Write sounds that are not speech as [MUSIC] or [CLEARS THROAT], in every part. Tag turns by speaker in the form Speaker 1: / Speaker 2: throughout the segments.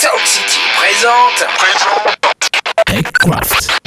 Speaker 1: Sound City présente.
Speaker 2: Techcraft.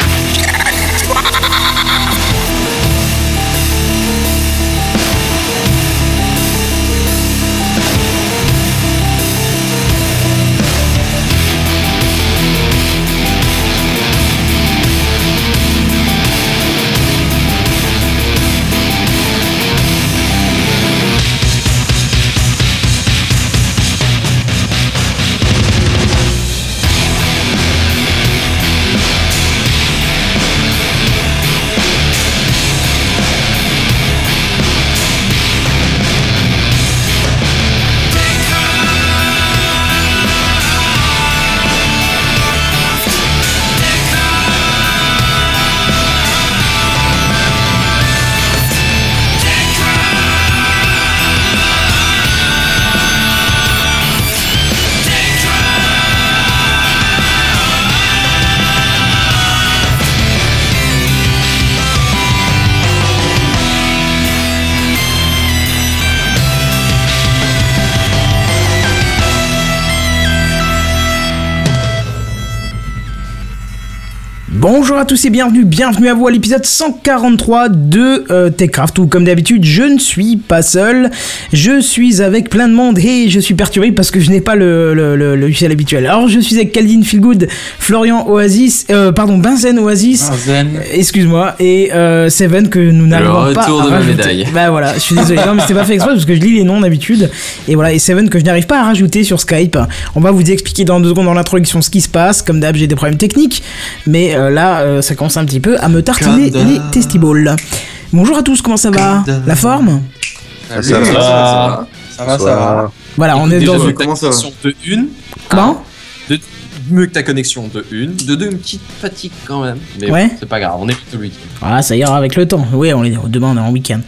Speaker 2: À tous et bienvenue, bienvenue à vous à l'épisode 143 de euh, Techcraft où comme d'habitude je ne suis pas seul, je suis avec plein de monde et je suis perturbé parce que je n'ai pas le, le, le, le logiciel habituel. Alors je suis avec Caldine Feelgood, Florian Oasis, euh, pardon Benzen Oasis,
Speaker 3: Benzen.
Speaker 2: euh, excuse-moi, et euh, Seven que nous n'arrivons pas
Speaker 3: retour
Speaker 2: à
Speaker 3: de ma
Speaker 2: rajouter.
Speaker 3: médaille.
Speaker 2: Bah voilà, je suis désolé, non mais c'était pas fait exprès parce que je lis les noms d'habitude et voilà, et Seven que je n'arrive pas à rajouter sur Skype. On va vous expliquer dans deux secondes dans l'introduction ce qui se passe, comme d'hab j'ai des problèmes techniques, mais euh, là euh, ça commence un petit peu à me tartiner les
Speaker 3: d'hab.
Speaker 2: testibles. Bonjour à tous, comment ça va. La forme
Speaker 3: Ça
Speaker 4: Ça va,
Speaker 3: va,
Speaker 4: ça
Speaker 3: ça va, ça va.
Speaker 2: Voilà, on est
Speaker 3: Déjà,
Speaker 2: dans...
Speaker 4: va
Speaker 3: connexion de une,
Speaker 2: Comment
Speaker 3: de, mieux que ta connexion de une, de deux, une petite fatigue quand même. Mais
Speaker 2: Ouais.
Speaker 3: bon, c'est pas grave, on est plutôt le week-end.
Speaker 2: Ah, ça ira avec le temps. Oui, on est demain on est en week-end.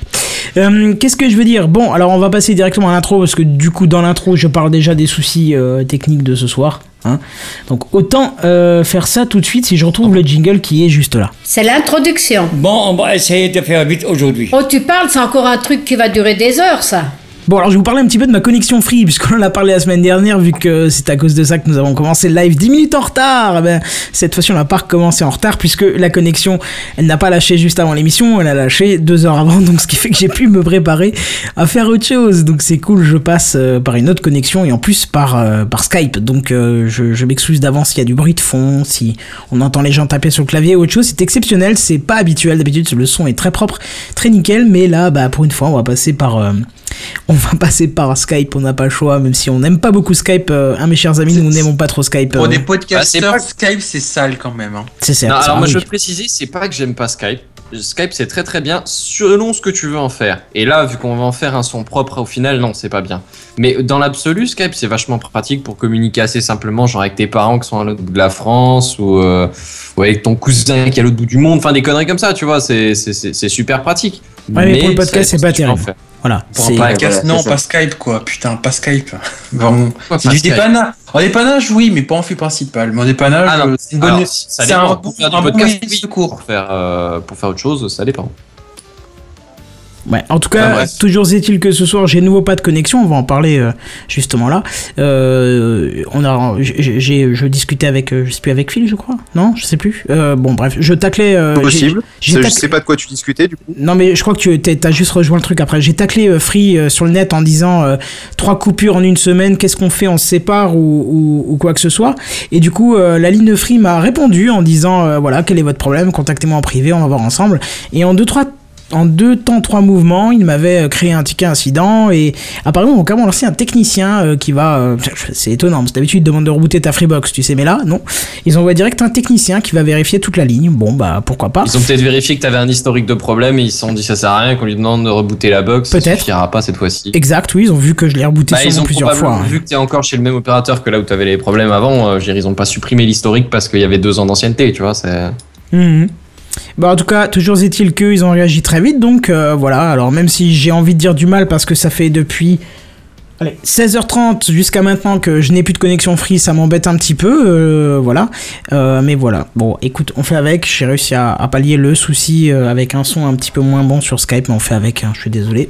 Speaker 2: Euh, Qu'est-ce que je veux dire? Bon, alors on va passer directement à l'intro parce que du coup dans l'intro je parle déjà des soucis euh, techniques de ce soir. Hein. Donc autant euh, faire ça tout de suite si je retrouve le jingle qui est juste là.
Speaker 5: C'est l'introduction.
Speaker 6: Bon, on va essayer de faire vite aujourd'hui.
Speaker 5: Oh, tu parles, c'est encore un truc qui va durer des heures, ça.
Speaker 2: Bon, alors je vais vous parler un petit peu de ma connexion free, puisqu'on en a parlé la semaine dernière, vu que c'est à cause de ça que nous avons commencé le live 10 minutes en retard. Eh Ben, cette fois-ci, on n'a pas recommencé en retard, puisque la connexion, elle n'a pas lâché juste avant l'émission, elle a lâché deux heures avant, donc ce qui fait que j'ai pu me préparer à faire autre chose. Donc c'est cool, je passe euh, par une autre connexion, et en plus par, euh, par Skype. Donc euh, je, m'excuse d'avance s'il y a du bruit de fond, si on entend les gens taper sur le clavier ou autre chose. C'est exceptionnel, c'est pas habituel. D'habitude, le son est très propre, très nickel, mais là, bah, pour une fois, on va passer par... on va passer par Skype, on n'a pas le choix, même si on n'aime pas beaucoup Skype. euh, hein, mes chers amis, nous n'aimons pas trop Skype.
Speaker 7: Pour
Speaker 2: euh,
Speaker 7: des
Speaker 3: Ah,
Speaker 7: podcasteurs,
Speaker 3: c'est
Speaker 7: Skype c'est sale quand même. Hein.
Speaker 2: c'est ça.
Speaker 3: Alors moi je veux préciser, c'est pas que j'aime pas Skype. Skype c'est très très bien selon ce que tu veux en faire. Et là, vu qu'on va en faire un son propre au final, non, c'est pas bien. Mais dans l'absolu, Skype c'est vachement pratique pour communiquer assez simplement, genre avec tes parents qui sont à l'autre bout de la France ou, euh, ou avec ton cousin qui est à l'autre bout du monde. Enfin, des conneries comme ça, tu vois, c'est c'est- c'est- c'est super pratique.
Speaker 2: Ouais, mais pour le podcast, c'est pas terrible. Voilà.
Speaker 7: Pour un podcast,
Speaker 4: voilà,
Speaker 7: non, pas Skype quoi. Putain, pas Skype. Vraiment.
Speaker 3: Pourquoi
Speaker 7: C'est du dépannage. En dépannage, oui, mais pas en flux principal. Mais en dépannage,
Speaker 3: Ah
Speaker 7: euh, c'est une bonne.
Speaker 3: alors, ça dépend.
Speaker 7: un
Speaker 3: Pour
Speaker 7: bon,
Speaker 3: faire du
Speaker 7: un bon
Speaker 3: podcast, oui.
Speaker 7: secours.
Speaker 3: Pour faire, euh, pour faire autre chose, ça dépend.
Speaker 2: Ouais, en tout cas,
Speaker 3: bref.
Speaker 2: toujours est-il que ce soir, j'ai nouveau pas de connexion, on va en parler euh, justement là. Euh, on a, j'ai, je discutais avec, euh, je sais plus avec Phil, je crois, non, je sais plus. Euh, bon, bref, je taclais.
Speaker 4: Possible.
Speaker 2: j'ai
Speaker 4: Je sais pas de quoi tu discutais du coup.
Speaker 2: Non mais je crois que tu t'as juste rejoint le truc après. J'ai taclé Free sur le net en disant trois coupures en une semaine, qu'est-ce qu'on fait, on se sépare ou, ou, ou quoi que ce soit. Et du coup la ligne de Free m'a répondu en disant voilà quel est votre problème, contactez-moi en privé, on va voir ensemble. Et en deux trois en deux temps, trois mouvements, il m'avait euh, créé un ticket incident et apparemment on va carrément lancer un technicien euh, qui va... euh, [LAUGHS] c'est étonnant, parce que d'habitude ils demandent de rebooter ta Freebox, tu sais, mais là, non. Ils envoient direct un technicien qui va vérifier toute la ligne. Bon, bah pourquoi pas.
Speaker 3: Ils ont peut-être vérifié que tu avais un historique de problème et ils se sont dit ça sert à rien qu'on lui demande de rebooter la box. Ça
Speaker 2: Peut-être.
Speaker 3: suffira pas cette fois-ci.
Speaker 2: Exact, oui, ils ont vu que je l'ai rebooté
Speaker 3: Bah, ils
Speaker 2: sûrement
Speaker 3: ont
Speaker 2: plusieurs fois. hein.
Speaker 3: vu que t'es encore chez le même opérateur que là où t'avais les problèmes avant. euh, ils ont pas supprimé l'historique parce qu'il y avait deux ans d'ancienneté, tu vois. C'est
Speaker 2: Mhm. Bah en tout cas, toujours est-il qu'ils ont réagi très vite, donc euh, voilà. Alors même si j'ai envie de dire du mal parce que ça fait depuis allez, 16h30 jusqu'à maintenant que je n'ai plus de connexion free, ça m'embête un petit peu, euh, voilà. Euh, mais voilà, bon, écoute, on fait avec. J'ai réussi à, à pallier le souci avec un son un petit peu moins bon sur Skype, mais on fait avec. hein, je suis désolé.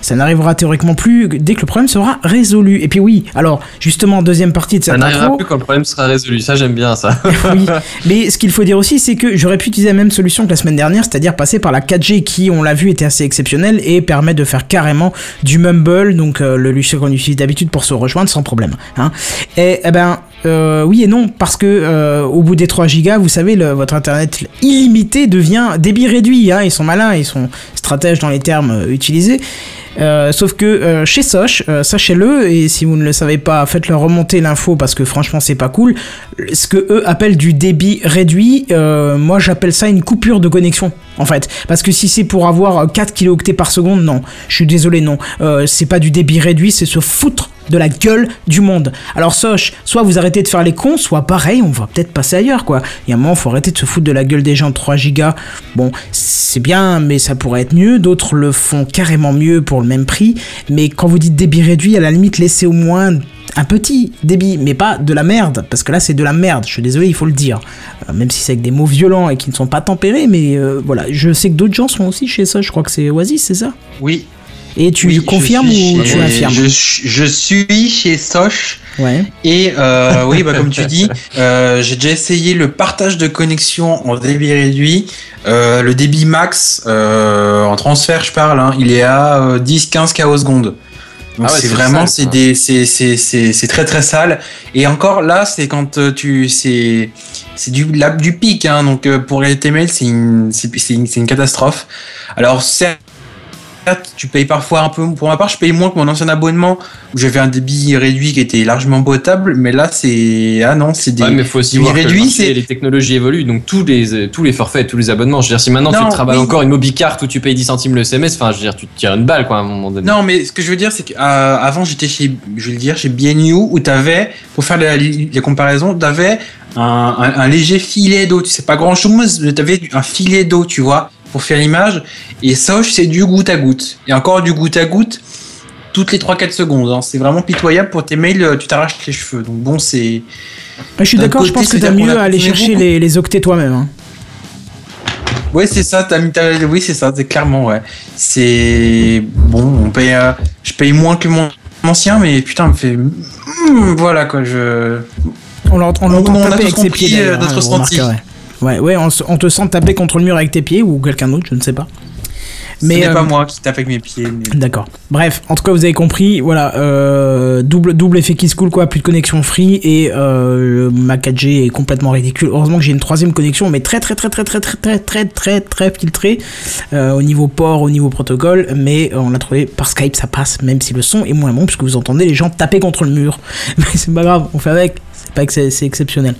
Speaker 2: Ça n'arrivera théoriquement plus dès que le problème sera résolu. Et puis oui, alors justement, deuxième partie de
Speaker 3: Ça
Speaker 2: cette
Speaker 3: n'arrivera
Speaker 2: intro.
Speaker 3: plus quand le problème sera résolu. Ça, j'aime bien ça. [LAUGHS]
Speaker 2: oui, [LAUGHS] mais ce qu'il faut dire aussi, c'est que j'aurais pu utiliser la même solution que la semaine dernière, c'est-à-dire passer par la 4G qui, on l'a vu, était assez exceptionnelle et permet de faire carrément du mumble, donc euh, le logiciel qu'on utilise d'habitude pour se rejoindre sans problème. Hein. Et eh ben, euh, oui et non, parce que euh, au bout des 3 gigas, vous savez, le- votre internet illimité devient débit réduit. Hein, ils sont malins, ils sont stratèges dans les termes utilisés. Euh, sauf que euh, chez Soch, euh, sachez-le, et si vous ne le savez pas, faites-leur remonter l'info parce que franchement c'est pas cool. Ce que eux appellent du débit réduit, moi j'appelle ça une coupure de connexion en fait. Parce que si c'est pour avoir 4 kilooctets par seconde, non. Je suis désolé, non. C'est pas du débit réduit, c'est se foutre de la gueule du monde. Alors Soch, soit vous arrêtez de faire les cons, soit pareil, on va peut-être passer ailleurs quoi. Il y a un moment, faut arrêter de se foutre de la gueule des gens. 3 gigas, bon, c'est bien, mais ça pourrait être mieux. D'autres le font carrément mieux pour le même prix. Mais quand vous dites débit réduit, à la limite, laissez au moins un petit débit, mais pas de la merde, parce que là c'est de la merde, je suis désolé, il faut le dire. Euh, même si c'est avec des mots violents et qui ne sont pas tempérés, mais euh, voilà, je sais que d'autres gens sont aussi chez ça, je crois que c'est Oasis, c'est ça?
Speaker 7: Oui.
Speaker 2: Et tu
Speaker 7: Oui,
Speaker 2: confirmes
Speaker 7: suis
Speaker 2: ou tu affirmes
Speaker 7: je, je suis chez Soch
Speaker 2: Ouais.
Speaker 7: et euh, [LAUGHS] oui, bah, comme tu dis, euh, j'ai déjà essayé le partage de connexion en débit réduit. Euh, le débit max en transfert, je parle, hein, il est à euh, 10-15 k seconde. Donc
Speaker 3: Ah ouais,
Speaker 7: c'est vraiment c'est des très très sale et encore là c'est quand tu c'est c'est du du pic hein, donc pour les mails c'est une c'est une, une catastrophe. Alors certes tu payes parfois un peu pour ma part je paye moins que mon ancien abonnement où j'avais un débit réduit qui était largement potable mais là c'est ah non c'est des
Speaker 3: Ouais, mais faut aussi que le
Speaker 7: réduit,
Speaker 3: marché les technologies évoluent, donc tous les tous les forfaits, tous les abonnements. Je veux dire, si maintenant
Speaker 7: Non,
Speaker 3: tu travailles
Speaker 7: oui.
Speaker 3: encore une Mobicart où tu payes 10 centimes le SMS, enfin, je veux dire, tu te tires une balle quoi à un moment donné.
Speaker 7: Non, mais ce que je veux dire, c'est qu'avant, j'étais chez, je vais le dire, chez BNU, où t'avais, pour faire les comparaisons, t'avais un, un, un léger filet d'eau. Tu sais pas grand chose, mais t'avais un filet d'eau, tu vois, pour faire l'image. Et Soch, c'est du goutte à goutte. Et encore du goutte à goutte, toutes les 3-4 secondes. hein. C'est vraiment pitoyable pour tes mails, euh, tu t'arraches les cheveux. Donc bon, c'est.
Speaker 2: Je suis d'accord, je pense que t'as mieux à aller chercher les, les octets toi-même. hein.
Speaker 7: Ouais, c'est ça, t'as mis ta- Oui, c'est ça, c'est clairement, ouais. C'est. Bon, on paye. euh, Je paye moins que mon ancien, mais putain, me fait. Hmm, voilà, quoi, je.
Speaker 2: On l'ent- on l'entend taper avec ses pieds
Speaker 7: euh, notre
Speaker 2: hein,
Speaker 7: ressenti.
Speaker 2: Ouais, ouais, on, se- on te sent taper contre le mur avec tes pieds ou quelqu'un d'autre, je ne sais pas.
Speaker 7: Mais ce n'est
Speaker 2: euh,
Speaker 7: pas moi qui tape avec mes pieds. mais-
Speaker 2: D'accord. Bref, en tout cas, vous avez compris. Voilà, euh, double double effet qui se coule quoi, plus de connexion free et euh, ma 4G est complètement ridicule. Heureusement que j'ai une troisième connexion, mais très très très très très très très très très très filtrée euh, au niveau port, au niveau protocole. Mais euh, on l'a trouvé par Skype, ça passe, même si le son est moins bon, puisque vous entendez les gens taper contre le mur. [LAUGHS] Mais c'est pas grave, on fait avec. C'est pas que c'est exceptionnel.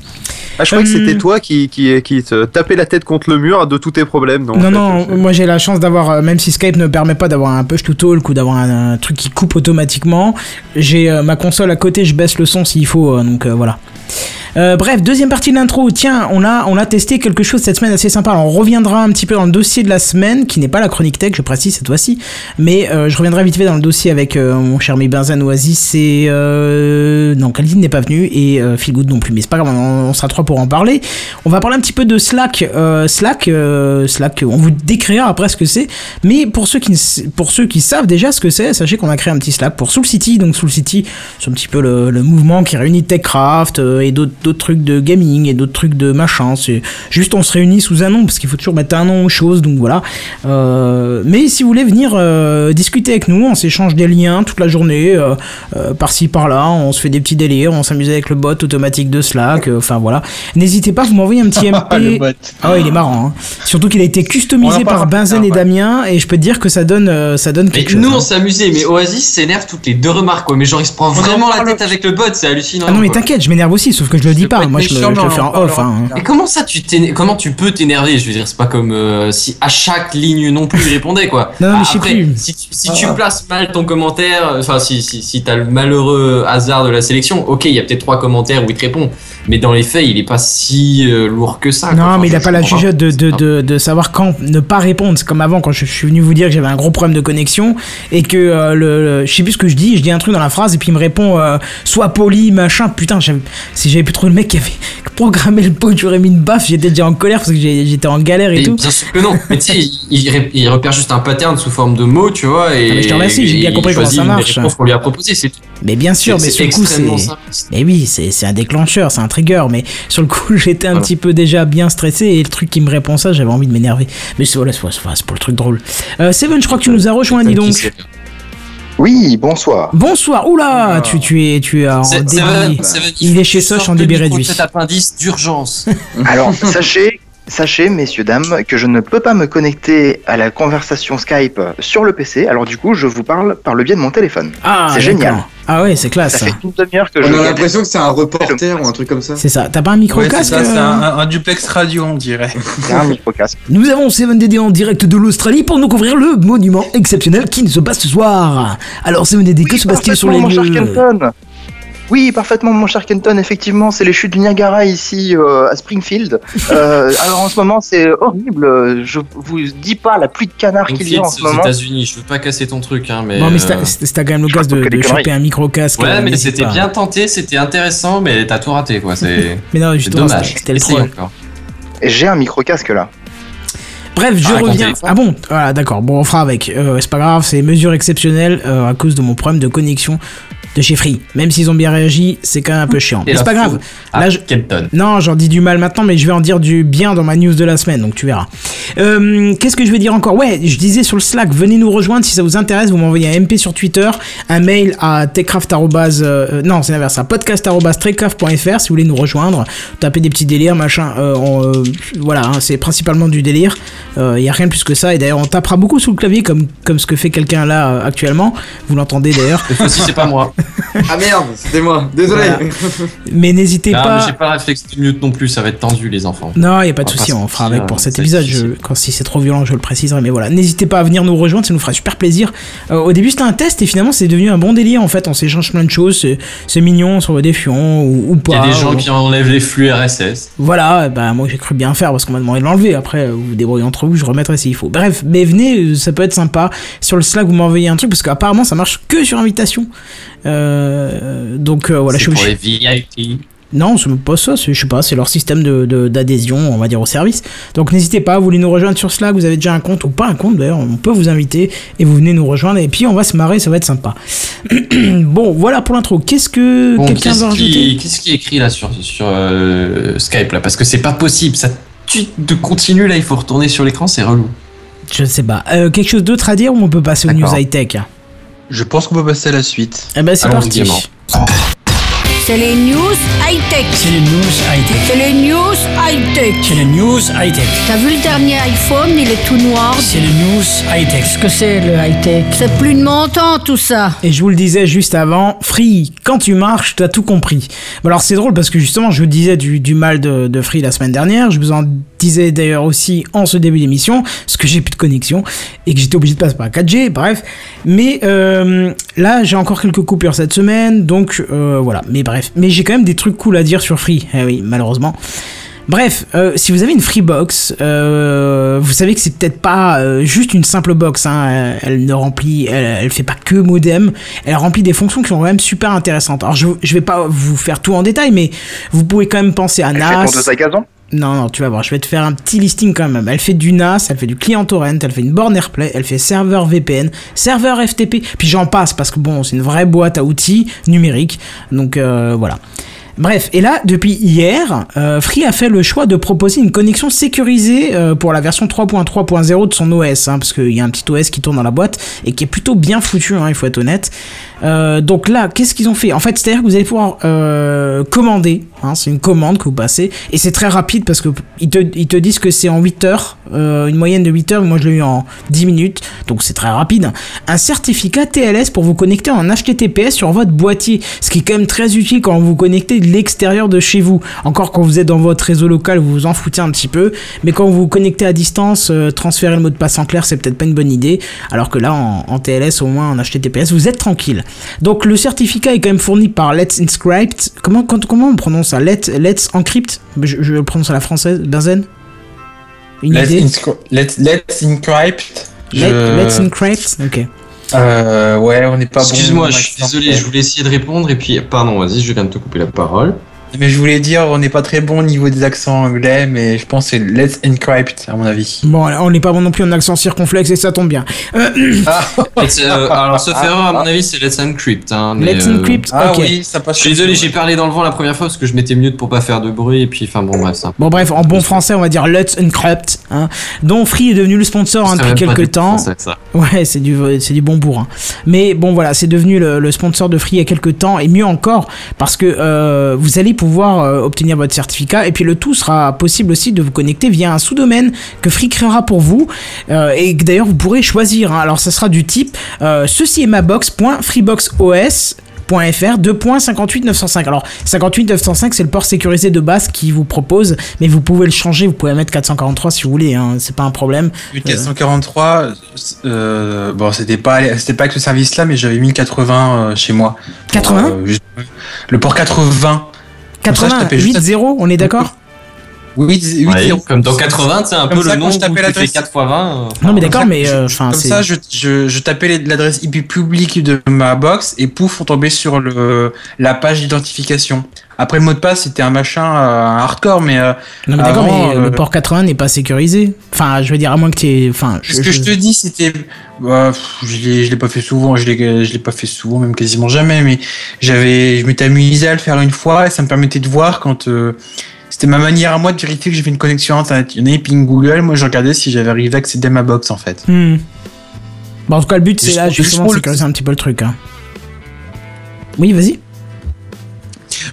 Speaker 4: Ah, je crois que c'était toi qui, qui, qui te tapais la tête contre le mur de tous tes problèmes. Non,
Speaker 2: Non, moi j'ai la chance d'avoir, euh, même si Skype ne permet pas d'avoir un push to talk ou d'avoir un, un truc qui coupe automatiquement, j'ai euh, ma console à côté, je baisse le son s'il faut, euh, donc euh, voilà. Euh, bref, deuxième partie de l'intro. Tiens, on a, testé quelque chose cette semaine assez sympa. On reviendra un petit peu dans le dossier de la semaine, qui n'est pas la chronique tech, je précise cette fois-ci. Mais euh, je reviendrai vite fait dans le dossier avec euh, mon cher Benzen Oasis et... Non, Khalid n'est pas venu et euh, Phil Good non plus. Mais c'est pas grave, on, on sera trois pour en parler. On va parler un petit peu de Slack. Slack, Slack, on vous décrira après ce que c'est. Mais pour ceux qui, pour ceux qui savent déjà ce que c'est, sachez qu'on a créé un petit Slack pour Soul City. Donc Soul City, c'est un petit peu le, mouvement qui réunit TechCraft et d'autres d'autres trucs de gaming et d'autres trucs de machin. C'est juste on se réunit sous un nom parce qu'il faut toujours mettre un nom aux choses. Donc voilà. Euh, mais si vous voulez venir euh, discuter avec nous, on s'échange des liens toute la journée, euh, euh, par-ci par-là. On se fait des petits délires, on s'amuse avec le bot automatique de Slack. euh, Enfin voilà. N'hésitez pas, vous m'envoyez un petit [LAUGHS] MP. Ah ouais, il est marrant. hein. Surtout qu'il a été customisé par Benzen et. Damien et je peux te dire que ça donne, euh, ça donne
Speaker 3: Mais
Speaker 2: quelque chose.
Speaker 3: nous,
Speaker 2: hein.
Speaker 3: on s'est amusé, mais Oasis s'énerve toutes les deux remarques, quoi. Mais genre, il se prend
Speaker 7: en
Speaker 3: vraiment la tête avec le bot, c'est hallucinant.
Speaker 2: Ah non mais t'inquiète, je m'énerve aussi, sauf que je le dis
Speaker 7: Je peux
Speaker 2: pas. Moi je, me-
Speaker 7: méchant,
Speaker 2: je le
Speaker 7: mais
Speaker 2: fais en off. hein.
Speaker 3: Et comment ça, tu comment tu peux t'énerver? Je veux dire, c'est pas comme euh, si à chaque ligne non plus il répondait quoi.
Speaker 2: Non, mais
Speaker 3: Ah,
Speaker 2: je sais
Speaker 3: après,
Speaker 2: plus.
Speaker 3: Si, tu, si tu places mal ton commentaire, enfin si si, si t'as le malheureux hasard de la sélection, ok, il y a peut-être trois commentaires où il te répond, mais dans les faits, il est pas si euh, lourd que ça. quoi.
Speaker 2: Non,
Speaker 3: Enfin,
Speaker 2: mais il a pas la jugeote de, de, de, de savoir quand ne pas répondre. C'est comme avant quand je suis venu vous dire que j'avais un gros problème de connexion et que euh, le, le- je sais plus ce que je dis, je dis un truc dans la phrase et puis il me répond euh, sois poli, machin. Putain, si j'avais pu le mec qui avait programmé le pot, j'aurais mis une baffe, j'étais déjà en colère parce que j'étais en galère et,
Speaker 3: Et
Speaker 2: tout.
Speaker 3: bien sûr que non. Mais tu sais, il, repère juste un pattern sous forme de mots, tu vois. Et,
Speaker 2: Ah, mais je te remercie, j'ai bien compris
Speaker 3: il
Speaker 2: comment ça marche.
Speaker 3: qu'on lui a proposé, c'est.
Speaker 2: Mais bien sûr, mais sur le coup, c'est. Mais oui, c'est un déclencheur, c'est un trigger. Mais sur le coup, [LAUGHS] j'étais un
Speaker 3: Voilà.
Speaker 2: petit peu déjà bien stressé et le truc qui me répond ça, j'avais envie de m'énerver. Mais voilà, c'est pour le truc drôle. Euh, Seven, je crois que tu nous as rejoint, dis donc.
Speaker 8: Oui, bonsoir.
Speaker 2: Bonsoir. Oula,
Speaker 7: Ah.
Speaker 2: tu, tu es, tu es en débit.
Speaker 3: vrai, vrai,
Speaker 2: Il est chez Soch en débit réduit.
Speaker 3: Cet appendice d'urgence. [LAUGHS] [LAUGHS]
Speaker 8: Alors, sachez, sachez, messieurs, dames, que je ne peux pas me connecter à la conversation Skype sur le PC. Alors, du coup, je vous parle par le biais de mon téléphone.
Speaker 2: Ah,
Speaker 8: C'est génial.
Speaker 2: Ah ouais, c'est classe.
Speaker 8: Ça
Speaker 2: ça.
Speaker 8: fait une demi-heure que
Speaker 9: On
Speaker 8: je.
Speaker 9: a l'impression que c'est un reporter ou un truc comme ça.
Speaker 2: C'est ça. T'as pas un micro
Speaker 7: Ouais, c'est
Speaker 2: casque
Speaker 7: ça, c'est
Speaker 2: euh
Speaker 7: un, un- duplex radio, on dirait. [LAUGHS]
Speaker 8: C'est un micro-casque.
Speaker 2: Nous avons 7DD en direct de l'Australie pour nous couvrir le monument exceptionnel qui se passe ce soir. Alors 7DD, que se passe-t-il sur les lieux.
Speaker 8: Oui, parfaitement, mon cher Kenton. Effectivement, c'est les chutes du Niagara ici euh, à Springfield. [LAUGHS] Euh, alors en ce moment, c'est horrible. Je vous dis pas la pluie de canards qu'il y a en ce
Speaker 3: aux
Speaker 8: moment.
Speaker 3: États-unis, je veux pas casser ton truc, hein, mais.
Speaker 2: Bon, mais
Speaker 3: euh,
Speaker 2: c'était quand même
Speaker 8: je
Speaker 2: l'occasion de, choper un micro casque.
Speaker 3: Ouais, mais c'était bien tenté, c'était intéressant, mais t'as tout raté, quoi. C'est [LAUGHS]
Speaker 2: Mais non, justement,
Speaker 3: dommage.
Speaker 2: c'était le troll.
Speaker 8: J'ai un micro-casque là.
Speaker 2: Bref, je
Speaker 3: Ah,
Speaker 2: reviens. Ah bon Voilà, d'accord. Bon, on fera avec. Euh, c'est pas grave, c'est mesure exceptionnelle euh, à cause de mon problème de connexion de chez Free. Même s'ils ont bien réagi, c'est quand même un peu chiant.
Speaker 3: Et
Speaker 2: Mais c'est pas grave. Là, je-. Non, j'en dis du mal maintenant, mais je vais en dire du bien dans ma news de la semaine, donc tu verras. Euh, Qu'est-ce que je vais dire encore? Ouais, je disais sur le Slack, venez nous rejoindre si ça vous intéresse. Vous m'envoyez un MP sur Twitter, un mail à techcraft. euh, non, c'est l'inverse, à podcast.trekcraft.fr si vous voulez nous rejoindre. Tapez des petits délires, machin. Euh, on, voilà, hein, c'est principalement du délire. Il y a rien de plus que ça. Et d'ailleurs, on tapera beaucoup sous le clavier, comme, comme ce que fait quelqu'un là actuellement. Vous l'entendez d'ailleurs.
Speaker 3: Fois-ci, c'est pas moi. [LAUGHS]
Speaker 9: Ah merde, c'était moi. Désolé.
Speaker 2: Voilà. Mais n'hésitez
Speaker 3: mais
Speaker 2: pas.
Speaker 3: j'ai pas le réflexe de minute non plus, ça va être tendu, les enfants.
Speaker 2: Non, il n'y a pas de souci,
Speaker 3: pas
Speaker 2: on fera avec pour cet épisode. Je, quand si c'est trop violent, je le préciserai. Mais voilà, n'hésitez pas à venir nous rejoindre, ça nous fera super plaisir. Euh, au début, c'était un test et finalement, c'est devenu un bon délire. En fait, on s'échange plein de choses. C'est, c'est mignon, on s'envoie des fions ou, ou
Speaker 3: Il y
Speaker 2: pas.
Speaker 3: a des gens
Speaker 2: ou-
Speaker 3: qui enlèvent les flux RSS.
Speaker 2: Voilà, bah moi j'ai cru bien faire parce qu'on m'a demandé de l'enlever. Après, euh, vous vous débrouillez entre vous, je remettrai s'il faut. Bref, mais venez, euh, ça peut être sympa. Sur le Slack, vous m'envoyez un truc parce qu'apparemment, ça marche que sur invitation. Euh, donc euh, voilà, je suis
Speaker 3: pour les VIP.
Speaker 2: Non, c'est pas ça, c'est, je sais pas, c'est leur système de, de- d'adhésion, on va dire, au service. Donc n'hésitez pas, vous voulez nous rejoindre sur Slack, vous avez déjà un compte, ou pas un compte d'ailleurs, on peut vous inviter, et vous venez nous rejoindre, et puis on va se marrer, ça va être sympa. [CLEARS THROAT] bon, voilà pour l'intro. Qu'est-ce que
Speaker 3: Bon,
Speaker 2: quelqu'un
Speaker 3: qu'est-ce
Speaker 2: veut rajouter?
Speaker 3: qui, qu'est-ce qui est écrit là sur, sur euh, Skype là? Parce que c'est pas possible, ça tu de continue là, il faut retourner sur l'écran, c'est relou.
Speaker 2: Je ne sais pas. Euh, quelque chose d'autre à dire, ou on peut passer aux news high-tech
Speaker 7: Je pense qu'on peut passer à la suite.
Speaker 2: Eh ben c'est parti.
Speaker 5: C'est les news high-tech.
Speaker 6: C'est les news high-tech.
Speaker 5: C'est les news high-tech.
Speaker 6: C'est les news high-tech.
Speaker 5: T'as vu le dernier iPhone, il est tout noir.
Speaker 6: C'est les news high-tech.
Speaker 10: Qu'est-ce que c'est le high-tech?
Speaker 5: C'est plus de montant tout ça.
Speaker 2: Et je vous le disais juste avant, Free, quand tu marches, t'as tout compris. Alors c'est drôle parce que justement, je vous disais du, du mal de, de Free la semaine dernière. Je vous en disais d'ailleurs aussi en ce début d'émission, parce que j'ai plus de connexion et que j'étais obligé de passer par 4G, bref. Mais euh, là, j'ai encore quelques coupures cette semaine, donc euh, voilà. Mais bref, mais j'ai quand même des trucs cool à dire sur Free. Eh oui, malheureusement. Bref, euh, si vous avez une Freebox, euh, vous savez que c'est peut-être pas euh, juste une simple box. Hein, elle, ne remplit, elle, elle fait pas que modem. Elle remplit des fonctions qui sont quand même super intéressantes. Alors je, je vais pas vous faire tout en détail, mais vous pouvez quand même penser à
Speaker 8: Elle fait
Speaker 2: NAS.
Speaker 8: gazon
Speaker 2: Non, non, tu vas voir, je vais te faire un petit listing quand même. Elle fait du NAS, elle fait du client torrent, elle fait une borne AirPlay, elle fait serveur VPN, serveur FTP, puis j'en passe parce que bon, c'est une vraie boîte à outils numérique. Donc euh, voilà. Bref, et là, depuis hier, euh, Free a fait le choix de proposer une connexion sécurisée euh, pour la version 3.3.0 de son OS, hein, parce qu'il y a un petit OS qui tourne dans la boîte et qui est plutôt bien foutu, hein, il faut être honnête. Donc là, qu'est-ce qu'ils ont fait? En fait, c'est-à-dire que vous allez pouvoir commander, hein, c'est une commande que vous passez, et c'est très rapide parce que ils te, ils te disent que c'est en 8 heures, euh, une moyenne de 8 heures, moi je l'ai eu en 10 minutes, donc c'est très rapide. Un certificat TLS pour vous connecter en HTTPS sur votre boîtier, ce qui est quand même très utile quand vous vous connectez de l'extérieur de chez vous. Encore quand vous êtes dans votre réseau local, vous vous en foutez un petit peu, mais quand vous vous connectez à distance, euh, transférer le mot de passe en clair, c'est peut-être pas une bonne idée, alors que là, en, TLS, au moins en HTTPS, vous êtes tranquille. Donc le certificat est quand même fourni par Let's Encrypt. Comment, comment on prononce ça Let's, Let's Encrypt je, je le prononce à la française, Benzen Une
Speaker 7: Let's,
Speaker 2: idée
Speaker 7: inscri- let's, let's encrypt.
Speaker 2: Let-
Speaker 7: Je-
Speaker 2: Let's Encrypt Ok.
Speaker 7: Euh, ouais, on n'est pas bon.
Speaker 3: Excuse-moi, je suis désolé, je voulais essayer de répondre et puis pardon, vas-y, je viens de te couper la parole.
Speaker 7: Mais je voulais dire, on n'est pas très bon au niveau des accents anglais, mais je pense que c'est Let's Encrypt, à mon avis.
Speaker 2: Bon, on n'est pas bon non plus en accent circonflexe et ça tombe bien. Euh, [LAUGHS]
Speaker 3: Let's- euh, alors, sauf erreur, à mon avis, c'est Let's Encrypt. Hein, mais,
Speaker 2: Let's
Speaker 3: euh,
Speaker 2: Encrypt,
Speaker 7: Ah
Speaker 2: ok.
Speaker 7: oui, ça passe.
Speaker 3: Je suis désolé, j'ai parlé dans le vent la première fois parce que je m'étais mute pour pas faire de bruit et puis, enfin bon, bref, ça.
Speaker 2: Bon bref, en bon français, on va dire Let's Encrypt, hein, dont Free est devenu le sponsor hein, depuis quelques temps.
Speaker 3: ça.
Speaker 2: Ouais, c'est du, c'est du bon bourrin. Mais bon, voilà, c'est devenu le, le sponsor de Free il y a quelques temps, et mieux encore, parce que euh, vous allez pouvoir euh, obtenir votre certificat, et puis le tout sera possible aussi de vous connecter via un sous-domaine que Free créera pour vous, euh, et que d'ailleurs vous pourrez choisir. hein. Alors ça sera du type ceci est ma box.freeboxos. .fr 2.58905 alors 58905 c'est le port sécurisé de base qui vous propose mais vous pouvez le changer vous pouvez mettre 443 si vous voulez hein, c'est pas un problème
Speaker 7: 1443, euh, bon, c'était pas, c'était pas avec ce service-là, mais j'avais 1080 euh, chez moi.
Speaker 2: 80
Speaker 7: Euh, juste- Le port 80. Comme ça, je tapais juste
Speaker 2: 88 0 on est d'accord?
Speaker 7: Oui, oui,
Speaker 3: Ouais,
Speaker 7: zéro.
Speaker 3: comme dans 80, c'est un
Speaker 7: Comme
Speaker 3: peu
Speaker 7: ça,
Speaker 3: le
Speaker 7: quand
Speaker 3: nom
Speaker 7: je
Speaker 3: où
Speaker 7: tapais
Speaker 3: tu fais
Speaker 7: l'adresse-
Speaker 3: 4 fois 20. euh,
Speaker 2: Non mais d'accord, mais euh, enfin
Speaker 7: Comme
Speaker 2: c'est.
Speaker 7: ça, je, je, je tapais l'adresse IP publique de ma box et pouf, on tombait sur le, la page d'identification. Après, le mot de passe, c'était un machin, euh, un hardcore, mais euh,
Speaker 2: Non mais d'accord, mais
Speaker 7: euh,
Speaker 2: le port 80 n'est pas sécurisé. Enfin, je veux dire à moins que tu enfin je-
Speaker 7: ce que je
Speaker 2: je-
Speaker 7: te dis, c'était, bah, je l'ai, je l'ai pas fait souvent, je l'ai, je l'ai pas fait souvent, même quasiment jamais, mais j'avais, je m'étais amusé à le faire une fois et ça me permettait de voir quand, euh, c'était ma manière à moi de vérifier que j'avais une connexion internet. Il y en avait ping Google, moi je regardais si j'avais arrivé à accéder à ma box en fait.
Speaker 2: Hmm. Bon, en tout cas, le but c'est là justement sécuriser un petit peu le truc. hein. Oui, vas-y.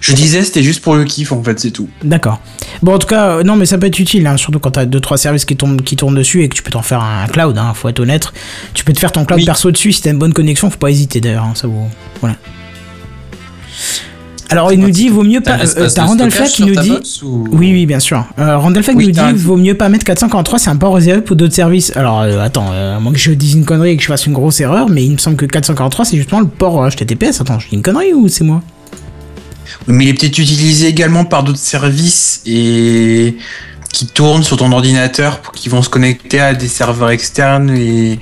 Speaker 7: Je disais, c'était juste pour le kiff en fait, c'est tout.
Speaker 2: D'accord. Bon, en tout cas, euh, non, mais ça peut être utile, hein, surtout quand t'as deux trois services qui tournent, qui tournent dessus et que tu peux t'en faire un cloud. Hein, faut être honnête. Tu peux te faire ton cloud
Speaker 7: Oui.
Speaker 2: perso dessus si t'as une bonne connexion. Faut pas hésiter d'ailleurs. hein, ça vaut. Voilà. Alors, il nous dit, vaut mieux pas. euh, T'as Randall qui nous dit.
Speaker 3: box ou-
Speaker 2: Oui, oui, bien sûr. Euh, Randall
Speaker 7: Oui,
Speaker 2: nous dit
Speaker 7: un-
Speaker 2: vaut mieux pas mettre 443, c'est un port réservé pour d'autres services. Alors, euh, attends, euh, à moins que je dise une connerie et que je fasse une grosse erreur, mais il me semble que 443 c'est justement le port euh, HTTPS. Attends, je dis une connerie ou c'est moi?
Speaker 7: Mais il est peut-être utilisé également par d'autres services et qui tournent sur ton ordinateur pour qu'ils vont se connecter à des serveurs externes et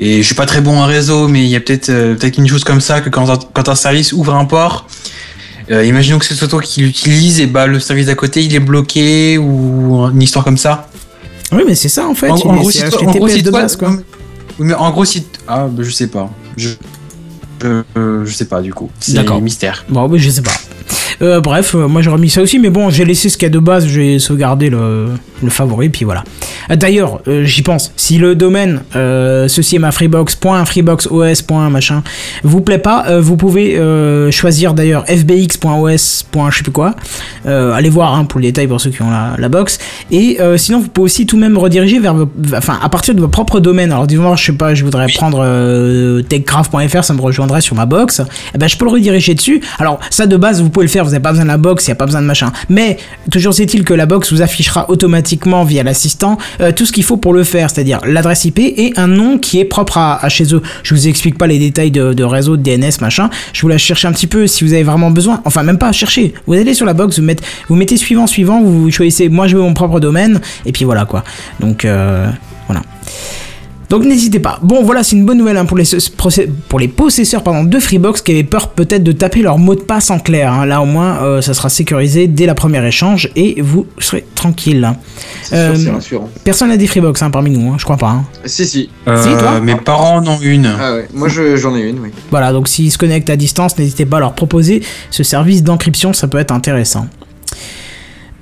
Speaker 7: et je suis pas très bon en réseau mais il y a peut-être euh, peut-être une chose comme ça que quand un service ouvre un port euh, imaginons que c'est toi qui l'utilise et bah le service d'à côté il est bloqué ou une histoire comme ça.
Speaker 2: Oui, mais c'est ça en fait.
Speaker 7: En, gros,
Speaker 2: c'est de base, quoi.
Speaker 7: Oui, mais en gros si ah bah, je sais pas. Je je, je sais pas du coup. C'est un mystère.
Speaker 2: Bon, bah, je sais pas. Euh, bref, euh, moi j'aurais mis ça aussi, mais bon, j'ai laissé ce qu'il y a de base, j'ai sauvegardé le, le favori, puis voilà. Euh, D'ailleurs, euh, j'y pense, si le domaine, euh, ceci est ma freebox.freeboxos. machin, vous plaît pas, vous pouvez choisir d'ailleurs fbx.os. je sais plus quoi. Allez voir hein, pour le détail pour ceux qui ont la, la box. Et sinon, vous pouvez aussi tout de même rediriger vers, vos- enfin, à partir de votre propre domaine. Alors, disons, je sais pas, je voudrais prendre techcraft.fr, ça me rejoindrait sur ma box. Eh ben, je peux le rediriger dessus. Alors, ça de base, vous pouvez le faire, vous n'avez pas besoin de la box, il n'y a pas besoin de machin. Mais, toujours est-il que la box vous affichera automatiquement via l'assistant euh, tout ce qu'il faut pour le faire, c'est-à-dire l'adresse IP et un nom qui est propre à, chez eux. Je vous explique pas les détails de, réseau, de DNS, machin. Je vous laisse chercher un petit peu si vous avez vraiment besoin. Enfin, même pas chercher. Vous allez sur la box, vous mettez, vous mettez suivant, suivant, vous choisissez, moi je veux mon propre domaine, et puis voilà quoi. Donc, euh, voilà. Donc n'hésitez pas. Bon voilà, c'est une bonne nouvelle hein, pour, les, procé- pour les possesseurs pardon, de Freebox qui avaient peur peut-être de taper leur mot de passe en clair. hein. Là au moins, euh, ça sera sécurisé dès la première échange et vous serez tranquille.
Speaker 9: C'est
Speaker 2: Euh,
Speaker 9: sûr, c'est rassurant.
Speaker 2: Personne n'a des Freebox hein, parmi nous, hein, je crois pas. hein.
Speaker 9: Si, si.
Speaker 7: Euh,
Speaker 2: toi
Speaker 7: mes parents en ont une.
Speaker 9: Ah ouais, moi je- j'en ai une, oui.
Speaker 2: Voilà, donc s'ils se connectent à distance, n'hésitez pas à leur proposer ce service d'encryption, ça peut être intéressant.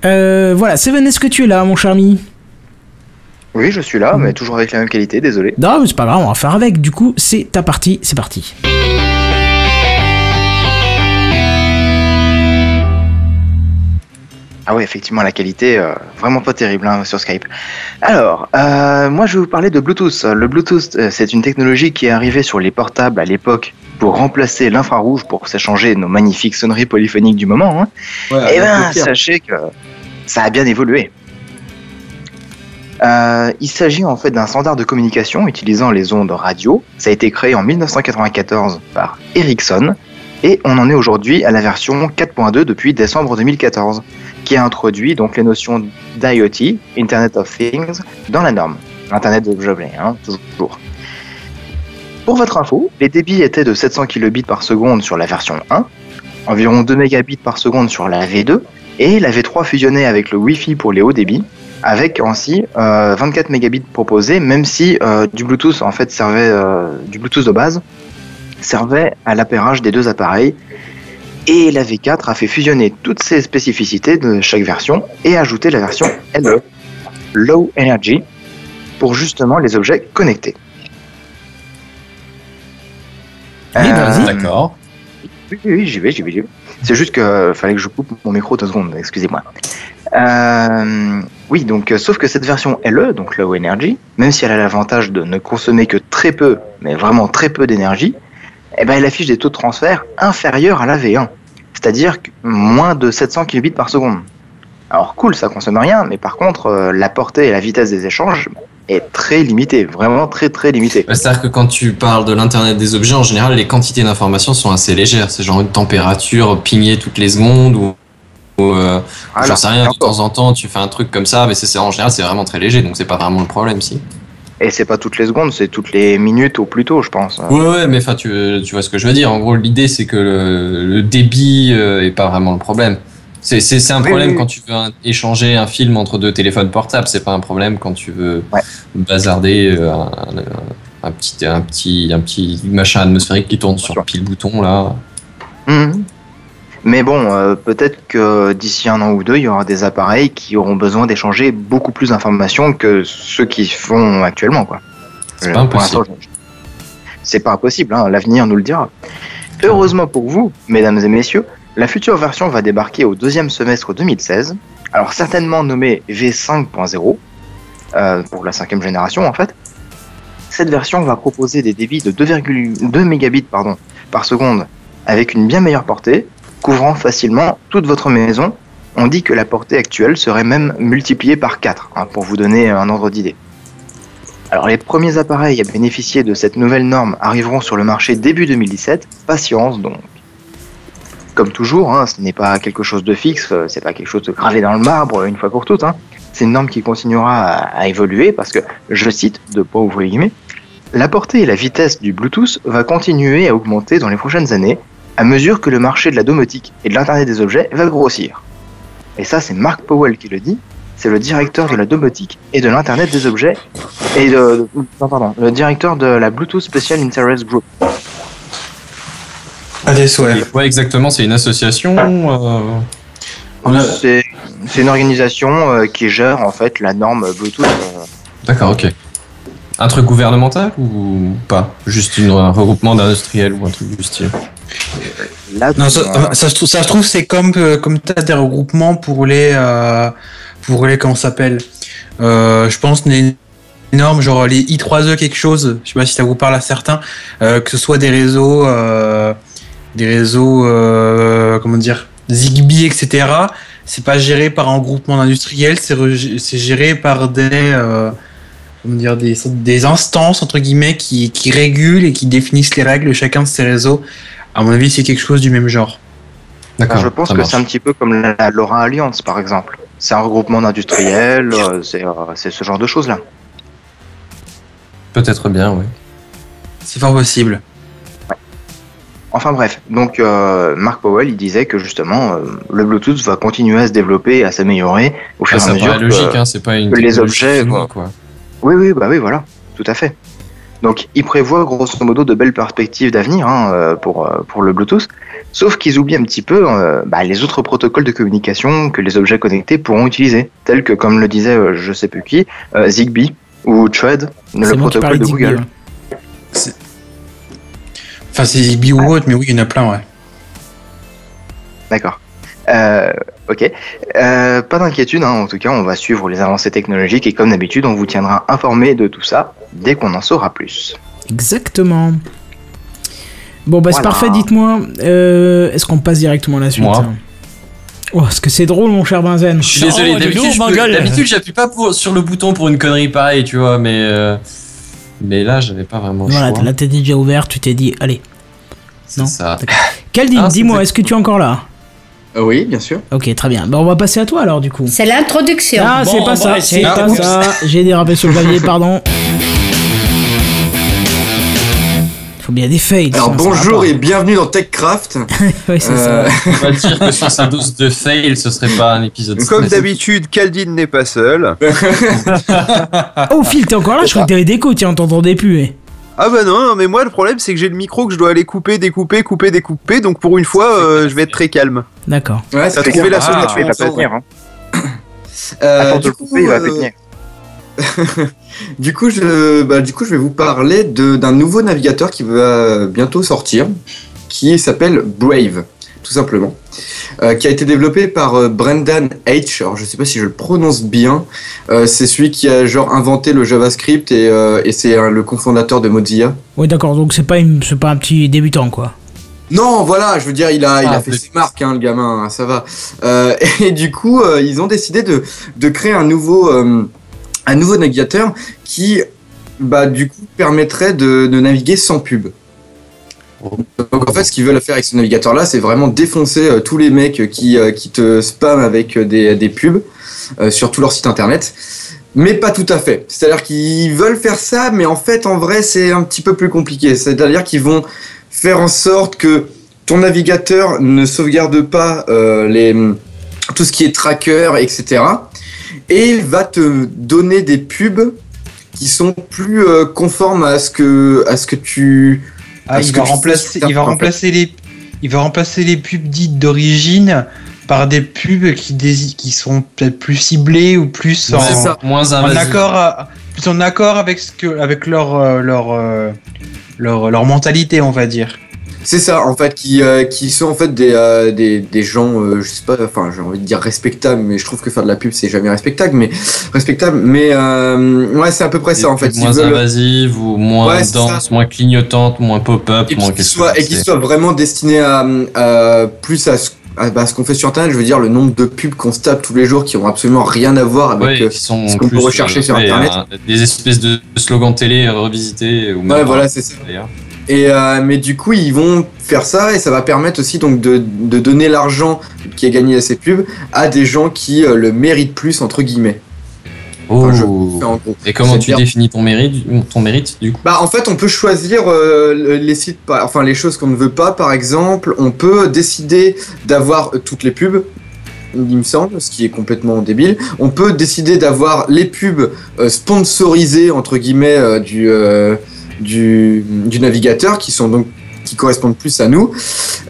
Speaker 2: Euh, voilà, Seven, est-ce que tu es là, mon charmi
Speaker 8: Oui, je suis là, mais toujours avec la même qualité, désolé.
Speaker 2: Non, mais c'est pas grave, on va faire avec. Du coup, c'est ta partie, c'est parti.
Speaker 8: Ah ouais, effectivement, la qualité, euh, vraiment pas terrible hein, sur Skype. Alors, euh, moi je vais vous parler de Bluetooth. Le Bluetooth, euh, c'est une technologie qui est arrivée sur les portables à l'époque pour remplacer l'infrarouge, pour s'échanger nos magnifiques sonneries polyphoniques du moment. hein.
Speaker 9: Ouais,
Speaker 8: Eh ben,
Speaker 9: pire.
Speaker 8: sachez que ça a bien évolué. Euh, il s'agit en fait d'un standard de communication utilisant les ondes radio. Ça a été créé en 1994 par Ericsson et on en est aujourd'hui à la version 4.2 depuis décembre 2014, qui a introduit donc les notions d'IoT, Internet of Things, dans la norme. Internet des objets, hein, toujours. Pour votre info, les débits étaient de 700 kilobits par seconde sur la version 1 environ 2 mégabits par seconde sur la V2, et la V3 fusionnait avec le Wi-Fi pour les hauts débits, avec ainsi euh, 24 mégabits proposés, même si euh, du Bluetooth en fait servait euh, du Bluetooth de base servait à l'appairage des deux appareils. Et la V4 a fait fusionner toutes ces spécificités de chaque version et ajouté la version LE, Low Energy, pour justement les objets connectés.
Speaker 2: Oui, vas-y.
Speaker 3: D'accord.
Speaker 8: Oui, oui, oui, j'y vais, j'y vais, j'y vais. C'est juste que fallait que je coupe mon micro deux secondes, excusez-moi. Euh, oui, donc, euh, sauf que cette version LE, donc Low Energy, même si elle a l'avantage de ne consommer que très peu, mais vraiment très peu d'énergie, eh ben, elle affiche des taux de transfert inférieurs à la V1, c'est-à-dire moins de 700 kbps par seconde. Alors cool, ça consomme rien, mais par contre, euh, la portée et la vitesse des échanges est très limitée, vraiment très très limitée.
Speaker 3: Bah, C'est-à-dire que quand tu parles de l'Internet des objets, en général, les quantités d'informations sont assez légères. C'est genre une température pingée toutes les secondes ou, euh, j'en sais rien, de temps en temps, tu fais un truc comme ça, mais c'est en général, c'est vraiment très léger, donc c'est pas vraiment le problème, si.
Speaker 8: Et c'est pas toutes les secondes, c'est toutes les minutes au plus tôt, je pense.
Speaker 3: Ouais, ouais, mais enfin, tu, tu vois ce que je veux dire. En gros, l'idée, c'est que le, le débit euh, est pas vraiment le problème. C'est un problème
Speaker 8: oui, oui.
Speaker 3: quand tu veux un- échanger un film entre deux téléphones portables. C'est pas un problème quand tu veux
Speaker 8: Ouais.
Speaker 3: bazarder euh, un, un- un petit, un, petit, un petit machin atmosphérique qui tourne sur pile bouton, là.
Speaker 8: Mhm. Mais bon, euh, peut-être que d'ici un an ou deux, il y aura des appareils qui auront besoin d'échanger beaucoup plus d'informations que ceux qui font actuellement, quoi.
Speaker 3: C'est
Speaker 8: Euh,
Speaker 3: pas impossible.
Speaker 8: C'est pas impossible, hein, l'avenir nous le dira. Heureusement pour vous, mesdames et messieurs, la future version va débarquer au deuxième semestre 2016. Alors certainement nommée V5.0 euh, pour la cinquième génération en fait. Cette version va proposer des débits de 2,2 mégabits pardon, par seconde avec une bien meilleure portée, couvrant facilement toute votre maison. On dit que la portée actuelle serait même multipliée par 4, hein, pour vous donner un ordre d'idée. Alors les premiers appareils à bénéficier de cette nouvelle norme arriveront sur le marché début 2017. Patience donc. Comme toujours, hein, ce n'est pas quelque chose de fixe, euh, c'est pas quelque chose de gravé dans le marbre une fois pour toutes. hein. C'est une norme qui continuera à, évoluer parce que, je cite, de pas ouvrir les guillemets, la portée et la vitesse du Bluetooth va continuer à augmenter dans les prochaines années à mesure que le marché de la domotique et de l'Internet des objets va grossir. Et ça, c'est Mark Powell qui le dit. C'est le directeur de la domotique et de l'Internet des objets et de, non, pardon, le directeur de la Bluetooth Special Interest Group.
Speaker 7: À des souhaits.
Speaker 3: Ouais, exactement, c'est une association. euh,
Speaker 7: a-
Speaker 8: C'est c'est une organisation euh, qui gère en fait la norme Bluetooth. euh,
Speaker 3: D'accord, ok. Un truc gouvernemental ou pas? Juste une- un regroupement d'industriels ou un truc du style?
Speaker 8: Là,
Speaker 7: Non, ça,
Speaker 8: euh,
Speaker 7: ça, se trouve, ça se trouve, c'est comme, euh, comme tu as des regroupements pour les. euh, pour les. Comment s'appelle Euh, Je pense les normes, genre les I3E quelque chose. Je sais pas si ça vous parle à certains. euh, que ce soit des réseaux. des réseaux. comment dire Zigbee, etc. C'est pas géré par un groupement d'industriels, c'est c'est géré par des. comment dire, des, des instances, entre guillemets, qui, qui régulent et qui définissent les règles de chacun de ces réseaux. À mon avis, c'est quelque chose du même genre.
Speaker 3: D'accord.
Speaker 8: je pense que c'est un petit peu comme la, la LoRa Alliance par exemple. C'est un regroupement d'industriels, euh, c'est euh, c'est ce genre de choses là.
Speaker 3: Peut-être bien, oui.
Speaker 7: C'est fort possible.
Speaker 8: Enfin bref, donc euh, Mark Powell il disait que justement euh, le Bluetooth va continuer à se développer, et à s'améliorer au fur
Speaker 3: Ah,
Speaker 8: et à
Speaker 3: ça
Speaker 8: mesure.
Speaker 3: paraît
Speaker 8: que-
Speaker 3: logique, hein, c'est pas une
Speaker 8: que les objets,
Speaker 3: finie,
Speaker 8: quoi.
Speaker 3: quoi.
Speaker 8: Oui, oui, bah oui, voilà, tout à fait. Donc, ils prévoient grosso modo de belles perspectives d'avenir hein, euh, pour, euh, pour le Bluetooth, sauf qu'ils oublient un petit peu euh, bah, les autres protocoles de communication que les objets connectés pourront utiliser, tels que, comme le disait euh, je sais plus qui, euh, Zigbee ou Thread, le protocole de
Speaker 2: Zigbee,
Speaker 8: Google.
Speaker 2: ouais.
Speaker 7: Enfin, c'est Zigbee ou autre, mais oui, il y en a plein, ouais.
Speaker 8: D'accord. Euh, ok. Euh, pas d'inquiétude, hein, en tout cas, on va suivre les avancées technologiques et comme d'habitude, on vous tiendra informé de tout ça dès qu'on en saura plus.
Speaker 2: Exactement. Bon, bah c'est parfait, dites-moi. euh, Est-ce qu'on passe directement à la suite
Speaker 3: Moi.
Speaker 2: Oh, est-ce que c'est drôle, mon cher Benzen
Speaker 3: Je suis désolé,
Speaker 6: Oh, de
Speaker 3: d'habitude j'appuie pas pour- sur le bouton pour une connerie pareille, tu vois, mais euh, mais là j'avais pas vraiment le
Speaker 2: Voilà,
Speaker 3: choix.
Speaker 2: la tête déjà ouverte, tu t'es dit, allez.
Speaker 3: C'est
Speaker 2: non.
Speaker 3: ça.
Speaker 2: Caldine,
Speaker 3: Ah,
Speaker 2: dis-moi, est-ce que tu es encore là?
Speaker 9: Oui, bien sûr.
Speaker 2: Ok, très bien. Bah, on va passer à toi alors, du coup.
Speaker 5: C'est l'introduction.
Speaker 2: Ah,
Speaker 6: Bon,
Speaker 2: c'est pas ça, c'est pas
Speaker 7: oups.
Speaker 2: ça. J'ai dérapé sur le clavier, [LAUGHS] pardon. Faut bien des fails.
Speaker 9: Alors bonjour et bienvenue dans TechCraft. [LAUGHS]
Speaker 2: Ouais, c'est
Speaker 9: Euh,
Speaker 2: ça.
Speaker 3: On va dire que [LAUGHS] sur sa dose de fail, ce serait pas un épisode.
Speaker 4: Comme d'habitude, Caldine n'est pas seul.
Speaker 2: Oh, Phil, t'es encore là Je crois que t'avais déco, tiens, on t'entendait plus. eh.
Speaker 4: Ah bah non, non, mais moi le problème c'est que j'ai le micro que je dois aller couper, découper, couper, découper, donc pour une fois euh, je vais être très calme.
Speaker 2: D'accord.
Speaker 9: ouais,
Speaker 4: T'as
Speaker 9: c'est
Speaker 4: trouvé la.
Speaker 8: Ah,
Speaker 4: solution
Speaker 8: il va pas tenir. Hein. [COUGHS]
Speaker 9: Euh,
Speaker 8: À force de
Speaker 9: du
Speaker 8: le
Speaker 9: coup,
Speaker 8: couper, il va
Speaker 9: euh. [LAUGHS] Du coup, je, bah, du coup, je vais vous parler de- d'un nouveau navigateur qui va bientôt sortir, qui s'appelle Brave, tout simplement, euh, qui a été développé par euh, Brendan H. Alors, je sais pas si je le prononce bien. Euh, c'est celui qui a genre inventé le JavaScript et, euh, et c'est euh, le cofondateur de Mozilla.
Speaker 2: Ouais, d'accord, donc c'est pas, une- c'est pas un petit débutant, quoi.
Speaker 9: Non, voilà, je veux dire, il a, il
Speaker 3: Ah,
Speaker 9: a fait
Speaker 3: peut-
Speaker 9: ses marques, hein, le gamin, hein, ça va. Euh, [LAUGHS] et du coup, euh, ils ont décidé de, de créer un nouveau, euh, un nouveau navigateur qui, bah, du coup, permettrait de, de naviguer sans pub. Donc en fait, ce qu'ils veulent faire avec ce navigateur-là, c'est vraiment défoncer euh, tous les mecs qui, euh, qui te spamment avec euh, des, des pubs sur tout leur site internet. Mais pas tout à fait. C'est-à-dire qu'ils veulent faire ça, mais en fait, en vrai, c'est un petit peu plus compliqué. C'est-à-dire qu'ils vont faire en sorte que ton navigateur ne sauvegarde pas les, tout ce qui est tracker, etc. Et va te donner des pubs qui sont plus conformes à ce que, à ce que tu...
Speaker 7: Ah, il va remplacer, il va remplacer les, il va remplacer les pubs dites d'origine par des pubs qui, dési- qui sont peut-être plus ciblées ou plus en,
Speaker 9: ça.
Speaker 3: Moins
Speaker 7: en accord, à- plus en accord avec ce que, avec leur, euh, leur, euh, leur, leur mentalité, on va dire.
Speaker 9: C'est ça, en fait, qui, euh, qui sont en fait des, euh, des, des gens, euh, je sais pas, enfin, j'ai envie de dire respectables, mais je trouve que faire de la pub, c'est jamais respectable, mais respectable, mais ouais, c'est à peu près ça, en fait.
Speaker 3: Moins
Speaker 9: veulent-
Speaker 3: invasive ou moins
Speaker 9: Ouais,
Speaker 3: dense, moins clignotante, moins pop-up, moins que
Speaker 9: soit, et qui soit vraiment destiné à, à plus à ce, à, bah, ce qu'on fait sur Internet, je veux dire, le nombre de pubs qu'on se tape tous les jours qui ont absolument rien à voir avec.
Speaker 3: Ouais, qui sont
Speaker 9: ce qu'on peut rechercher sur Internet.
Speaker 3: un- des espèces de slogans télé revisités. Ou même
Speaker 9: Ouais, voilà, c'est ça. Et euh, mais du coup, ils vont faire ça et ça va permettre aussi donc de, de donner l'argent qui est gagné à ces pubs à des gens qui euh, le méritent plus entre guillemets. Enfin, je-
Speaker 3: Oh.
Speaker 9: en gros.
Speaker 3: Et comment tu définis ton mérite, ton mérite du coup?
Speaker 9: Bah en fait, on peut choisir euh, le- les sites, enfin les choses qu'on ne veut pas. Par exemple, on peut décider d'avoir toutes les pubs. Il me semble, ce qui est complètement débile. On peut décider d'avoir les pubs euh, sponsorisées entre guillemets euh, du, du navigateur, qui sont donc qui correspondent plus à nous,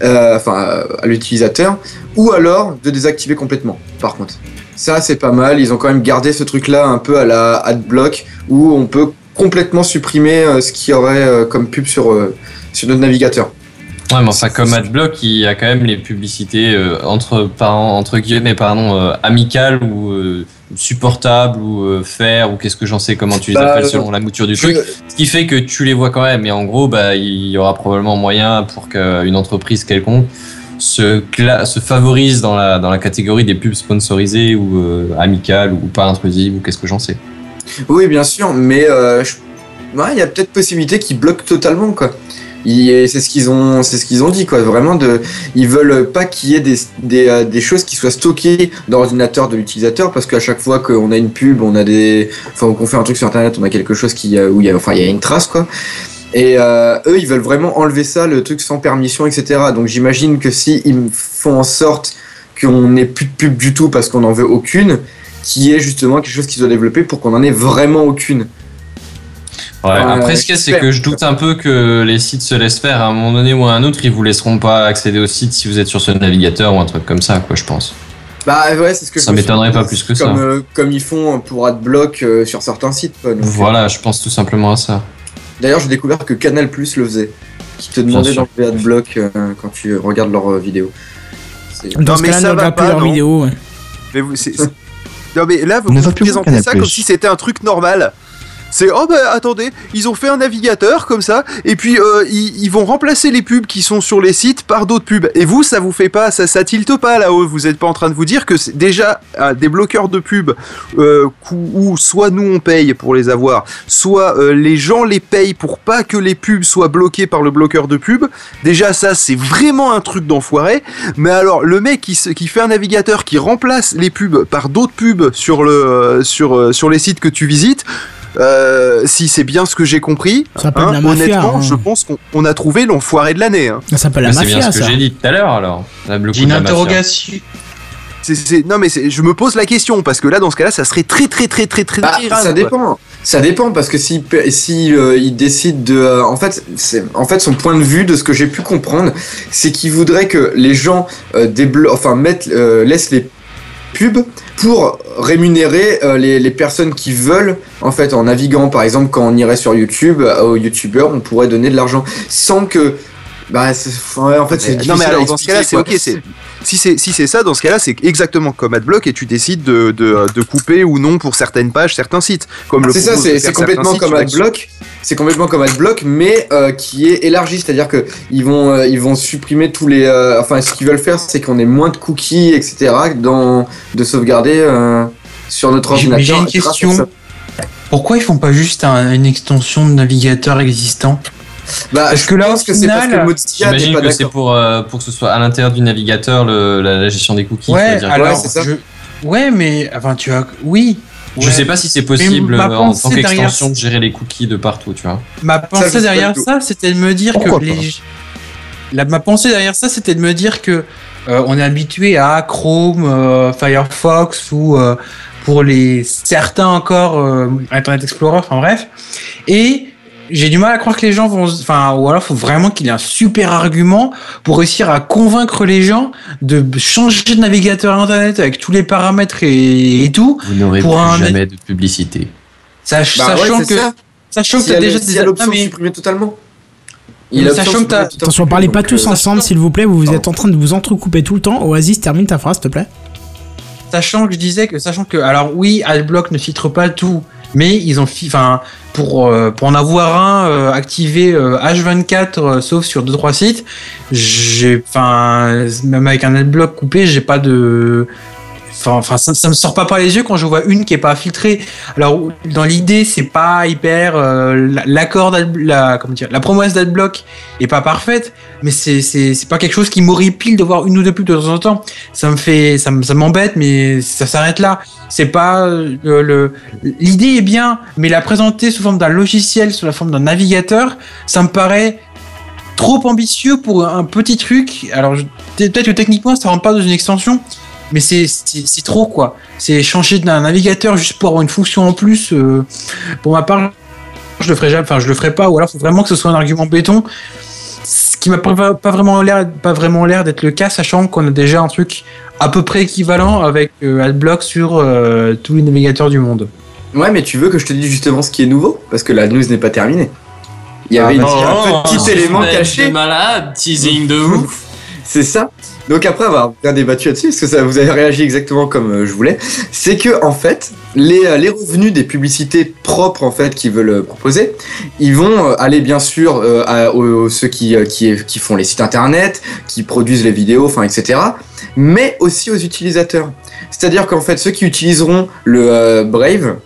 Speaker 9: euh, enfin à l'utilisateur, ou alors de désactiver complètement. Par contre, ça c'est pas mal. Ils ont quand même gardé ce truc-là un peu à la AdBlock, où on peut complètement supprimer euh, ce qu'il y aurait euh, comme pub sur sur notre navigateur.
Speaker 3: Ouais, mais enfin, comme AdBlock, il y a quand même les publicités entre, parents, entre guillemets, pardon, amicales ou supportables ou euh, fair ou qu'est-ce que j'en sais comment tu les
Speaker 9: Bah,
Speaker 3: appelles selon la mouture du truc. Ce qui fait que tu les vois quand même. Et en gros, bah, il y aura probablement moyen pour qu'une entreprise quelconque se, se favorise dans la, dans la catégorie des pubs sponsorisées ou euh, amicales ou pas intrusives ou qu'est-ce que j'en sais.
Speaker 9: Oui, bien sûr, mais euh, je- ouais, il y a peut-être possibilité qu'ils bloquent totalement quoi. C'est ce qu'ils ont, c'est ce qu'ils ont dit quoi. Vraiment de, ils veulent pas qu'il y ait des, euh, des choses qui soient stockées dans l'ordinateur de l'utilisateur parce qu'à chaque fois qu'on a une pub, on a des, enfin qu'on fait un truc sur internet, on a quelque chose qui, euh, où il y a, enfin il y a une trace quoi. Et euh, eux, ils veulent vraiment enlever ça, le truc sans permission, etc. Donc j'imagine que si ils font en sorte qu'on n'ait plus de pub du tout parce qu'on n'en veut aucune, qui est justement quelque chose qu'ils doivent développer pour qu'on en ait vraiment aucune.
Speaker 3: Ouais,
Speaker 9: Ouais,
Speaker 3: après, ce qu'il y a, c'est que je doute un peu que les sites se laissent faire. À un moment donné ou à un autre, ils vous laisseront pas accéder au site si vous êtes sur ce navigateur ou un truc comme ça, quoi, je pense.
Speaker 9: Bah ouais, c'est ce que
Speaker 3: Ça m'étonnerait pas plus que ça.
Speaker 9: comme, euh, comme ils font pour AdBlock euh, sur certains sites. quoi. Donc, euh,
Speaker 3: Voilà, je pense tout simplement à ça.
Speaker 9: D'ailleurs, j'ai découvert que Canal Plus le faisait, qui te demandait d'enlever AdBlock euh, quand tu regardes leurs euh, vidéos.
Speaker 2: Dans
Speaker 4: Non,
Speaker 2: ce
Speaker 4: mais
Speaker 2: cas-là,
Speaker 4: ça
Speaker 2: ne
Speaker 4: va pas,
Speaker 2: leurs
Speaker 4: non
Speaker 2: vidéos. ouais.
Speaker 4: Mais vous, [LAUGHS] Non mais là vous vous présentez ça comme si c'était un truc normal. C'est oh bah attendez, ils ont fait un navigateur comme ça et puis euh, ils, vont remplacer les pubs qui sont sur les sites par d'autres pubs. Et vous ça vous fait pas ça ça tilte pas là-haut, vous êtes pas en train de vous dire que déjà euh, des bloqueurs de pubs euh, où, soit nous on paye pour les avoir, soit euh, les gens les payent pour pas que les pubs soient bloquées par le bloqueur de pubs. Déjà ça c'est vraiment un truc d'enfoiré. Mais alors, le mec qui, qui fait un navigateur qui remplace les pubs par d'autres pubs sur, le, sur, sur les sites que tu visites, euh, si c'est bien ce que j'ai compris,
Speaker 2: Ça
Speaker 4: hein,
Speaker 2: la mafia,
Speaker 4: honnêtement,
Speaker 2: hein.
Speaker 4: je pense qu'on on a trouvé l'enfoiré de l'année. hein.
Speaker 2: Ça s'appelle la
Speaker 3: Mais c'est bien
Speaker 2: mafia,
Speaker 3: ce que j'ai dit tout à l'heure alors.
Speaker 7: J'ai une
Speaker 3: de la mafia.
Speaker 7: interrogation.
Speaker 4: C'est- c'est- non mais je me pose la question parce que là dans ce cas-là ça serait très très très très très
Speaker 9: Bah,
Speaker 4: très
Speaker 9: ça
Speaker 4: quoi.
Speaker 9: dépend. Ça dépend parce que si si euh, il décide de, euh, en fait, c'est en fait son point de vue de ce que j'ai pu comprendre, c'est qu'il voudrait que les gens euh, déblo- enfin mettent, euh, laissent les pubs pour rémunérer euh, les, les personnes qui veulent en fait en naviguant par exemple quand on irait sur YouTube euh, aux youtubeurs on pourrait donner de l'argent. Sans que bah ouais, en fait c'est
Speaker 4: non mais
Speaker 9: difficile à
Speaker 4: alors dans ce cas-là c'est ok si c'est si c'est ça dans ce cas-là c'est exactement comme AdBlock et tu décides de, de, de couper ou non pour certaines pages certains sites comme le
Speaker 9: C'est ça, c'est complètement
Speaker 4: sites
Speaker 9: comme AdBlock. C'est complètement comme AdBlock, mais euh, qui est élargi, c'est-à-dire que ils vont euh, ils vont supprimer tous les, euh, enfin ce qu'ils veulent faire, c'est qu'on ait moins de cookies, etc. Dans de sauvegarder euh, sur notre ordinateur.
Speaker 7: mais j'ai une question. Pourquoi ils font pas juste un- une extension de navigateur existant?
Speaker 9: Bah,
Speaker 7: Parce
Speaker 9: je
Speaker 7: que là,
Speaker 9: pense
Speaker 7: au
Speaker 9: que c'est parce que Mozilla n'est
Speaker 3: J'imagine
Speaker 9: pas
Speaker 3: que c'est pour, euh, pour que ce soit à l'intérieur du navigateur le- la, la gestion des cookies.
Speaker 7: Ouais,
Speaker 3: c'est-à-dire-
Speaker 7: alors,
Speaker 9: Ouais, c'est ça.
Speaker 7: je... ouais, mais enfin, tu as, oui.
Speaker 3: Je
Speaker 7: Ouais.
Speaker 3: sais pas si c'est possible
Speaker 7: ma
Speaker 3: euh, en tant qu'extension de gérer les cookies de partout, tu vois.
Speaker 7: Ma
Speaker 9: je
Speaker 7: pensée derrière ça, c'était de me dire
Speaker 4: Pourquoi
Speaker 7: que les... La, ma pensée derrière ça, c'était de me dire que euh, on est habitué à Chrome, euh, Firefox ou euh, pour les certains encore euh, Internet Explorer, enfin bref. Et j'ai du mal à croire que les gens vont, enfin, ou alors faut vraiment qu'il y ait un super argument pour réussir à convaincre les gens de changer de navigateur internet avec tous les paramètres et, et tout,
Speaker 3: Vous n'aurez
Speaker 7: Pour un-
Speaker 3: jamais de publicité.
Speaker 7: sach-
Speaker 9: Bah ouais,
Speaker 7: sachant
Speaker 9: c'est
Speaker 7: que,
Speaker 9: ça.
Speaker 7: sachant que
Speaker 9: Si
Speaker 7: t'as
Speaker 9: elle-
Speaker 7: déjà
Speaker 9: si
Speaker 7: des Ah, mais-
Speaker 9: supprimée totalement. Il
Speaker 7: sachant que t'as-
Speaker 2: Attention, parlez pas tous
Speaker 9: euh,
Speaker 2: ensemble, s'il vous plaît. Vous êtes en train de vous entrecouper tout le temps. Oasis, termine ta phrase, s'il te plaît.
Speaker 7: Sachant que je disais que, sachant que, alors oui, Adblock ne filtre pas tout, mais ils ont, fi- enfin, pour euh, pour en avoir un euh, activé euh, H24, euh, sauf sur deux trois sites, j'ai, même avec un Adblock coupé, j'ai pas de, enfin, ça, ça me sort pas par les yeux quand je vois une qui est pas filtrée. Alors dans l'idée, c'est pas hyper, euh, la- l'accord, la, comment dire, la promesse d'Adblock est pas parfaite, mais c'est c'est pas quelque chose qui m'horripile de voir une ou deux pubs de temps en temps. Ça me fait ça me- ça m'embête mais ça s'arrête là. C'est pas euh, le l'idée est bien mais la présenter sous forme d'un logiciel sous la forme d'un navigateur ça me paraît trop ambitieux pour un petit truc. Alors peut-être que techniquement ça rentre pas dans une extension mais c'est c'est c'est trop quoi c'est changer d'un navigateur juste pour avoir une fonction en plus euh, pour ma part je le ferai jamais enfin je le ferai pas ou alors faut vraiment que ce soit un argument béton ce qui m'a pas, pas vraiment l'air pas vraiment l'air d'être le cas sachant qu'on a déjà un truc à peu près équivalent avec euh, Adblock sur euh, tous les navigateurs du monde.
Speaker 9: Ouais, mais tu veux que je te dise justement ce qui est nouveau? Parce que la news n'est pas terminée. Il y avait une- un petit élément caché.
Speaker 3: malade, teasing de ouf.
Speaker 9: C'est ça. Donc après avoir bien débattu là-dessus, parce que ça, vous avez réagi exactement comme euh, je voulais, c'est que en fait, les, euh, les revenus des publicités propres en fait qu'ils veulent euh, proposer, ils vont aller bien sûr à, aux, ceux qui, qui, qui font les sites internet, qui produisent les vidéos, enfin etc. Mais aussi aux utilisateurs. C'est-à-dire qu'en fait, ceux qui utiliseront le Brave,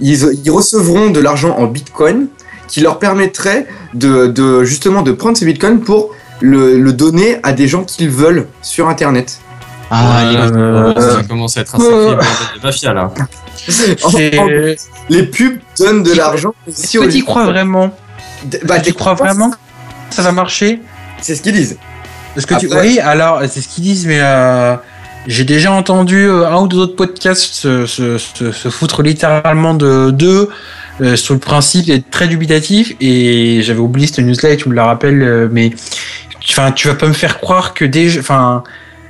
Speaker 9: ils, ils recevront de l'argent en Bitcoin qui leur permettrait de, de justement de prendre ces Bitcoins pour le, le donner à des gens qu'ils veulent sur Internet.
Speaker 3: Ah,
Speaker 7: Euh,
Speaker 3: ça commence à être un sacré bordel de mafia là. [LAUGHS]
Speaker 9: Les pubs donnent de l'argent aussi
Speaker 7: Est-ce que
Speaker 9: aux
Speaker 7: tu crois vraiment
Speaker 9: Bah,
Speaker 7: Tu crois vraiment que ça va marcher
Speaker 9: C'est ce qu'ils disent.
Speaker 7: Est-ce que tu oui alors c'est ce qu'ils disent mais euh, j'ai déjà entendu euh, un ou deux autres podcasts se, se, se, se foutre littéralement de d'eux euh, sur le principe d'être très dubitatif et j'avais oublié cette news là et tu me la rappelles euh, mais enfin tu vas pas me faire croire que déjà enfin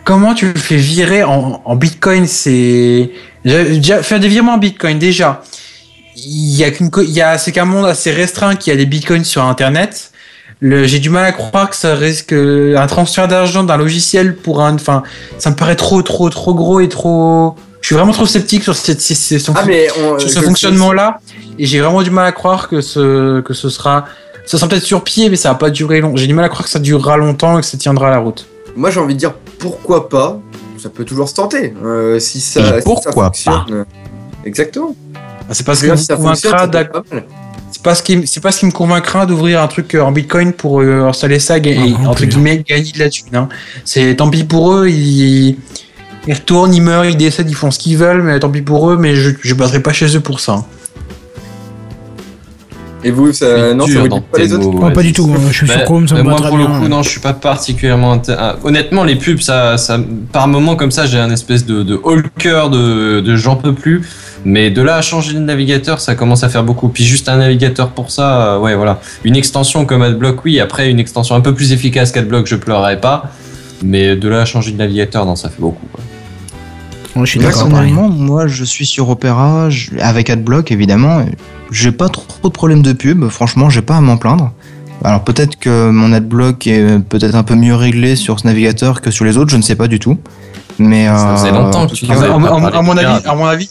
Speaker 7: comment tu le fais virer en, en bitcoin c'est déjà- faire des virements en bitcoin déjà. Il y a qu'une il y a c'est qu'un monde assez restreint qui a des bitcoins sur internet. Le, j'ai du mal à croire que ça risque un transfert d'argent d'un logiciel pour un enfin ça me paraît trop trop trop gros et trop je suis vraiment trop sceptique sur cette, cette- cette-
Speaker 9: Ah, on-
Speaker 7: sur ce
Speaker 9: je-
Speaker 7: fonctionnement là et j'ai vraiment du mal à croire que ce que ce sera ça sera peut-être sur pied mais ça va pas durer long j'ai du mal à croire que ça durera longtemps et que ça tiendra la route
Speaker 9: Moi, j'ai envie de dire pourquoi pas? Ça peut toujours se tenter. euh, si ça,
Speaker 7: Et
Speaker 9: si ça
Speaker 7: pourquoi
Speaker 9: fonctionne. Exactement.
Speaker 7: Ah, c'est pas ce
Speaker 9: si ça fonctionne, pas
Speaker 7: c'est pas ce qui c'est pas ce qui me convaincra d'ouvrir un truc euh, en bitcoin pour euh, installer ça et
Speaker 2: Ah,
Speaker 7: entre guillemets gagner de la thune hein. c'est tant pis pour eux ils ils retournent ils meurent ils décèdent ils font ce qu'ils veulent mais tant pis pour eux mais je je battrai pas chez eux pour ça
Speaker 9: Et vous, ça, non, ça vous dit pas les autres
Speaker 3: mots,
Speaker 2: Oh, pas du tout, moi, je suis
Speaker 3: Bah,
Speaker 2: sur Chrome, ça me
Speaker 3: bah,
Speaker 2: va
Speaker 3: moi pour le coup non je suis pas particulièrement ah, honnêtement les pubs ça, ça par moment comme ça j'ai un espèce de, de cœur de, de j'en peux plus. Mais de là à changer de navigateur ça commence à faire beaucoup. Puis juste un navigateur pour ça euh, ouais voilà. Une extension comme AdBlock oui. Après une extension un peu plus efficace qu'AdBlock je pleurerais pas. Mais de là à changer de navigateur non ça fait beaucoup quoi.
Speaker 2: Moi, je suis d'accord. pareil.
Speaker 8: Personnellement, moi, je suis sur Opera, je- avec AdBlock évidemment. J'ai pas trop de problèmes de pub. Franchement, j'ai pas à m'en plaindre. Alors peut-être que mon AdBlock est peut-être un peu mieux réglé sur ce navigateur que sur les autres. Je ne sais pas du tout. Mais
Speaker 3: Ça faisait
Speaker 8: euh,
Speaker 3: longtemps que tu
Speaker 7: à, mon- à avis,
Speaker 3: pirate.
Speaker 7: à mon avis,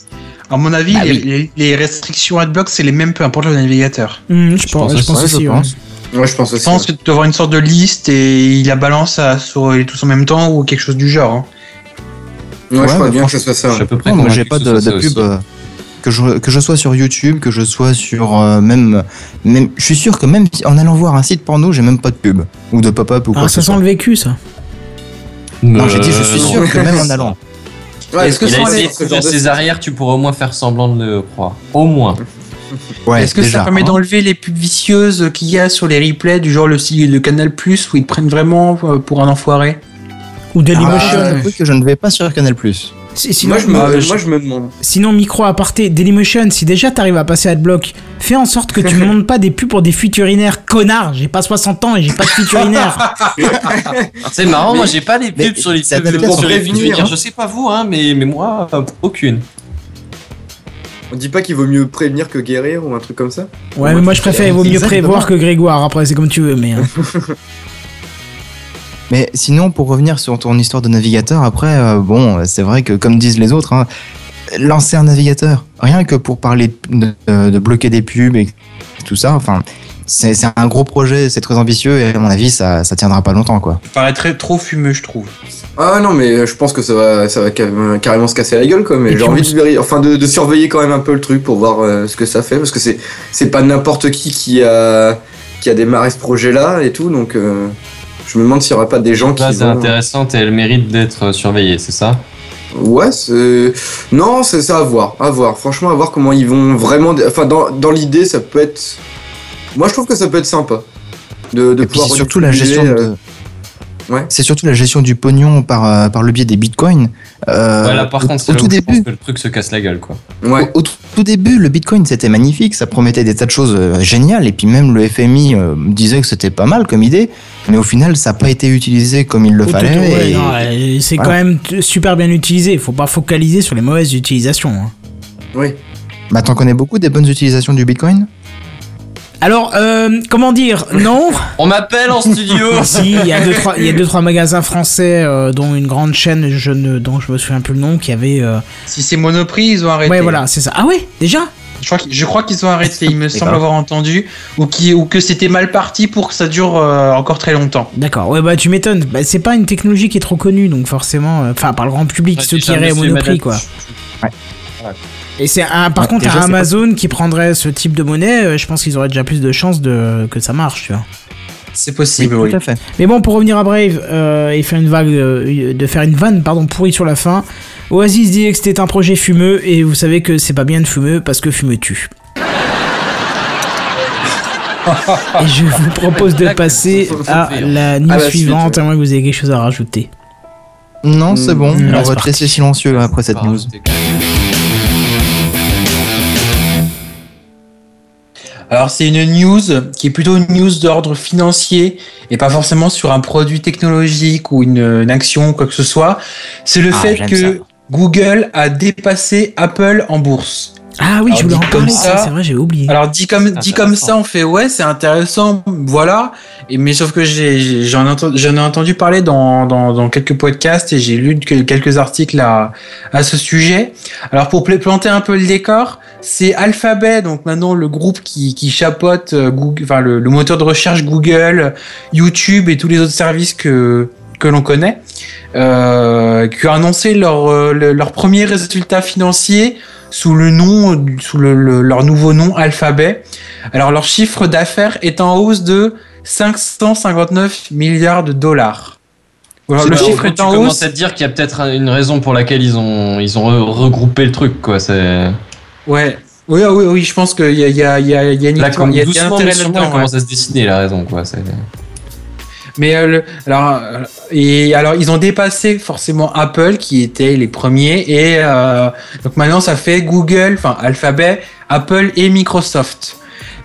Speaker 7: à mon avis,
Speaker 8: Bah
Speaker 7: les,
Speaker 8: oui.
Speaker 7: les- les restrictions AdBlock, c'est les mêmes peu importe le navigateur.
Speaker 2: Hum, je, pense,
Speaker 3: pense
Speaker 2: je
Speaker 3: aussi,
Speaker 2: pense
Speaker 8: ouais,
Speaker 2: aussi,
Speaker 8: je pense.
Speaker 9: Ouais, je pense
Speaker 7: Je
Speaker 9: aussi.
Speaker 7: pense que tu dois avoir une sorte de liste et il la balance à, sur les tous en même temps ou quelque chose du genre. hein.
Speaker 9: Ouais,
Speaker 8: Ouais,
Speaker 9: je crois bien que ce soit ça.
Speaker 3: je suis à peu près
Speaker 8: Non, moi j'ai pas de, pub euh, que je que je sois sur YouTube, que je sois sur euh, même même. Je suis sûr que même en allant voir un site porno, j'ai même pas de pub ou de pop-up ou quoi
Speaker 2: Ah, ça sent le vécu, ça.
Speaker 8: Non, j'ai dit je suis
Speaker 3: Euh,
Speaker 8: sûr que même en allant.
Speaker 9: Ouais,
Speaker 7: Est-ce que sans
Speaker 3: essayé
Speaker 7: les-
Speaker 3: de arrières, tu pourrais au moins faire semblant de le croire. Au moins.
Speaker 8: Ouais,
Speaker 7: Est-ce que
Speaker 8: déjà,
Speaker 7: ça permet
Speaker 8: hein.
Speaker 7: d'enlever les pubs vicieuses qu'il y a sur les replays du genre le, le Canal Plus où ils te prennent vraiment euh, pour un enfoiré?
Speaker 2: Ou Dailymotion.
Speaker 8: Ah, je que je ne vais pas sur Canal+.
Speaker 2: Si- sinon,
Speaker 9: Moi, je me,
Speaker 7: je-
Speaker 9: moi, je me demande.
Speaker 2: sinon, micro aparté, Dailymotion, si déjà t'arrives à passer AdBlock, fais en sorte que tu [LAUGHS] me montres pas des pubs pour des fuites urinaires. Connard, j'ai pas 60 ans et j'ai pas de fuite urinaire. [LAUGHS]
Speaker 3: C'est marrant, moi j'ai pas les
Speaker 8: mais
Speaker 3: pubs sur les pubs
Speaker 9: pour prévenir, hein.
Speaker 3: Je sais pas vous, hein, mais, mais moi, euh, aucune.
Speaker 9: On dit pas qu'il vaut mieux prévenir que guérir ou un truc comme ça?
Speaker 2: Ouais, mais moi je préfère, il vaut mieux prévoir que Grégoire. Après, c'est comme tu veux, mais. hein. [LAUGHS]
Speaker 8: Mais sinon, pour revenir sur ton histoire de navigateur, après, euh, bon, c'est vrai que comme disent les autres, hein, lancer un navigateur, rien que pour parler de, de- de bloquer des pubs et tout ça, enfin, c'est un gros projet, c'est très ambitieux et à mon avis, ça, ça tiendra pas longtemps, quoi.
Speaker 7: Ça paraît très, trop fumeux, je trouve.
Speaker 9: Ah non, mais je pense que ça va, ça va carrément carrément se casser la gueule, quoi. Mais j'ai envie de, enfin, de, de surveiller quand même un peu le truc pour voir euh, ce que ça fait, parce que c'est, c'est pas n'importe qui qui a, qui a démarré ce projet-là et tout, donc euh, je me demande s'il y aura pas des gens qui
Speaker 3: Là, c'est
Speaker 9: vont-
Speaker 3: intéressant et elle mérite d'être euh, surveillée, c'est ça?
Speaker 9: Ouais, c'est. Non, c'est ça à voir. À voir. Franchement, à voir comment ils vont vraiment. Enfin, dans, dans l'idée, ça peut être. Moi, je trouve que ça peut être sympa. De, de
Speaker 8: Et puis
Speaker 9: pouvoir
Speaker 8: c'est surtout la gestion
Speaker 9: euh,
Speaker 8: de...
Speaker 9: Ouais.
Speaker 8: C'est surtout la gestion du pognon par, euh, par le biais des bitcoins. Euh,
Speaker 3: Ouais, là par
Speaker 8: au-
Speaker 3: contre,
Speaker 8: au,
Speaker 3: c'est là
Speaker 8: tout
Speaker 3: où je pense
Speaker 8: début,
Speaker 3: que le truc se casse la gueule, quoi.
Speaker 9: Ouais.
Speaker 8: Au, au tout début, le Bitcoin c'était magnifique, ça promettait des tas de choses euh, géniales, et puis même le FMI euh, disait que c'était pas mal comme idée, mais au final ça n'a pas été utilisé comme il le
Speaker 2: Au
Speaker 8: fallait.
Speaker 2: ouais, c'est
Speaker 8: voilà.
Speaker 2: quand même super bien utilisé. Faut pas focaliser sur les mauvaises utilisations. hein.
Speaker 9: Oui.
Speaker 8: Bah t'en connais beaucoup des bonnes utilisations du Bitcoin?
Speaker 2: Alors, euh, comment dire? Non. [LAUGHS]
Speaker 3: On m'appelle en studio [LAUGHS]
Speaker 2: si, il y a deux trois, il y a deux trois magasins français, euh, dont une grande chaîne, je ne, dont je me souviens plus le nom, qui avait. euh,
Speaker 7: Si c'est Monoprix, ils ont arrêté.
Speaker 2: Ouais, voilà, c'est ça. Ah ouais, déjà?
Speaker 7: Je crois, qu'ils- je crois qu'ils ont arrêté, il me
Speaker 8: C'est
Speaker 7: semble
Speaker 8: pas.
Speaker 7: avoir entendu. Ou, qui, ou que c'était mal parti pour que ça dure euh, encore très longtemps.
Speaker 2: D'accord. Ouais, bah tu m'étonnes. Bah, c'est pas une technologie qui est trop connue, donc forcément, euh, enfin par le grand public, ceux qui iraient à Monoprix, quoi. Et c'est un, par
Speaker 8: Ouais,
Speaker 2: contre
Speaker 8: déjà, pas-
Speaker 2: Amazon qui prendrait ce type de monnaie, euh, je pense qu'ils auraient déjà plus de chances de que ça marche, tu vois.
Speaker 7: C'est possible, oui.
Speaker 8: tout à fait.
Speaker 2: Mais bon, pour revenir à Brave euh, et faire une vague, euh, de faire une vanne, pardon, pourrie sur la fin, Oasis disait que c'était un projet fumeux et vous savez que c'est pas bien de fumeux parce que fumeux tue. [LAUGHS] et je vous propose de passer à la news
Speaker 9: À la suite,
Speaker 2: suivante, à moins que vous ayez quelque chose à rajouter.
Speaker 8: Non, c'est bon,
Speaker 2: Mmh,
Speaker 8: on va te laisser silencieux après cette news.
Speaker 7: Alors c'est une news qui est plutôt une news d'ordre financier et pas forcément sur un produit technologique ou une, une action ou quoi que ce soit. C'est le
Speaker 8: Ah,
Speaker 7: fait que
Speaker 8: ça.
Speaker 7: Google a dépassé Apple en bourse.
Speaker 2: Ah oui,
Speaker 7: Alors,
Speaker 2: je voulais en
Speaker 7: dit comme
Speaker 2: parler,
Speaker 7: ça-
Speaker 2: ça, c'est vrai, j'ai oublié.
Speaker 7: Alors dit comme dit comme
Speaker 3: intéressant.
Speaker 7: ça, on fait ouais, c'est intéressant, voilà. Et mais sauf que j'en ai entendu, j'en ai entendu parler dans, dans, dans quelques podcasts et j'ai lu que- quelques articles à à ce sujet. Alors pour pla- planter un peu le décor, c'est Alphabet, donc maintenant le groupe qui qui chapeaute euh, Google, enfin le, le moteur de recherche Google, YouTube et tous les autres services que que l'on connaît, euh, qui a annoncé leur euh, le- leur premier résultat financier sous le nom, sous le, le- leur nouveau nom Alphabet. Alors leur chiffre d'affaires est en hausse de 559 milliards de dollars. Le chiffre
Speaker 3: tu
Speaker 7: est en
Speaker 3: commences
Speaker 7: hausse.
Speaker 3: à te dire qu'il y a peut-être une raison pour laquelle ils ont, ils ont re- regroupé le truc, quoi. C'est.
Speaker 7: Ouais. Oui, oui, oui, je pense qu'il y a, il y a, il y a, il y a une
Speaker 3: Là,
Speaker 7: il
Speaker 3: comme
Speaker 7: y a-
Speaker 3: doucement,
Speaker 7: intérêt là-dedans,
Speaker 3: elle commence à se dessiner, elle a raison, quoi.
Speaker 7: Mais euh, alors, euh, et alors ils ont dépassé forcément Apple qui était les premiers et euh, donc maintenant ça fait Google, enfin Alphabet, Apple et Microsoft.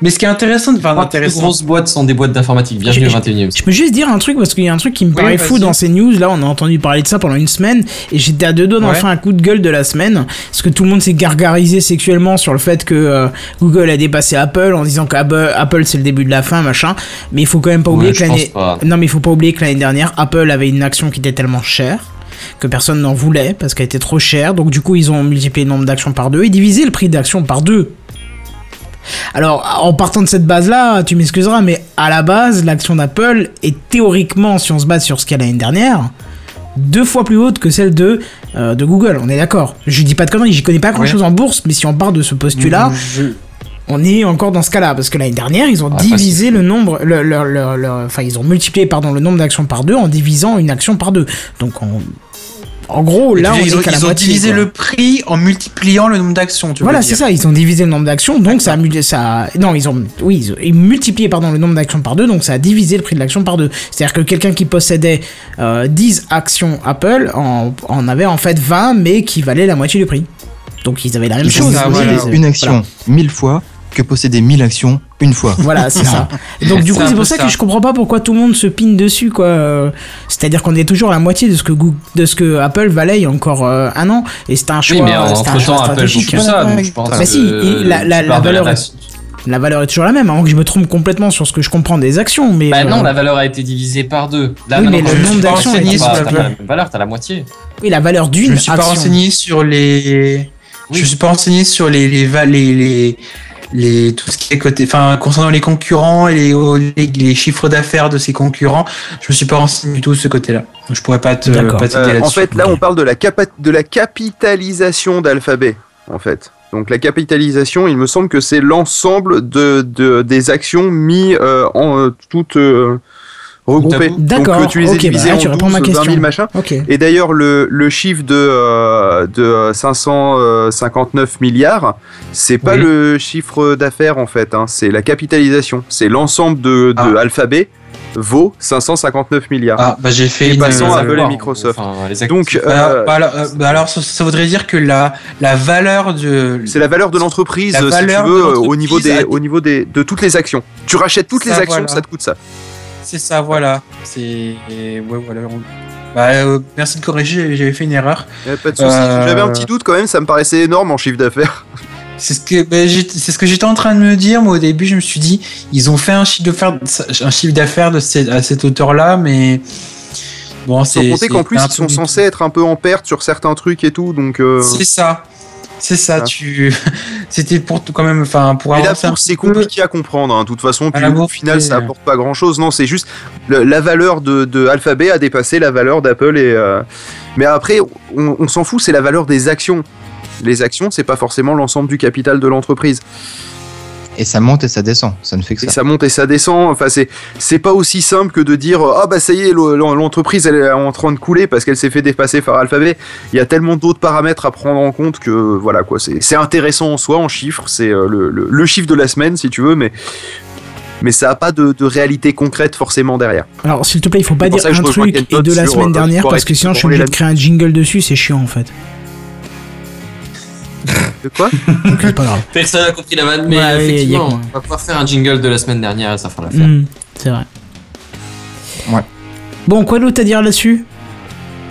Speaker 7: Mais ce qui est intéressant, enfin
Speaker 3: plus
Speaker 7: intéressant,
Speaker 3: grosses boîtes sont des boîtes d'informatique. Bienvenue au
Speaker 2: Je-
Speaker 3: 21 e
Speaker 2: Je peux juste dire un truc parce qu'il y a un truc qui me paraît fou dans ces news. Là, on a entendu parler de ça pendant une semaine et j'étais à deux doigts d'en faire un coup de gueule de la semaine parce que tout le monde s'est gargarisé sexuellement sur le fait que euh, Google a dépassé Apple en disant qu'Apple Apple, c'est le début de la fin, machin. Mais il faut quand même pas oublier
Speaker 3: Ouais,
Speaker 2: que l'année. Non, mais il faut pas oublier que l'année dernière, Apple avait une action qui était tellement chère que personne n'en voulait parce qu'elle était trop chère. Donc du coup, ils ont multiplié le nombre d'actions par deux et divisé le prix d'action par deux. Alors, en partant de cette base-là, tu m'excuseras, mais à la base, l'action d'Apple est théoriquement, si on se base sur ce qu'elle a l'année dernière, deux fois plus haute que celle de, euh, de Google. On est d'accord. Je dis pas de conneries, j'y connais pas grand-chose en bourse, mais si on part de ce postulat,
Speaker 7: je-
Speaker 2: on est encore dans ce cas-là parce que l'année dernière ils ont
Speaker 3: Ah,
Speaker 2: divisé le nombre le, le- le- le- enfin ils ont multiplié pardon le nombre d'actions par deux en divisant une action par deux donc en, en gros là on
Speaker 7: ils,
Speaker 2: est
Speaker 7: ont,
Speaker 2: la
Speaker 7: ils ont
Speaker 2: moitié,
Speaker 7: divisé
Speaker 2: quoi.
Speaker 7: le prix en multipliant le nombre d'actions.
Speaker 2: voilà c'est ça ils ont divisé le nombre d'actions donc ça a ça non ils ont oui ils ont ils ont multiplié pardon le nombre d'actions par deux donc ça a divisé le prix de l'action par deux c'est à dire que quelqu'un qui possédait euh, 10 actions Apple en, en avait en fait 20 mais qui valaient la moitié du prix donc ils avaient la même chose
Speaker 7: voilà.
Speaker 8: une action mille fois que posséder mille actions une fois.
Speaker 2: Voilà, c'est ça. [LAUGHS] Donc du coup, c'est pour ça,
Speaker 7: ça.
Speaker 2: que je comprends pas pourquoi tout le monde se pine dessus, quoi. Euh, C'est-à-dire qu'on est toujours à la moitié de ce que Google, de ce que Apple valait il y a encore euh, un an, et c'était un choix,
Speaker 3: Oui, mais
Speaker 2: c'était un
Speaker 3: entre
Speaker 2: choix
Speaker 3: temps, Apple joue
Speaker 2: stratégique.
Speaker 3: plus ça, donc je pense
Speaker 2: Bah
Speaker 3: que
Speaker 2: si, et la- la- valeur La valeur est toujours la même, avant que je me trompe complètement sur ce que je comprends des actions, mais
Speaker 3: Bah
Speaker 2: euh,
Speaker 3: non, la valeur a été divisée par deux. Là,
Speaker 2: Oui, mais le
Speaker 3: je
Speaker 2: nombre d'actions est
Speaker 3: sur la
Speaker 2: même.
Speaker 3: valeur, t'as la moitié.
Speaker 2: oui, la valeur
Speaker 7: Je
Speaker 2: d'une
Speaker 7: me suis pas
Speaker 2: action.
Speaker 7: renseigné sur les.
Speaker 3: Oui.
Speaker 7: Je suis pas renseigné sur les les, les, les, les- tout ce qui est côté, enfin concernant les concurrents et les, les, les chiffres d'affaires de ces concurrents. Je me suis pas renseigné du tout de ce côté-là. Donc, Je pourrais pas te pas
Speaker 4: Euh, en fait, là, on parle de la, capa- de la capitalisation d'Alphabet, en fait. Donc la capitalisation, il me semble que c'est l'ensemble de, de- des actions mis euh, en euh, toutes euh.
Speaker 2: D'accord,
Speaker 4: Donc euh, tu les as
Speaker 2: ok, bah
Speaker 4: divisées
Speaker 2: là,
Speaker 4: en
Speaker 2: tu réponds à
Speaker 4: 12,
Speaker 2: ma
Speaker 4: 20 000
Speaker 2: question.
Speaker 4: machin.
Speaker 2: Ok.
Speaker 4: Et d'ailleurs, le, le chiffre de, euh, de 559 milliards, c'est pas
Speaker 7: Oui.
Speaker 4: le chiffre d'affaires en fait, hein, c'est la capitalisation. C'est l'ensemble de, de
Speaker 7: Ah.
Speaker 4: Alphabet vaut 559 milliards.
Speaker 7: Ah bah j'ai fait
Speaker 4: Et
Speaker 7: une.
Speaker 4: passons
Speaker 7: euh,
Speaker 4: Apple et Microsoft.
Speaker 3: enfin, les actifs.
Speaker 4: Donc, euh,
Speaker 7: bah, bah, alors, euh, bah, alors, ça, ça voudrait dire que la, la valeur de.
Speaker 4: c'est la valeur de l'entreprise, si tu veux, au niveau, des,
Speaker 7: a-
Speaker 4: au niveau des, de toutes les actions. Tu rachètes toutes les actions,
Speaker 7: voilà.
Speaker 4: ça te coûte ça.
Speaker 7: C'est ça, voilà. C'est. Ouais, voilà. on- Bah, euh, merci de corriger, j'avais fait une erreur.
Speaker 4: Pas de.
Speaker 7: Euh,
Speaker 4: J'avais un petit doute quand même, ça me paraissait énorme en chiffre d'affaires.
Speaker 7: C'est ce que bah, c'est ce que j'étais en train de me dire. Moi, au début, je me suis dit, ils ont fait un chiffre d'affaires, un chiffre d'affaires de cette- à cette hauteur-là, mais bon,
Speaker 4: Sans
Speaker 7: c'est.
Speaker 4: compter qu'en plus, ils sont censés être un peu en perte sur certains trucs et tout, donc. euh.
Speaker 7: C'est ça. C'est ça.
Speaker 4: Ah.
Speaker 7: Tu. [LAUGHS] C'était pour tout- quand même, enfin, pour
Speaker 4: Mais la
Speaker 7: avancer un
Speaker 4: bourse, c'est
Speaker 7: peu.
Speaker 4: compliqué à comprendre. hein. De toute façon, puis au final, ça apporte pas grand-chose. Non, c'est juste le- la valeur de, de Alphabet a dépassé la valeur d'Apple. Et euh, mais après, on, on s'en fout. C'est la valeur des actions. Les actions, c'est pas forcément l'ensemble du capital de l'entreprise.
Speaker 8: Et ça monte et ça descend. Ça ne fait que
Speaker 4: Et
Speaker 8: ça.
Speaker 4: ça monte et ça descend. Enfin, c'est c'est pas aussi simple que de dire ah bah ça y est, l'entreprise elle est en train de couler parce qu'elle s'est fait dépasser par Alphabet. Il y a tellement d'autres paramètres à prendre en compte que voilà quoi. C'est c'est intéressant en soi en chiffres. C'est euh, le, le- le chiffre de la semaine si tu veux, mais mais ça a pas de, de réalité concrète forcément derrière.
Speaker 2: Alors, s'il te plaît, il faut pas dire
Speaker 4: ça
Speaker 2: un truc et de la semaine
Speaker 4: euh,
Speaker 2: dernière parce que sinon je suis obligé de créer un jingle dessus, c'est chiant en fait.
Speaker 4: De quoi
Speaker 2: Donc c'est pas grave.
Speaker 3: Personne n'a compris la vanne, mais
Speaker 2: Ouais,
Speaker 3: effectivement,
Speaker 2: y a quoi.
Speaker 3: on va pouvoir faire un jingle de la semaine dernière et ça fera l'affaire.
Speaker 2: Hmm, c'est vrai.
Speaker 8: Ouais.
Speaker 2: Bon, quoi d'autre à dire là-dessus?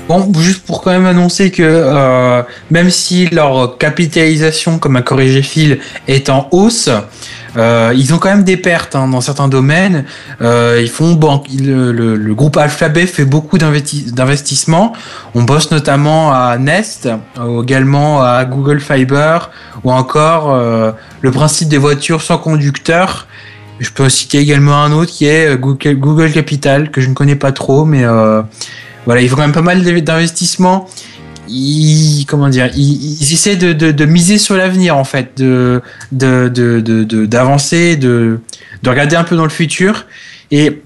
Speaker 7: Bon, juste pour quand même annoncer que euh, même si leur capitalisation, comme a corrigé Phil, est en hausse, euh, ils ont quand même des pertes hein, dans certains domaines. Euh, ils font le, groupe Alphabet fait beaucoup d'investi- d'investissements. On bosse notamment à Nest, euh, également à Google Fiber, ou encore le principe des voitures sans conducteur. Je peux citer également un autre qui est Google, Google Capital que je ne connais pas trop, mais voilà, ils font quand même pas mal d'inv- d'investissements. Ils, comment dire, ils, essaient de, de, miser sur l'avenir en fait, de d'avancer, de, de regarder un peu dans le futur. Et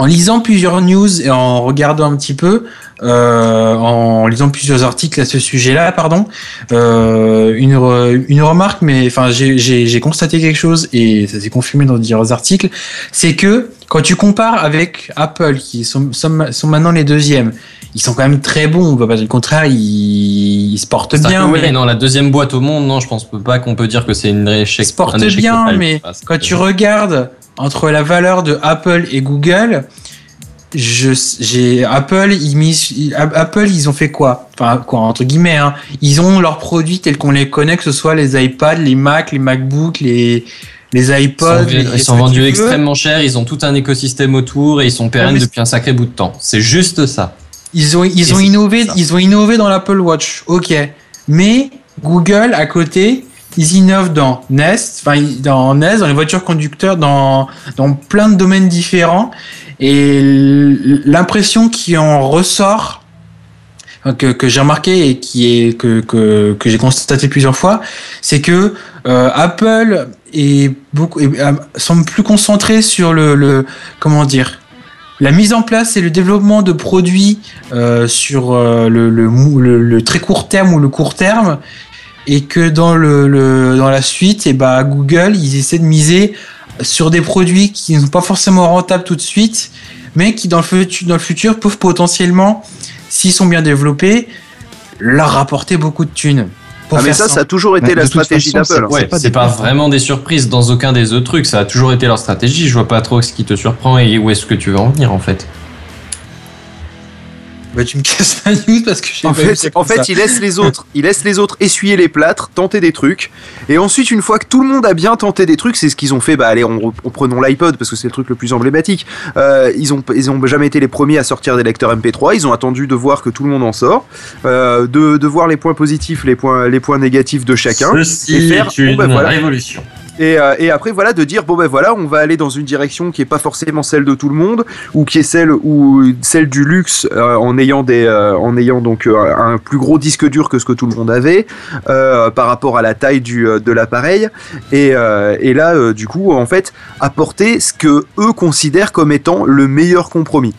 Speaker 7: en lisant plusieurs news et en regardant un petit peu, euh, en lisant plusieurs articles à ce sujet-là, pardon, euh, une, une remarque, mais enfin j'ai constaté quelque chose et ça s'est confirmé dans divers articles, c'est que quand tu compares avec Apple, qui sont, sont, sont maintenant les deuxièmes, ils sont quand même très bons, on va pas dire le contraire, ils, ils se portent bien.
Speaker 3: que, ouais,
Speaker 7: mais-
Speaker 3: non, la deuxième boîte au monde, non, je pense pas qu'on peut dire que c'est une échec.
Speaker 7: se porte
Speaker 3: un échec
Speaker 7: bien,
Speaker 3: total.
Speaker 7: mais
Speaker 3: Ah,
Speaker 7: quand tu regardes entre la valeur de Apple et Google, je, j'ai Apple, ils ils- Apple, ils ont fait quoi? Enfin, quoi entre guillemets, hein. Ils ont leurs produits tels qu'on les connaît, que ce soit les iPads, les Mac, les MacBooks, les les
Speaker 3: Ils sont,
Speaker 7: iPods.
Speaker 3: ils sont vendus extrêmement cher, ils ont tout un écosystème autour et ils sont pérennes
Speaker 7: mais
Speaker 3: depuis un sacré bout de temps. C'est juste ça.
Speaker 7: Ils ont, ils ont innové,
Speaker 3: ça.
Speaker 7: ils ont innové dans l'Apple Watch, ok. Mais Google à côté, ils innovent dans Nest, enfin dans Nest, dans les voitures conducteurs, dans dans plein de domaines différents. Et l'impression qui en ressort, que, que j'ai remarqué et qui est que que, que j'ai constaté plusieurs fois, c'est que euh, Apple est beaucoup est- euh, semble plus concentré sur le, le comment dire la mise en place et le développement de produits euh, sur euh, le, très court terme ou le court terme et que dans la suite et bah Google ils essaient de miser sur des produits qui ne sont pas forcément rentables tout de suite mais qui dans le futur, dans le futur peuvent potentiellement s'ils sont bien développés leur rapporter beaucoup de thunes
Speaker 4: Ah, mais
Speaker 7: faire
Speaker 4: ça, ça a toujours été la stratégie d'Apple.
Speaker 3: Ouais,
Speaker 8: pas
Speaker 3: c'est pas
Speaker 8: hein.
Speaker 3: vraiment des surprises dans aucun des autres trucs. Ça a toujours été leur stratégie. Je vois pas trop ce qui te surprend et où est-ce que tu veux en venir en fait.
Speaker 7: Bah, tu me casses ma news parce que j'ai
Speaker 4: En
Speaker 7: pas
Speaker 4: fait,
Speaker 7: ça
Speaker 4: en fait,
Speaker 7: ça.
Speaker 4: il laisse les autres, il laisse les autres essuyer les plâtres, tenter des trucs, et ensuite, une fois que tout le monde a bien tenté des trucs, c'est ce qu'ils ont fait. Bah allez, on, on prenons l'iPod parce que c'est le truc le plus emblématique. Euh, ils ont, ils ont jamais été les premiers à sortir des lecteurs MP3. Ils ont attendu de voir que tout le monde en sort, euh, de, de voir les points positifs, les points, les points négatifs de chacun.
Speaker 3: Ceci
Speaker 4: et faire,
Speaker 3: est une
Speaker 4: bon, bah, voilà.
Speaker 3: révolution.
Speaker 4: Et, euh, et après voilà de dire bon ben voilà on va aller dans une direction qui est pas forcément celle de tout le monde ou qui est celle ou celle du luxe euh, en ayant des euh, en ayant donc un plus gros disque dur que ce que tout le monde avait par rapport à la taille du de l'appareil. Et, et là du coup en fait apporter ce que eux considèrent comme étant le meilleur compromis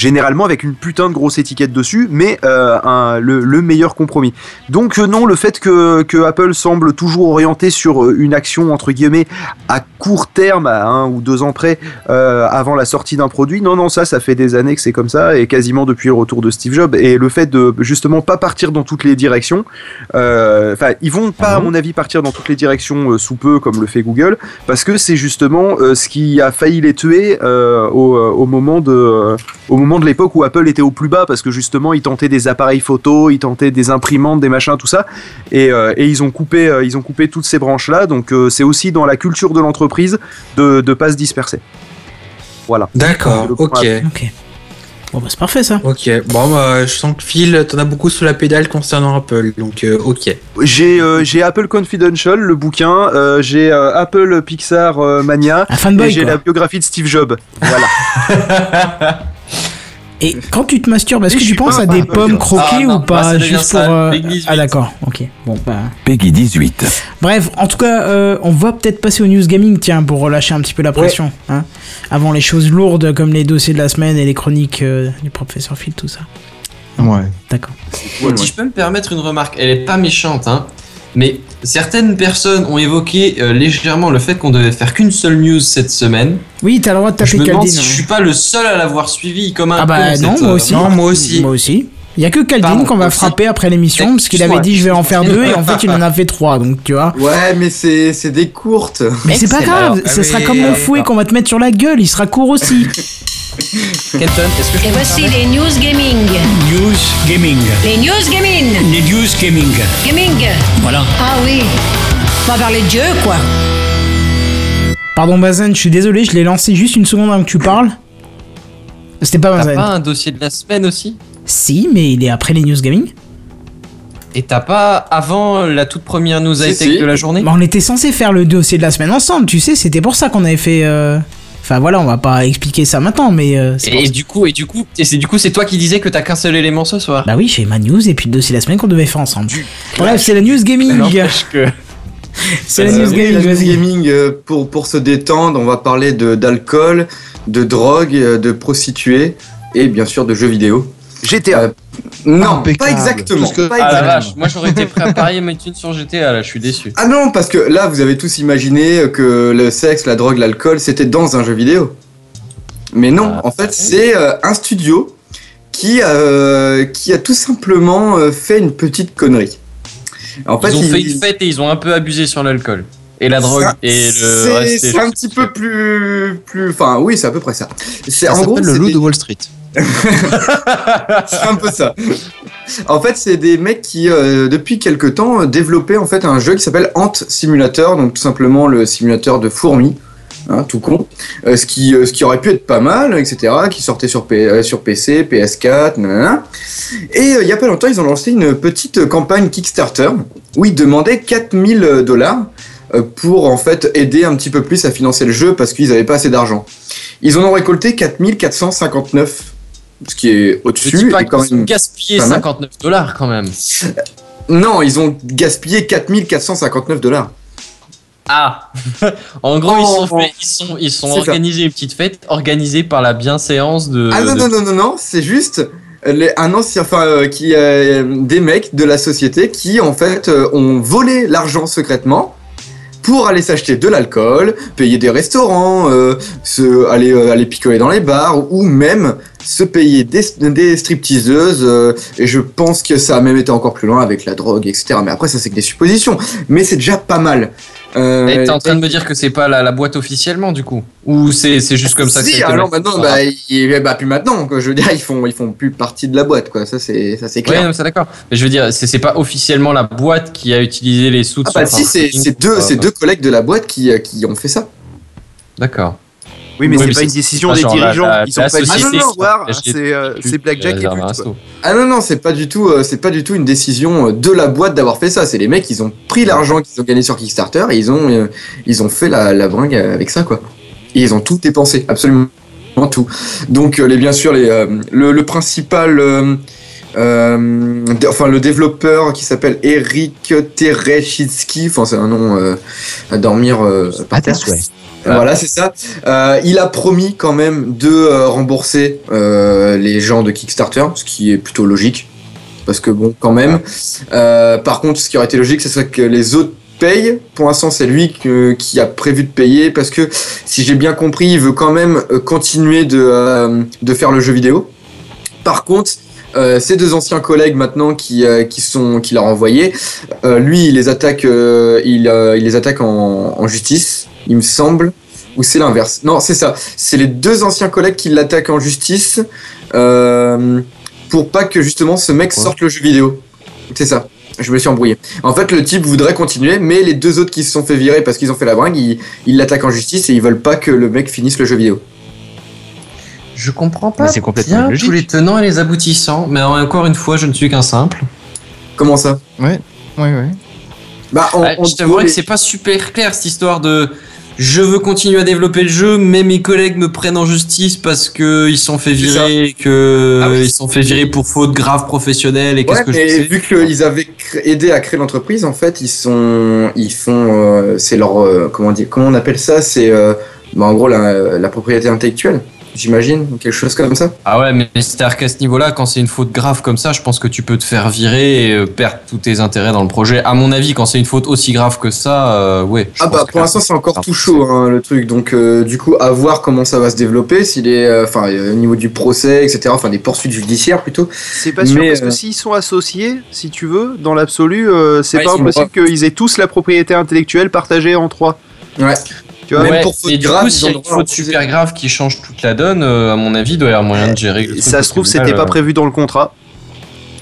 Speaker 4: généralement avec une putain de grosse étiquette dessus, mais euh, un- le, le meilleur compromis. Donc euh, non, le fait que, que Apple semble toujours orienté sur euh, une action entre guillemets à court terme, à un ou deux ans près, euh, avant la sortie d'un produit, non, non, ça, ça fait des années que c'est comme ça, et quasiment depuis le retour de Steve Jobs. Et le fait de justement pas partir dans toutes les directions, euh, enfin, ils vont pas, à mon avis, partir dans toutes les directions euh, sous peu, comme le fait Google, parce que c'est justement euh, ce qui a failli les tuer euh, au, euh, au moment de, euh, au moment de l'époque où Apple était au plus bas, parce que justement, ils tentaient des appareils photo, ils tentaient des imprimantes, des machins, tout ça, et, euh, et ils ont coupé, euh, ils ont coupé toutes ces branches-là. Donc, euh, c'est aussi dans la culture de l'entreprise de ne pas se disperser. Voilà.
Speaker 7: D'accord, ok.
Speaker 2: Bon, bah, c'est parfait ça.
Speaker 7: Ok, bon, bah, je sens que Phil, t'en as beaucoup sous la pédale concernant Apple, donc euh, ok.
Speaker 4: J'ai euh, j'ai Apple Confidential, le bouquin, euh, j'ai euh, Apple Pixar euh, Mania,
Speaker 2: Un fanboy,
Speaker 4: et j'ai la biographie de Steve Jobs. Voilà. [LAUGHS]
Speaker 2: Et quand tu te masturbes, est-ce que tu penses à des pommes croquées
Speaker 3: Ah,
Speaker 2: ou pas Juste pour. euh,
Speaker 3: Big 18.
Speaker 2: Ah, d'accord, ok. Bon, bah.
Speaker 1: Peggy 18.
Speaker 2: Bref, en tout cas, euh, on va peut-être passer au news gaming, tiens, pour relâcher un petit peu la pression. Hein, avant les choses lourdes comme les dossiers de la semaine et les chroniques euh, du professeur Phil, tout ça.
Speaker 8: Ouais.
Speaker 2: D'accord.
Speaker 3: Si je peux me permettre une remarque, elle est pas méchante, hein, mais certaines personnes ont évoqué euh, légèrement le fait qu'on devait faire qu'une seule news cette semaine.
Speaker 2: Oui, t'as le droit de
Speaker 3: Je
Speaker 2: taper
Speaker 3: me demande
Speaker 2: Caldine.
Speaker 3: si je
Speaker 2: hein.
Speaker 3: suis pas le seul à l'avoir suivi comme un
Speaker 2: Ah bah
Speaker 3: con,
Speaker 2: non,
Speaker 3: cette,
Speaker 2: moi
Speaker 3: euh,
Speaker 2: aussi.
Speaker 7: non, moi aussi.
Speaker 2: Moi aussi. Il y a que Caldine qu'on va
Speaker 3: aussi.
Speaker 2: frapper après l'émission, parce qu'il avait dit je vais en faire deux, et en fait il en a fait trois, donc tu vois.
Speaker 9: Ouais, mais c'est c'est des courtes.
Speaker 2: Mais c'est pas grave,
Speaker 7: Ah
Speaker 2: ce sera comme mon
Speaker 7: euh,
Speaker 2: fouet qu'on va te mettre sur la gueule, il sera court aussi. [LAUGHS]
Speaker 3: Kenton, est-ce que je
Speaker 5: Et voici les news gaming.
Speaker 6: News Gaming.
Speaker 5: Les news gaming.
Speaker 6: Les news gaming.
Speaker 5: Gaming.
Speaker 6: Voilà.
Speaker 5: Ah oui. On va parler de Dieu, quoi.
Speaker 2: Pardon Bazen, je suis désolé, je l'ai lancé juste une seconde avant que tu parles. C'était pas
Speaker 3: T'as
Speaker 2: Bazen.
Speaker 3: pas un dossier de la semaine aussi?
Speaker 2: Si, mais il est après les news gaming.
Speaker 3: Et t'as pas avant la toute première news
Speaker 9: Si,
Speaker 3: high-tech
Speaker 9: si.
Speaker 3: de la journée?
Speaker 2: Bah, on était censé faire le dossier de la semaine ensemble, tu sais, c'était pour ça qu'on avait fait. euh, Enfin voilà, on va pas expliquer ça maintenant, mais. euh, c'est pour
Speaker 3: et, du coup, et du coup, et c'est du coup, c'est toi qui disais que t'as qu'un seul élément ce soir.
Speaker 2: Bah oui, j'ai ma news et puis le dossier de la semaine qu'on devait faire ensemble. Bref, c'est la news gaming.
Speaker 3: Que. [LAUGHS]
Speaker 2: C'est la
Speaker 9: Euh,
Speaker 2: news gaming,
Speaker 9: la news gaming, euh, pour, pour se détendre, on va parler de d'alcool, de drogue, euh, de prostituées et bien sûr de jeux vidéo.
Speaker 4: GTA.
Speaker 9: Euh, non,
Speaker 10: Impeccable.
Speaker 9: pas exactement.
Speaker 10: Que-
Speaker 9: pas
Speaker 3: Ah la
Speaker 9: exactement.
Speaker 3: vache, moi j'aurais été prêt à parier mes thunes sur GTA, là je suis déçu.
Speaker 9: Ah non, parce que là, vous avez tous imaginé que le sexe, la drogue, l'alcool, c'était dans un jeu vidéo. Mais non,
Speaker 3: Ah,
Speaker 9: en fait, c'est euh, un studio qui, euh, qui a tout simplement euh, fait une petite connerie. En
Speaker 3: Ils ont fait une fête et ils ont un peu abusé sur l'alcool. Et la drogue
Speaker 9: ça-
Speaker 3: et le
Speaker 9: c'est-
Speaker 3: reste.
Speaker 9: C'est un petit peu plus, plus, enfin oui, c'est à peu près ça. C'est
Speaker 10: Ça
Speaker 9: en gros,
Speaker 10: s'appelle le
Speaker 9: c'est
Speaker 10: loup
Speaker 9: des-
Speaker 10: de Wall Street. [LAUGHS]
Speaker 9: c'est un peu ça. En fait, c'est des mecs qui, euh, depuis quelque temps, euh, développaient en fait un jeu qui s'appelle Ant Simulator, donc tout simplement le simulateur de fourmis, hein, tout con. Euh, ce qui, euh, ce qui aurait pu être pas mal, etc. Qui sortait sur, P- euh, sur PC, PS4, nanana. Et euh, il y a pas longtemps, ils ont lancé une petite campagne Kickstarter où ils demandaient 4000 dollars pour en fait aider un petit peu plus à financer le jeu parce qu'ils n'avaient pas assez d'argent. Ils en ont récolté 4459, ce qui est au-dessus.
Speaker 3: qu'ils ont
Speaker 9: même...
Speaker 3: gaspillé
Speaker 9: pas mal.
Speaker 3: 59 dollars quand même.
Speaker 9: Non, ils ont gaspillé 4459 dollars.
Speaker 3: Ah [LAUGHS] En gros, ils
Speaker 9: Oh.
Speaker 3: sont, fait- ils sont, ils sont
Speaker 9: ça.
Speaker 3: organisés une petite fête organisée par la bienséance de.
Speaker 9: Ah non,
Speaker 3: de-
Speaker 9: non, non, non, non, c'est juste euh, les, un ancien, enfin, euh, qui, euh, des mecs de la société qui, en fait, euh, ont volé l'argent secrètement pour aller s'acheter de l'alcool, payer des restaurants, euh, se, aller, euh, aller picoler dans les bars, ou même se payer des, stripteaseuses, euh, et je pense que ça a même été encore plus loin avec la drogue, etc. Mais après, ça, c'est que des suppositions. Mais c'est déjà pas mal. Euh,
Speaker 3: Et t'es en train de me dire que c'est pas la, la boîte officiellement du coup? Ou c'est c'est juste comme ça que
Speaker 9: si, alors maintenant, bah, il- bah, plus maintenant, quoi. Je veux dire, ils font, ils font plus partie de la boîte, quoi. Ça, c'est, ça, c'est
Speaker 3: Ouais,
Speaker 9: clair.
Speaker 3: non, c'est d'accord. Mais je veux dire, c'est pas officiellement la boîte qui a utilisé les sous de
Speaker 9: Ah bah si, c'est deux,
Speaker 3: euh,
Speaker 9: deux collègues de la boîte qui, euh, qui ont fait ça.
Speaker 3: D'accord.
Speaker 4: Oui, mais
Speaker 3: Oui,
Speaker 4: c'est pas une décision des
Speaker 3: la-
Speaker 4: dirigeants.
Speaker 3: la-
Speaker 4: Ils ont
Speaker 3: la
Speaker 4: pas ah, non, non, voir, c'est euh, Blackjack et quoi.
Speaker 9: Ah non non, c'est pas du tout, euh, c'est pas du tout une décision euh, de la boîte d'avoir fait ça. C'est les mecs, ils ont pris l'argent qu'ils ont gagné sur Kickstarter et ils ont, euh, ils ont fait la, la bringue avec ça quoi. Et ils ont tout dépensé, absolument tout. Donc les bien sûr les, le, le principal, euh, enfin le développeur qui s'appelle Eric Tereshitsky, enfin c'est un nom euh, à dormir euh, par
Speaker 10: tes
Speaker 9: Voilà, c'est ça. Euh, il a promis quand même de euh, rembourser euh, les gens de Kickstarter, ce qui est plutôt logique. Parce que bon, quand même. Euh, par contre, ce qui aurait été logique, ce serait que les autres payent. Pour l'instant, c'est lui qui a prévu de payer parce que, si j'ai bien compris, il veut quand même euh, continuer de, de faire le jeu vidéo. Par contre, euh, ces deux anciens collègues maintenant qui, euh, qui sont qui l'a envoyé, euh, lui il les attaque il, il les attaque en justice, il me semble, ou c'est l'inverse. Non, c'est ça. C'est les deux anciens collègues qui l'attaquent en justice euh, pour pas que justement ce mec sorte le jeu vidéo. C'est ça. Je me suis embrouillé. En fait, le type voudrait continuer, mais les deux autres qui se sont fait virer parce qu'ils ont fait la bringue, ils l'attaquent en justice et ils veulent pas que le mec finisse le jeu vidéo.
Speaker 3: Je comprends pas
Speaker 10: c'est complètement
Speaker 3: bien
Speaker 10: logique.
Speaker 3: tous les tenants et les aboutissants, mais encore une fois, je ne suis qu'un simple.
Speaker 9: Comment ça?
Speaker 10: Ouais, ouais.
Speaker 9: Bah, en,
Speaker 3: Ah,
Speaker 9: en
Speaker 3: je
Speaker 9: gros,
Speaker 3: que
Speaker 9: les-
Speaker 3: c'est pas super clair cette histoire de je veux continuer à développer le jeu, mais mes collègues me prennent en justice parce que ils sont fait virer, et que
Speaker 9: Ah oui.
Speaker 3: ils sont fait virer pour faute grave professionnelle et qu'est-ce que je
Speaker 9: mais
Speaker 3: sais.
Speaker 9: vu qu'ils avaient cré- aidé à créer l'entreprise, en fait, ils sont, ils font, euh, c'est leur, euh, comment dire, comment on appelle ça C'est, euh, bah, en gros, la, la propriété intellectuelle, j'imagine, quelque chose comme ça.
Speaker 3: Ah ouais, mais c'est-à-dire qu'à ce niveau-là, quand c'est une faute grave comme ça, je pense que tu peux te faire virer et euh, perdre tous tes intérêts dans le projet. À mon avis, quand c'est une faute aussi grave que ça, euh, ouais. je
Speaker 9: Ah bah pour l'instant c'est encore tout chaud hein, le truc donc euh, du coup à voir comment ça va se développer s'il est enfin euh, au niveau du procès etc enfin des poursuites judiciaires plutôt
Speaker 4: C'est pas sûr
Speaker 9: Mais,
Speaker 4: parce que
Speaker 9: euh,
Speaker 4: s'ils sont associés, si tu veux, dans l'absolu, euh, c'est
Speaker 9: Ouais,
Speaker 4: pas impossible qu'ils aient tous la propriété intellectuelle partagée en trois.
Speaker 9: ouais
Speaker 4: Tu vois,
Speaker 9: Même pour faute
Speaker 3: et du
Speaker 9: grave,
Speaker 3: coup,
Speaker 9: ils
Speaker 3: s'il y
Speaker 9: ont
Speaker 3: a
Speaker 9: le
Speaker 3: une faute super grave qui change toute la donne, euh, à mon avis, il doit y avoir moyen de gérer. le truc
Speaker 4: ça se trouve, c'était pas
Speaker 3: euh.
Speaker 4: prévu dans le contrat.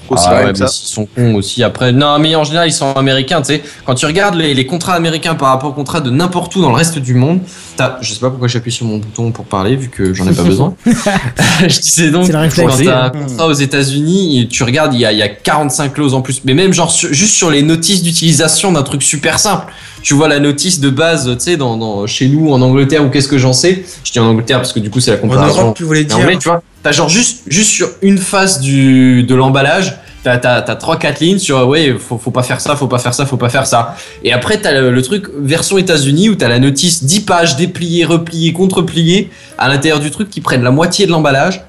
Speaker 4: Aussi
Speaker 3: Ah ouais, mais ils sont cons aussi après. Non, mais en général, ils sont américains, tu sais. Quand tu regardes les, les contrats américains par rapport aux contrats de n'importe où dans le reste du monde, t'as, je sais pas pourquoi j'appuie sur mon bouton pour parler, vu que j'en ai pas besoin. [LAUGHS] [LAUGHS] je disais donc, quand t'as un contrat aux États-Unis, tu regardes, il y a, il y a 45 clauses en plus. Mais même, genre, sur- juste sur les notices d'utilisation d'un truc super simple. Tu vois la notice de base, tu sais, dans, dans, chez nous, en Angleterre, ou qu'est-ce que j'en sais. Je dis en Angleterre parce que du coup, c'est la
Speaker 7: En
Speaker 3: comparaison.
Speaker 7: Europe, tu voulais
Speaker 3: en
Speaker 7: dire.
Speaker 3: vrai, tu vois, t'as genre juste, juste sur une face de l'emballage, T'as, t'as, t'as 3-4 lignes sur, ouais, faut, faut pas faire ça, faut pas faire ça, faut pas faire ça. Et après, t'as le, le truc version États-Unis où t'as la notice 10 pages dépliées, repliées, contre-pliées à l'intérieur du truc qui prennent la moitié de l'emballage.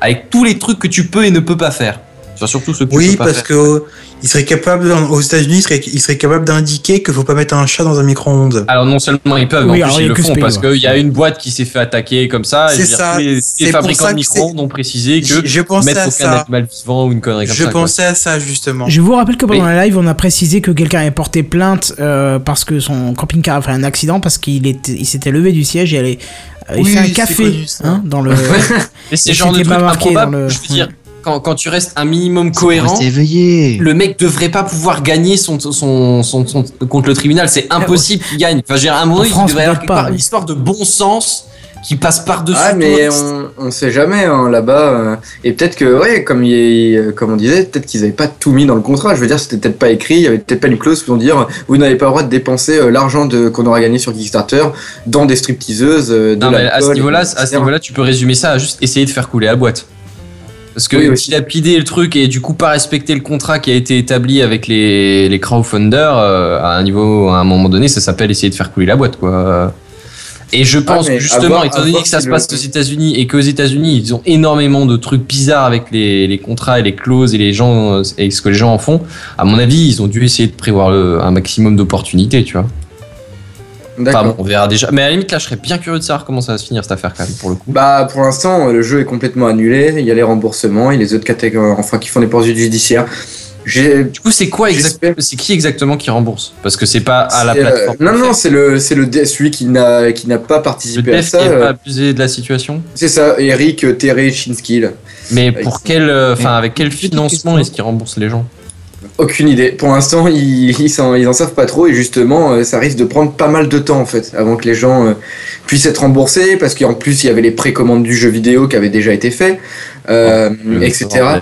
Speaker 3: Avec tous les trucs que tu peux et ne peux pas faire. Enfin, surtout ceux tu
Speaker 7: Oui, parce
Speaker 3: faire.
Speaker 7: que il serait capable, aux États-Unis, il serait, il serait capable d'indiquer qu'il faut pas mettre un chat dans un micro-ondes.
Speaker 3: Alors non seulement ils peuvent,
Speaker 2: Oui,
Speaker 3: en plus ils le font parce qu'il y a une boîte qui s'est fait attaquer comme ça. et
Speaker 7: C'est
Speaker 3: je
Speaker 7: ça,
Speaker 3: tous Les, les fabricants
Speaker 7: ça
Speaker 3: de micro-ondes ont précisé que
Speaker 7: Je, je pensais
Speaker 3: mettre
Speaker 7: à
Speaker 3: aucun
Speaker 7: ça.
Speaker 3: animal vivant ou une connerie comme
Speaker 7: Je
Speaker 3: ça. quoi.
Speaker 7: pensais à ça, justement.
Speaker 2: Je vous rappelle que pendant
Speaker 3: Oui.
Speaker 2: la live, on a précisé que quelqu'un avait porté plainte euh, parce que son camping-car a fait un accident parce qu'il était, il s'était levé du siège et allait, euh, il
Speaker 7: Oui,
Speaker 2: fait un café
Speaker 7: connu,
Speaker 2: hein, dans le. [LAUGHS]
Speaker 3: Mais c'est genre de truc
Speaker 2: pas marqué
Speaker 3: improbable.
Speaker 2: dans le-
Speaker 3: Je veux dire, quand, quand tu restes un minimum cohérent,
Speaker 8: éveillé.
Speaker 3: le mec devrait pas pouvoir gagner son, son, son, son- contre le tribunal. C'est impossible qu'il gagne. Enfin, j'ai un moment,
Speaker 2: En
Speaker 3: il devrait y avoir
Speaker 2: pas, oui.
Speaker 3: une histoire de bon sens qui passe par-dessus.
Speaker 9: Ah
Speaker 3: tout
Speaker 9: mais on, on sait jamais hein, là-bas euh, et peut-être que ouais comme il, euh, comme on disait peut-être qu'ils avaient pas tout mis dans le contrat je veux dire c'était peut-être pas écrit il y avait peut-être pas une clause pour dire vous n'avez pas le droit de dépenser euh, l'argent qu'on aura gagné sur Kickstarter dans des stripteaseuses euh, de
Speaker 3: Non, mais à ce
Speaker 9: l'alcool,
Speaker 3: niveau-là,
Speaker 9: etc.
Speaker 3: à ce niveau-là, tu peux résumer ça à juste essayer de faire couler la boîte. Parce que
Speaker 9: Oui, oui.
Speaker 3: s'il a pidé le truc et du coup pas respecté le contrat qui a été établi avec les, les crowdfunders euh, à un niveau, à un moment donné, ça s'appelle essayer de faire couler la boîte, quoi. Et je pense que justement,
Speaker 9: voir-
Speaker 3: étant donné que ça se passe aux États-Unis et qu'aux États-Unis ils ont énormément de trucs bizarres avec les, les contrats et les clauses et les gens et ce que les gens en font, à mon avis, ils ont dû essayer de prévoir le- un maximum d'opportunités, tu vois. Enfin bon, on verra déjà. Mais à la limite, là, je serais bien curieux de savoir comment ça va se finir cette affaire quand même pour le coup.
Speaker 9: Bah pour l'instant euh, le jeu est complètement annulé il y a les remboursements et les autres catégories enfin qui font des poursuites judiciaires j'ai
Speaker 3: Du coup, c'est quoi exactement C'est qui exactement qui rembourse? Parce que c'est pas à la
Speaker 9: euh,
Speaker 3: plateforme.
Speaker 9: non non c'est le c'est le celui qui n'a qui n'a pas
Speaker 3: le
Speaker 9: participé à
Speaker 3: dev
Speaker 9: ça
Speaker 3: qui
Speaker 9: euh,
Speaker 3: pas abusé de la situation?
Speaker 9: c'est ça Eric Terechinski là.
Speaker 3: Mais pour quel, euh, enfin, avec quel financement est-ce qu'il rembourse les gens?
Speaker 9: Aucune idée. Pour l'instant, [LAUGHS] ils, ils, en savent pas trop et justement, euh, ça risque de prendre pas mal de temps en fait avant que les gens euh, puissent être remboursés parce qu'en plus, il y avait les précommandes du jeu vidéo qui avaient déjà été faits, euh, etc.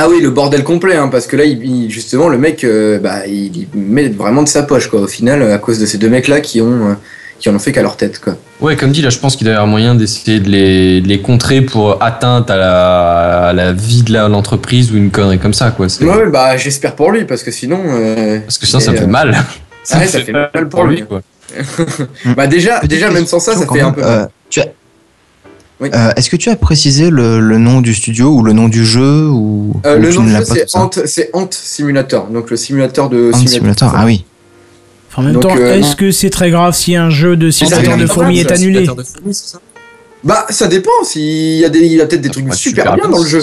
Speaker 9: Ah oui, le bordel complet, hein, parce que là, il, justement, le mec, euh, bah, il, met vraiment de sa poche quoi. Au final, à cause de ces deux mecs là qui ont, qui en ont fait qu'à leur tête quoi.
Speaker 3: Ouais, comme dit, là, je pense qu'il doit y avoir moyen d'essayer de les, de les contrer pour atteinte à la, à la vie de la- l'entreprise ou une connerie comme ça, quoi.
Speaker 9: Ouais, ouais, bah, j'espère pour lui parce que sinon, euh,
Speaker 3: Parce que sinon, ça me fait
Speaker 9: euh,
Speaker 3: mal.
Speaker 9: ouais, ça fait mal pour lui.
Speaker 3: quoi. [LAUGHS]
Speaker 9: bah déjà, déjà même sans ça, ça fait un peu.
Speaker 8: Euh, tu as-
Speaker 9: Oui.
Speaker 8: Euh, Est-ce que tu as précisé le, le nom du studio ou le nom du jeu ou,
Speaker 9: Euh,
Speaker 8: ou
Speaker 9: le nom du jeu, Ant, c'est Ant Simulator, donc le simulateur de
Speaker 8: Ant Simulator, ah oui.
Speaker 2: En même
Speaker 9: Donc,
Speaker 2: temps,
Speaker 9: euh,
Speaker 2: est-ce que c'est très grave si un jeu de simulateur de fourmis est annulé
Speaker 3: Simulateur de fourmis, c'est ça
Speaker 9: Bah, ça dépend. S'il y a des, il y a peut-être des
Speaker 3: Ça
Speaker 9: trucs super,
Speaker 3: super
Speaker 9: bien dans le jeu.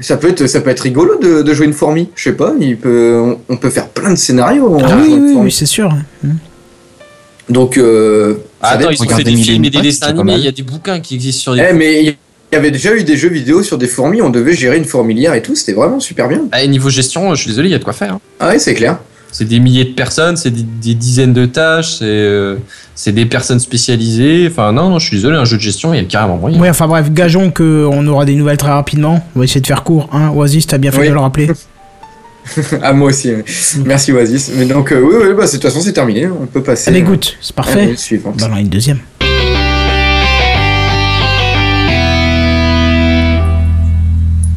Speaker 9: Ça peut être, ça peut être rigolo de, de jouer une fourmi. Je sais pas. Il peut, on, on peut faire plein de scénarios.
Speaker 2: Ah oui, oui, oui, c'est sûr.
Speaker 9: Donc, euh,
Speaker 3: Ah, attends, ils ont fait des films et des dessins animés. Il y a des bouquins qui existent sur des.
Speaker 9: Eh, mais il y avait déjà eu des jeux vidéo sur des fourmis. On devait gérer une fourmilière et tout. C'était vraiment super bien.
Speaker 3: Ah, et niveau gestion, je suis désolé, il y a de quoi faire. hein.
Speaker 9: Ah oui, c'est clair.
Speaker 3: C'est des milliers de personnes, c'est des, des dizaines de tâches, c'est euh, c'est des personnes spécialisées. Enfin, non, non, je suis désolé, un jeu de gestion, il y a carrément moyen.
Speaker 2: Oui, enfin bref, gageons qu'on aura des nouvelles très rapidement. On va essayer de faire court. Hein. Oasis, t'as bien fait
Speaker 9: Oui.
Speaker 2: de le rappeler. [LAUGHS]
Speaker 9: ah moi aussi. ouais. Merci Oasis. Mais donc, euh, oui, oui, bah, c'est- de toute façon, c'est terminé. On peut passer.
Speaker 2: Allez,
Speaker 9: euh,
Speaker 2: goûte, c'est
Speaker 9: à la
Speaker 2: parfait.
Speaker 9: suivante.
Speaker 2: Bah, on en a une deuxième.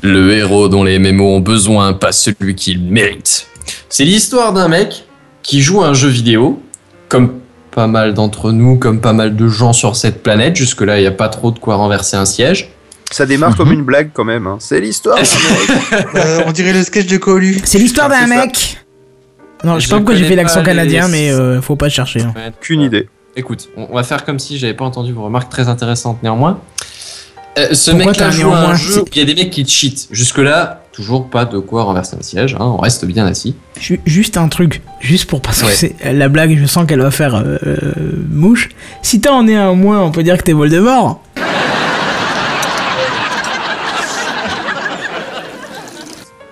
Speaker 3: Le héros dont les MMO ont besoin, pas celui qu'ils méritent. C'est l'histoire d'un mec qui joue à un jeu vidéo, comme pas mal d'entre nous, comme pas mal de gens sur cette planète. Jusque-là, il n'y a pas trop de quoi renverser un siège.
Speaker 4: Ça démarre comme une blague quand même. hein. C'est l'histoire. d'un mec. [LAUGHS]
Speaker 7: Euh, on dirait le sketch de Colu.
Speaker 2: C'est l'histoire d'un
Speaker 4: ça.
Speaker 2: mec. Non, je sais pas pourquoi j'ai fait l'accent
Speaker 3: pas les-
Speaker 2: canadien, mais euh, faut pas chercher. hein.
Speaker 4: Aucune idée.
Speaker 3: Écoute, on va faire comme si j'avais pas entendu vos remarques très intéressantes néanmoins. Euh, ce mec-là joue à un jeu où il y a des mecs qui cheat. Jusque-là, toujours pas de quoi renverser un siège, hein, on reste bien assis.
Speaker 2: Ju- Juste un truc, juste pour
Speaker 3: Ouais.
Speaker 2: c'est la blague, je sens qu'elle va faire euh, euh, mouche. Si t'en es un moins, on peut dire que t'es Voldemort.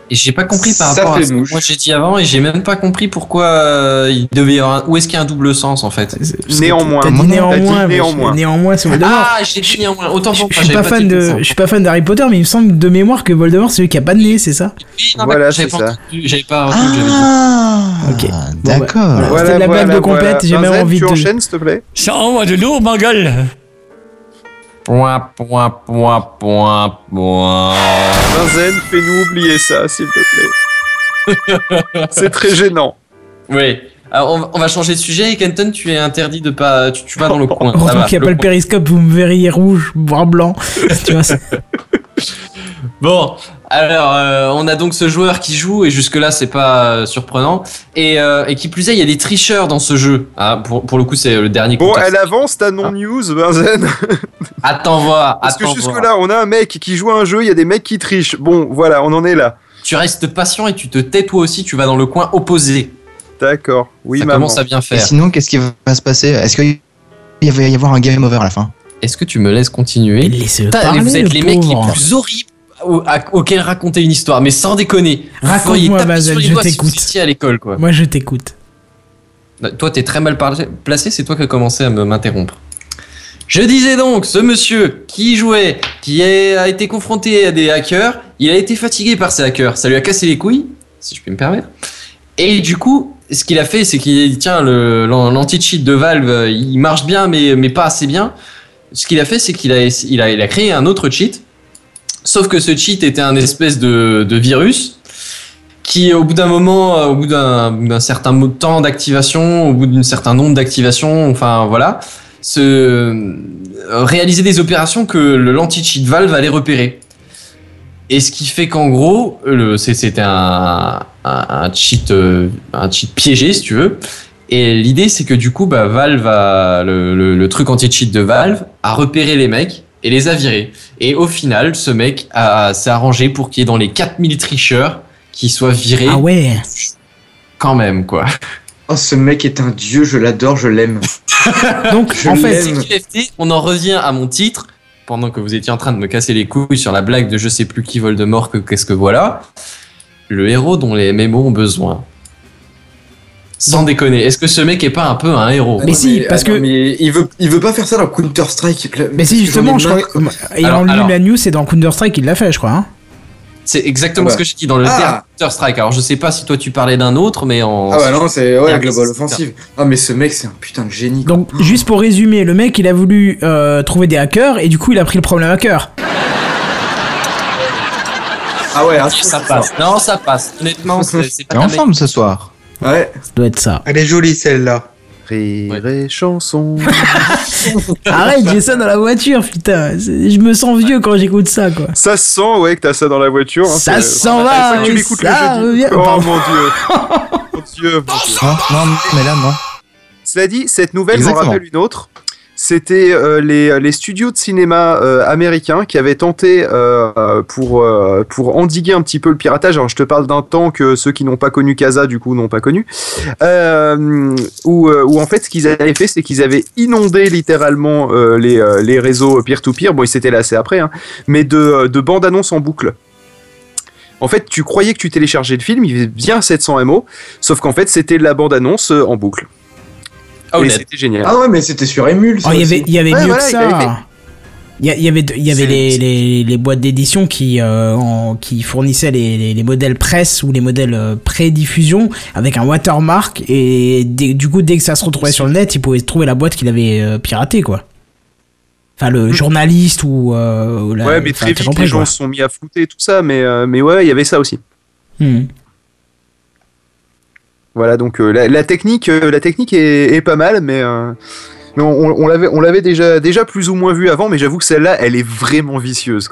Speaker 3: Et j'ai pas compris par
Speaker 9: Ça
Speaker 3: rapport à
Speaker 9: fait
Speaker 3: ce que
Speaker 9: mouche.
Speaker 3: moi j'ai dit avant, et j'ai même pas compris pourquoi euh, il devait y avoir un... Où est-ce qu'il y a un double sens en fait?
Speaker 2: Que
Speaker 4: Néanmoins.
Speaker 2: T'as dit néanmoins,
Speaker 4: néanmoins.
Speaker 2: néanmoins, c'est Voldemort.
Speaker 3: Ah, j'ai dit néanmoins, autant
Speaker 2: je,
Speaker 3: pour
Speaker 2: je suis pas fan de, je suis pas fan d'Harry Potter, mais il me semble de mémoire que Voldemort c'est celui qui a pas de nez, c'est ça?
Speaker 3: Oui, non,
Speaker 4: Voilà,
Speaker 3: mais j'avais
Speaker 4: c'est
Speaker 3: pas
Speaker 4: ça.
Speaker 3: j'avais pas retenu que j'avais dit.
Speaker 8: Ah,
Speaker 2: Ok.
Speaker 8: d'accord.
Speaker 2: Bon, bah, C'était de la blague de complète, j'ai même envie
Speaker 4: tu
Speaker 2: de-
Speaker 4: enchaînes, s'il te plaît
Speaker 6: Ça envoie de lourd, ma gueule.
Speaker 3: Point, point, point, point, point.
Speaker 4: Benzen, fais-nous oublier ça, s'il te plaît. [LAUGHS] C'est très gênant.
Speaker 3: Oui. Alors, on, va- changer de sujet. Kenton, tu es interdit de pas. Tu, tu vas dans le coin. Ça
Speaker 2: Heureusement qu'il n'y a pas le
Speaker 3: coin.
Speaker 2: périscope, vous me verriez rouge, voire blanc. [LAUGHS] tu vois, c'est-
Speaker 3: Bon, alors euh, on a donc ce joueur qui joue et jusque là c'est pas euh, surprenant et, euh, et qui plus est il y a des tricheurs dans ce jeu. Ah, pour, pour le coup c'est le dernier.
Speaker 4: Bon,
Speaker 3: contexte.
Speaker 4: elle avance ta non-news, Benzen. [LAUGHS]
Speaker 3: Attends voir.
Speaker 4: Parce que
Speaker 3: voir.
Speaker 4: jusque-là, on a un mec qui joue à un jeu, il y a des mecs qui trichent. Bon, voilà, on en est là.
Speaker 3: Tu restes patient et tu te tais toi aussi. Tu vas dans le coin opposé.
Speaker 4: D'accord. Oui,
Speaker 3: Ça
Speaker 4: maman.
Speaker 3: commence à bien
Speaker 8: Et
Speaker 3: faire.
Speaker 8: sinon, qu'est-ce qui va se passer? Est-ce qu'il va y avoir un game over à la fin?
Speaker 3: Est-ce que tu me laisses continuer?
Speaker 2: Laissez-le
Speaker 3: Vous êtes
Speaker 2: le
Speaker 3: les mecs les plus horribles au- à- auxquels raconter une histoire, mais sans déconner.
Speaker 2: Raconte-moi, Bazel, je
Speaker 3: si
Speaker 2: t'écoute.
Speaker 3: à l'école quoi.
Speaker 2: Moi, je t'écoute.
Speaker 3: Toi, t'es très mal placé, c'est toi qui as commencé à m'interrompre. Je disais donc, ce monsieur qui jouait, qui a été confronté à des hackers, il a été fatigué par ces hackers. Ça lui a cassé les couilles, si je puis me permettre. Et du coup, ce qu'il a fait, c'est qu'il a dit tiens, l'anti-cheat de Valve, euh, il marche bien, mais, mais pas assez bien. Ce qu'il a fait, c'est qu'il a, il a, il a créé un autre cheat. Sauf que ce cheat était un espèce de, virus qui, au bout d'un moment, euh, au bout d'un certain temps d'activation, au bout d'un certain nombre d'activations, enfin voilà, se euh, réaliser des opérations que l'anti-cheat Valve allait repérer. Et ce qui fait qu'en gros, c'était un, cheat, euh, un cheat piégé, si tu veux. Et l'idée, c'est que du coup, bah, Valve a, le- le truc anti-cheat de Valve a repéré les mecs et les a virés. Et au final, ce mec a- s'est arrangé pour qu'il y ait dans les 4000 tricheurs qui soient virés
Speaker 2: Ah ouais.
Speaker 3: quand même, quoi.
Speaker 9: Oh, ce mec est un dieu, je l'adore, je l'aime. [LAUGHS]
Speaker 2: Donc,
Speaker 9: Je
Speaker 2: en fait,
Speaker 3: on en revient à mon titre, pendant que vous étiez en train de me casser les couilles sur la blague de je sais plus qui Voldemort, que qu'est-ce que voilà. Le héros dont les MMO ont besoin. Sans déconner, est-ce que ce mec est pas un peu un héros
Speaker 2: Mais si, parce
Speaker 9: attends,
Speaker 2: que-
Speaker 9: mais il veut, il veut pas faire ça dans Counter Strike.
Speaker 2: mais si, justement, je crois. Ayant lu la news, c'est dans Counter-Strike qu'il l'a fait, je crois. hein.
Speaker 3: C'est exactement
Speaker 9: Ah bah.
Speaker 3: ce que j'ai dit dans le
Speaker 9: Ah.
Speaker 3: Counter Strike. Alors je sais pas si toi tu parlais d'un autre, mais en.
Speaker 9: Ah ouais, non, c'est ouais,
Speaker 3: Ah,
Speaker 9: Global
Speaker 3: c'est-
Speaker 9: Offensive. Ah, mais ce mec, c'est un putain de génie. quoi.
Speaker 2: Donc, juste pour résumer, le mec, il a voulu euh, trouver des hackers et du coup, il a pris le problème hacker.
Speaker 9: Ah ouais, hein,
Speaker 3: Ça passe. Non, ça passe. Honnêtement, c'est pas
Speaker 8: T'es en
Speaker 3: un mec-
Speaker 8: forme ce soir
Speaker 9: Ouais.
Speaker 2: Ça doit être ça.
Speaker 7: Elle est jolie celle-là.
Speaker 4: Rire et chanson. [LAUGHS]
Speaker 2: Arrête, j'ai ça dans la voiture, putain. Je me sens vieux quand j'écoute ça, quoi.
Speaker 4: ça se sent, ouais, que t'as ça dans la voiture. hein,
Speaker 2: Ça
Speaker 4: c'est-
Speaker 2: s'en
Speaker 4: à chaque
Speaker 2: va,
Speaker 4: que tu
Speaker 2: ça
Speaker 4: le jeudi. Oh [LAUGHS] mon dieu. mon dieu. mon dieu.
Speaker 8: Non, non, mais là, non.
Speaker 4: Cela dit, cette nouvelle m'en
Speaker 8: Exactement.
Speaker 4: rappelle une autre. C'était euh, les, les studios de cinéma euh, américains qui avaient tenté euh, pour, pour endiguer un petit peu le piratage. Alors je te parle d'un temps que ceux qui n'ont pas connu Casa du coup n'ont pas connu. Où, en fait ce qu'ils avaient fait c'est qu'ils avaient inondé littéralement les, les réseaux peer-to-peer. Bon ils s'étaient lassés après, hein, mais de, de bandes annonces en boucle. En fait, tu croyais que tu téléchargeais le film, il faisait bien 700 MO, sauf qu'en fait, c'était la bande-annonce en boucle.
Speaker 3: Ah, honnête.
Speaker 4: c'était génial.
Speaker 9: Ah ouais, mais c'était sur Emule.
Speaker 2: Oh, il y avait, il y avait
Speaker 4: Ouais,
Speaker 2: mieux
Speaker 4: voilà,
Speaker 2: que ça. Il y, a- il y avait, il y avait les, les, les boîtes d'édition qui, euh, en- qui fournissaient les, les, les modèles presse ou les modèles euh, pré-diffusion avec un watermark et dès- du coup dès que ça se retrouvait sur le net, ils pouvaient trouver la boîte qu'il avait euh, piratée quoi. Enfin le journaliste ou, euh, ou la,
Speaker 4: ouais, mais très vite,
Speaker 2: compris,
Speaker 4: les gens se sont mis à flouter tout ça, mais, euh, mais ouais, il y avait ça aussi.
Speaker 2: Hmm.
Speaker 4: Voilà, donc euh, la, technique, euh, la technique est, pas mal, mais, euh, on, l'avait, déjà, plus ou moins vu avant, mais j'avoue que celle-là, elle est vraiment vicieuse.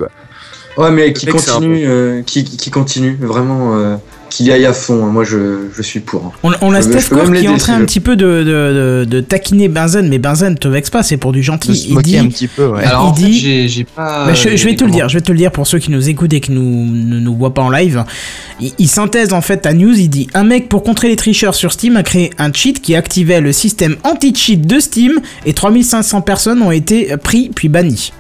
Speaker 9: Ouais, mais qui continue, euh, qui, qui continue, vraiment, euh, qu'il y aille à fond. hein. Moi, je, je suis pour. hein.
Speaker 2: On, on a Steph
Speaker 9: même
Speaker 2: qui est en train
Speaker 9: si
Speaker 2: un
Speaker 9: je-
Speaker 2: petit peu de, de, de, de taquiner Benzen, mais Benzen te vexe pas, c'est pour du gentil. Il dit,
Speaker 8: un petit peu, ouais.
Speaker 3: Alors,
Speaker 2: il
Speaker 3: en fait,
Speaker 2: dit-
Speaker 3: j'ai j'ai pas.
Speaker 2: Bah, je, je vais te le dire, je vais te le dire pour ceux qui nous écoutent et qui nous, ne nous voient pas en live. Il, il synthèse en fait ta news, il dit Un mec pour contrer les tricheurs sur Steam a créé un cheat qui activait le système anti-cheat de Steam et 3500 personnes ont été pris puis bannies.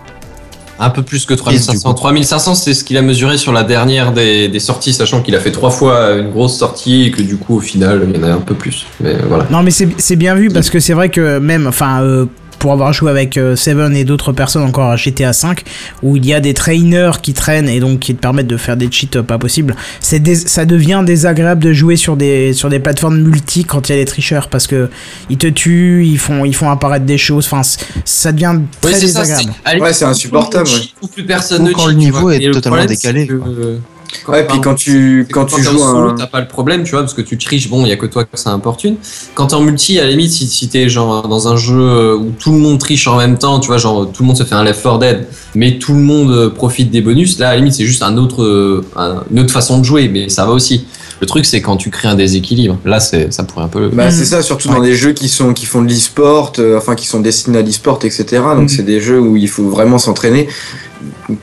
Speaker 3: Un peu plus que
Speaker 8: Dix,
Speaker 3: 3500. 3500, c'est ce qu'il a mesuré sur la dernière des, des sorties, sachant qu'il a fait trois fois une grosse sortie et que du coup, au final, il y en a un peu plus. Mais voilà.
Speaker 2: Non mais c'est c'est bien vu parce que c'est vrai que même, enfin, euh, pour avoir joué avec euh, Seven et d'autres personnes encore à GTA 5 où il y a des trainers qui traînent et donc qui te permettent de faire des cheats euh, pas possibles. C'est ça devient désagréable de jouer sur des sur des plateformes multi quand il y a des tricheurs parce que ils te tuent, ils font ils font apparaître des choses. Enfin, ça devient très désagréable.
Speaker 9: Ouais, c'est insupportable, ouais.
Speaker 3: plus personne
Speaker 8: Ou
Speaker 3: ne
Speaker 8: quand
Speaker 3: cheat,
Speaker 8: le niveau est totalement décalé,
Speaker 3: euh,
Speaker 9: Ouais, puis quand tu, quand tu
Speaker 3: en
Speaker 9: joues un.
Speaker 3: t'as pas le problème, tu vois, parce que tu triches, bon, il y a que toi que ça importune. Quand t'es en multi, à la limite, si, si t'es genre dans un jeu euh, où tout le monde triche en même temps, tu vois, genre tout le monde se fait un Left 4 Dead, mais tout le monde euh, profite des bonus, là, à la limite, c'est juste un autre, euh, un- une autre façon de jouer, mais ça va aussi. Le truc, c'est quand tu crées un déséquilibre. Là, c'est, ça pourrait un peu.
Speaker 9: Bah, c'est ça, surtout dans des jeux qui sont qui font de l'e-sport, euh, enfin qui sont destinés à l'e-sport, etc. Donc
Speaker 2: Mhm.
Speaker 9: c'est des jeux où il faut vraiment s'entraîner.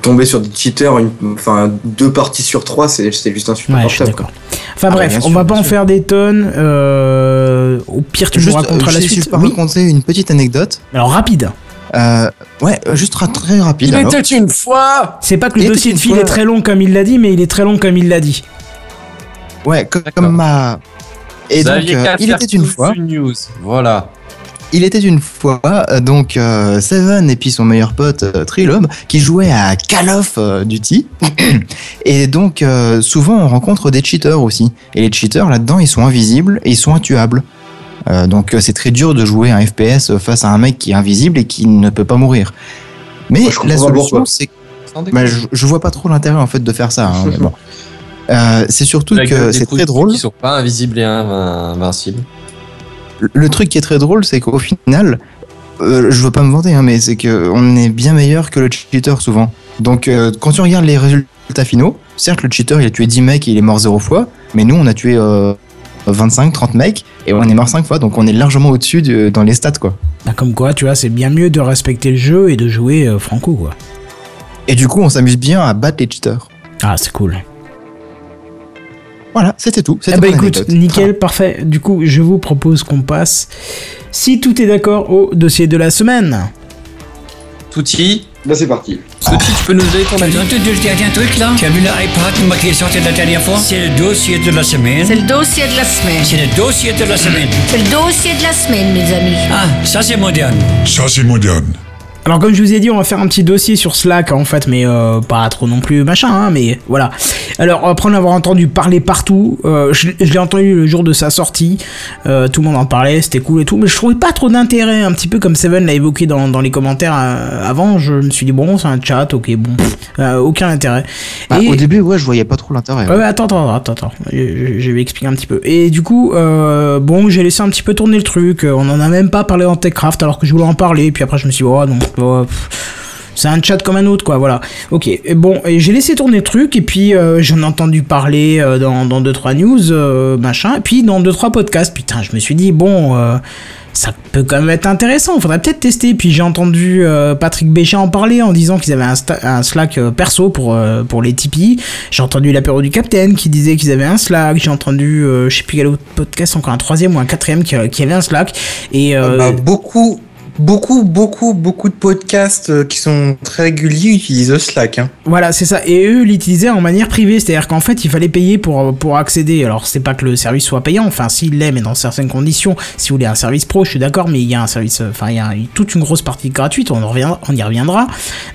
Speaker 9: Tomber sur des cheaters, une- enfin deux parties sur trois, c'est c'est juste
Speaker 2: Ouais, je suis
Speaker 9: insupportable.
Speaker 2: d'accord. Enfin
Speaker 8: Ah,
Speaker 2: bref, on
Speaker 8: sûr,
Speaker 2: va pas en
Speaker 8: sûr.
Speaker 2: faire des tonnes. euh, au pire, tu
Speaker 8: Juste,
Speaker 2: me raconteras
Speaker 8: euh,
Speaker 2: la suite.
Speaker 8: je peux
Speaker 2: Oui.
Speaker 8: raconter une petite anecdote.
Speaker 2: Alors rapide.
Speaker 8: Euh, ouais, juste très rapide.
Speaker 3: Il
Speaker 8: alors.
Speaker 3: était une fois
Speaker 2: C'est pas que le dossier de fil est très long comme il l'a dit, mais il est très long comme il l'a dit.
Speaker 8: Ouais, comme ma. Et donc, euh, il était une fois.
Speaker 3: une news. Voilà.
Speaker 8: Il était une fois euh, donc euh, Seven et puis son meilleur pote euh, Trilob qui jouaient à Call of Duty [CLEARS THROAT] et donc euh, souvent on rencontre des cheaters aussi et les cheaters là-dedans ils sont invisibles et ils sont intuables Euh, donc euh, c'est très dur de jouer un FPS face à un mec qui est invisible et qui ne peut pas mourir mais
Speaker 9: Moi,
Speaker 8: la solution c'est bah, je, je vois pas trop l'intérêt en fait de faire ça hein, mais bon. [LAUGHS] Euh, c'est surtout
Speaker 3: La
Speaker 8: que
Speaker 3: des
Speaker 8: c'est très drôle
Speaker 3: Qui sont pas invisibles et inv- invincibles.
Speaker 8: le truc qui est très drôle, c'est qu'au final, euh, je veux pas me vanter, hein, mais c'est qu'on est bien meilleur que le cheater souvent. Donc, euh, quand tu regardes les résultats finaux, certes, le cheater il a tué 10 mecs et il est mort 0 fois, mais nous on a tué euh, 25, 30 mecs et on est mort 5 fois, donc on est largement au-dessus de- dans les stats, quoi.
Speaker 2: Bah, comme quoi, tu vois, c'est bien mieux de respecter le jeu et de jouer euh, franco, quoi.
Speaker 8: Et du coup, on s'amuse bien à battre les cheaters.
Speaker 2: Ah, c'est cool.
Speaker 8: Voilà, c'était tout.
Speaker 2: Eh
Speaker 8: C'était
Speaker 2: bah
Speaker 8: mon
Speaker 2: écoute,
Speaker 8: anecdote.
Speaker 2: nickel, parfait. Du coup, je vous propose qu'on passe, si tout est d'accord, au dossier de la semaine.
Speaker 3: Touti,
Speaker 9: Là c'est parti.
Speaker 3: Touti, tu peux nous donner ton
Speaker 6: Tu as
Speaker 3: avis
Speaker 6: entendu le dernier truc là Tu as vu l'iPad qui est sorti la dernière fois? C'est le dossier de la semaine.
Speaker 5: C'est le dossier de la semaine.
Speaker 6: C'est le dossier de la semaine.
Speaker 5: C'est le dossier de la semaine, mes amis.
Speaker 6: Ah, ça c'est moderne.
Speaker 11: Ça, c'est moderne.
Speaker 2: Alors comme je vous ai dit, on va faire un petit dossier sur Slack en fait, mais euh, pas trop non plus machin, hein, mais voilà. Alors après en avoir entendu parler partout, euh, je, je l'ai entendu le jour de sa sortie, euh, tout le monde en parlait, c'était cool et tout, mais je trouvais pas trop d'intérêt, un petit peu comme Seven l'a évoqué dans, dans les commentaires euh, avant, je me suis dit bon c'est un chat, ok bon, pff, euh, aucun intérêt.
Speaker 8: Bah,
Speaker 2: Et-
Speaker 8: Au début, ouais, je voyais pas trop l'intérêt.
Speaker 2: Ouais, ouais, attends, attends, attends, attends. Je, je- je vais expliquer un petit peu. Et du coup, euh, bon, j'ai laissé un petit peu tourner le truc. On en a même pas parlé en TechCraft alors que je voulais en parler. Puis après, je me suis dit, oh non, pff, c'est un chat comme un autre, quoi, voilà. Ok, et bon, et j'ai laissé tourner le truc. Et puis, euh, j'en ai entendu parler euh, dans, dans 2-3 news, euh, machin. Et puis, dans 2-3 podcasts. Putain, je me suis dit, bon. euh, ça peut quand même être intéressant, faudrait peut-être tester. Puis j'ai entendu euh, Patrick Béchat en parler en disant qu'ils avaient un, Slack euh, perso pour, euh, pour les Tipeee. J'ai entendu l'apéro du Capitaine qui disait qu'ils avaient un Slack. J'ai entendu, euh, je sais plus quel autre podcast, encore un troisième ou un quatrième qui, qui avait un Slack. Et euh,
Speaker 7: Bah, beaucoup, beaucoup, beaucoup, beaucoup de podcasts euh, qui sont très réguliers utilisent Slack. Hein.
Speaker 2: Voilà, c'est ça. Et eux l'utilisaient en manière privée, c'est-à-dire qu'en fait, il fallait payer pour, pour accéder. Alors, c'est pas que le service soit payant, enfin, s'il l'est, mais dans certaines conditions. Si vous voulez un service pro, je suis d'accord, mais il y a un service, euh, enfin, il y a toute une grosse partie gratuite, on, en reviendra, on y reviendra.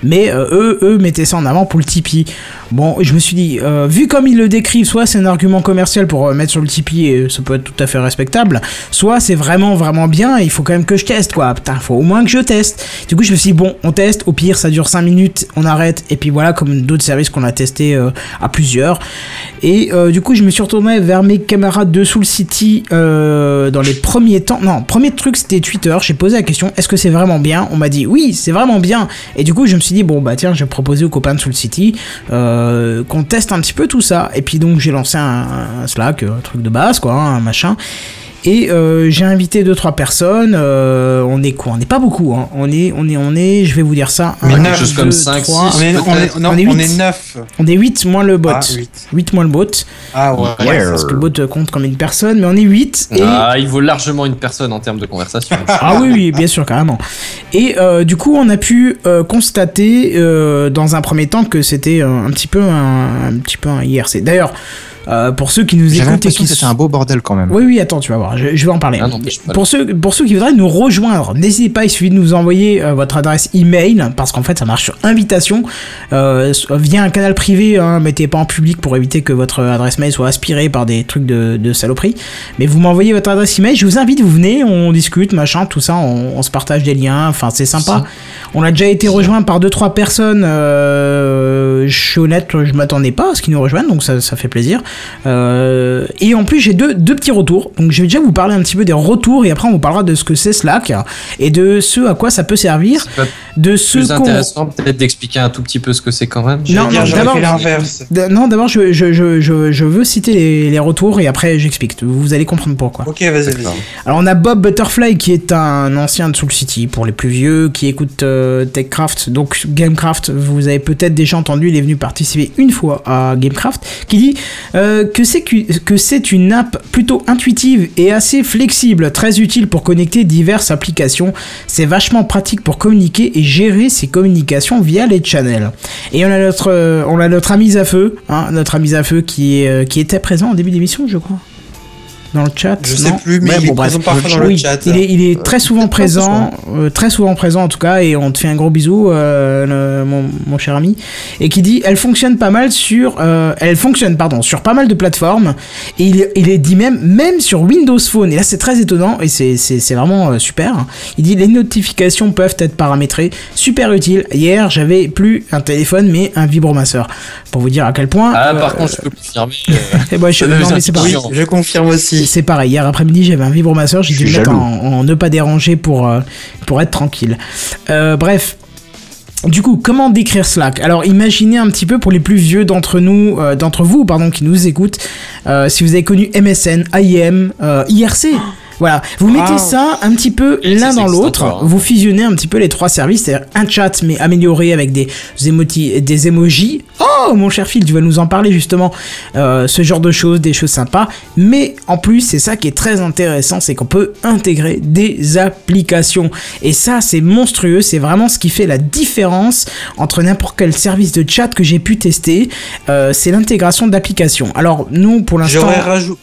Speaker 2: Mais euh, eux, eux mettaient ça en avant pour le Tipeee. Bon, je me suis dit, vu comme ils le décrivent, soit c'est un argument commercial pour euh, mettre sur le Tipeee et ça peut être tout à fait respectable, soit c'est vraiment, vraiment bien il faut quand même que je teste, quoi. Putain, au moins que je teste. Du coup, je me suis dit, bon, on teste, au pire, ça dure 5 minutes, on arrête, et puis voilà, comme d'autres services qu'on a testé euh, à plusieurs. Et euh, du coup, je me suis retourné vers mes camarades de Soul City euh, dans les premiers temps. Non, premier truc, c'était Twitter. J'ai posé la question, est-ce que c'est vraiment bien? On m'a dit, oui, c'est vraiment bien. Et du coup, je me suis dit, bon, bah tiens, je vais proposer aux copains de Soul City qu'on teste un petit peu tout ça. Et puis donc, j'ai lancé un, un Slack, un truc de base, quoi, hein, un machin. Et euh, j'ai invité deux trois personnes. euh, on est quoi? On n'est pas beaucoup. Hein. On est, on est, on est. Je vais vous dire ça.
Speaker 7: Mais
Speaker 2: Un,
Speaker 7: quelque
Speaker 3: chose
Speaker 2: deux,
Speaker 3: comme cinq,
Speaker 2: trois.
Speaker 3: six.
Speaker 7: On est, on est, non,
Speaker 2: On est
Speaker 7: on
Speaker 2: huit.
Speaker 7: est 9.
Speaker 2: On est 8 moins le bot.
Speaker 7: Ah,
Speaker 2: 8.
Speaker 7: huit.
Speaker 2: moins le bot.
Speaker 7: Ah ouais.
Speaker 2: Ouais, parce que le bot compte comme une personne, mais on est 8. Et...
Speaker 3: Ah, il vaut largement une personne en termes de conversation. [LAUGHS]
Speaker 2: Ah oui, oui, bien sûr, carrément. Et euh, du coup, on a pu euh, constater euh, dans un premier temps que c'était euh, un petit peu un, un petit peu un IRC. D'ailleurs, Euh, pour ceux qui nous écoutent et qui
Speaker 10: c'était un beau bordel quand même.
Speaker 2: oui, oui, attends, tu vas voir, je, je vais en parler.
Speaker 3: Ah non,
Speaker 2: pour, ceux, pour ceux qui voudraient nous rejoindre, n'hésitez pas, il suffit de nous envoyer euh, votre adresse email, parce qu'en fait, ça marche sur invitation, euh, via un canal privé, hein, mettez pas en public pour éviter que votre adresse mail soit aspirée par des trucs de, de saloperie. Mais vous m'envoyez votre adresse email, je vous invite, vous venez, on discute, machin, tout ça, on, on se partage des liens, enfin, c'est sympa. On a déjà été rejoint par deux trois personnes. Euh, je suis honnête, je m'attendais pas à ce qu'ils nous rejoignent, donc ça, ça fait plaisir. Euh, et en plus, j'ai deux, deux petits retours. Donc, je vais déjà vous parler un petit peu des retours et après, on vous parlera de ce que c'est Slack et de ce à quoi ça peut servir. De ce
Speaker 3: plus intéressant peut-être d'expliquer un tout petit peu ce que c'est quand même.
Speaker 2: Non, d'abord- Non, je, je, je, je, je veux citer les, les retours et après, j'explique. Vous allez comprendre pourquoi.
Speaker 7: Ok, vas-y, vas-y.
Speaker 2: Alors on a Bob Butterfly qui est un ancien de Soul City pour les plus vieux qui écoute euh, TechCraft, donc Gamecraft, vous avez peut-être déjà entendu, il est venu participer une fois à Gamecraft, qui dit euh, que c'est que, c'est une app plutôt intuitive et assez flexible, très utile pour connecter diverses applications. C'est vachement pratique pour communiquer et gérer ses communications via les channels. Et on a notre, euh, on a notre ami Zafeu, hein, notre ami Zafeu qui, euh, qui était présent en début d'émission, je crois. Dans le chat.
Speaker 7: Je sais
Speaker 2: non
Speaker 7: plus, mais
Speaker 2: Ouais,
Speaker 7: il
Speaker 2: bon,
Speaker 7: est
Speaker 2: bref.
Speaker 7: parfois dans le
Speaker 2: Oui,
Speaker 7: chat.
Speaker 2: Il est, il est très souvent présent, euh, très souvent présent en tout cas, et on te fait un gros bisou, euh, le- mon, mon cher ami, et qui dit, elle fonctionne pas mal sur, euh, elle fonctionne pardon sur pas mal de plateformes, et il est, il est dit même même sur Windows Phone, et là c'est très étonnant et c'est vraiment euh, super. Il dit les notifications peuvent être paramétrées, super utile. Hier j'avais plus un téléphone mais un vibromasseur, pour vous dire à quel point.
Speaker 3: Ah,
Speaker 2: euh,
Speaker 3: par contre, je peux confirmer. euh, [LAUGHS]
Speaker 2: eh ben, je- non, mais c'est pas
Speaker 7: Oui, je confirme aussi.
Speaker 2: C'est pareil, hier après-midi j'avais un vibromasseur, j'ai dû le mettre en, en ne pas déranger pour, euh, pour être tranquille. Euh, bref. Du coup, comment décrire Slack Alors, imaginez un petit peu pour les plus vieux d'entre nous, euh, d'entre vous, pardon, qui nous écoutent, euh, si vous avez connu MSN, IM, IRC. Voilà, vous mettez ça un petit peu l'un dans l'autre,
Speaker 3: hein.
Speaker 2: vous fusionnez un petit peu les trois services, c'est-à-dire un chat mais amélioré avec des émoti- des emojis. Oh, mon cher Phil, tu vas nous en parler justement, euh, ce genre de choses, des choses sympas. Mais en plus, c'est ça qui est très intéressant, c'est qu'on peut intégrer des applications. Et ça, c'est monstrueux, c'est vraiment ce qui fait la différence entre n'importe quel service de chat que j'ai pu tester. Euh, c'est l'intégration d'applications. Alors, nous, pour l'instant...
Speaker 7: J'aurais rajou-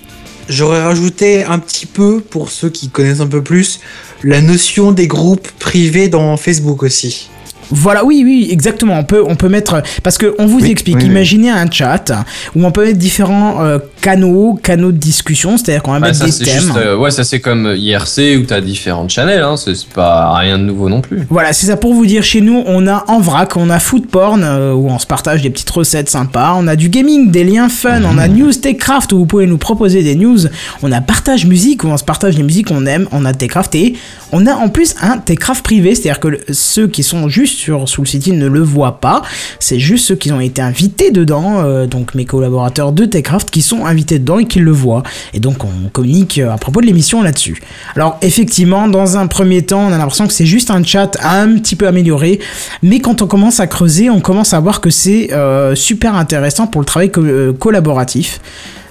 Speaker 7: J'aurais rajouté un petit peu, pour ceux qui connaissent un peu plus, la notion des groupes privés dans Facebook aussi.
Speaker 2: Voilà, oui, oui, exactement. On peut, on peut mettre parce que on vous
Speaker 10: Oui,
Speaker 2: explique.
Speaker 10: oui, oui.
Speaker 2: imaginez un chat où on peut mettre différents euh, canaux, canaux de discussion, c'est-à-dire qu'on va
Speaker 3: Bah,
Speaker 2: mettre
Speaker 3: ça,
Speaker 2: des thèmes.
Speaker 3: juste, euh, ouais, ça c'est comme IRC où t'as différentes channels, hein, c'est pas rien de nouveau non plus.
Speaker 2: Voilà, c'est ça pour vous dire. Chez nous, on a en vrac, on a food porn euh, où on se partage des petites recettes sympas. On a du gaming, des liens fun. On a news techcraft où vous pouvez nous proposer des news. On a partage musique où on se partage les musiques qu'on aime. On a techcraft et on a en plus un techcraft privé, c'est-à-dire que le- ceux qui sont juste sur Soul City ne le voient pas. C'est juste ceux qui ont été invités dedans, euh, donc mes collaborateurs de Techcraft qui sont invités dedans et qui le voient. Et donc on communique euh, à propos de l'émission là-dessus. Alors effectivement, dans un premier temps, on a l'impression que c'est juste un chat un petit peu amélioré, mais quand on commence à creuser, on commence à voir que c'est euh, super intéressant pour le travail co- euh, collaboratif.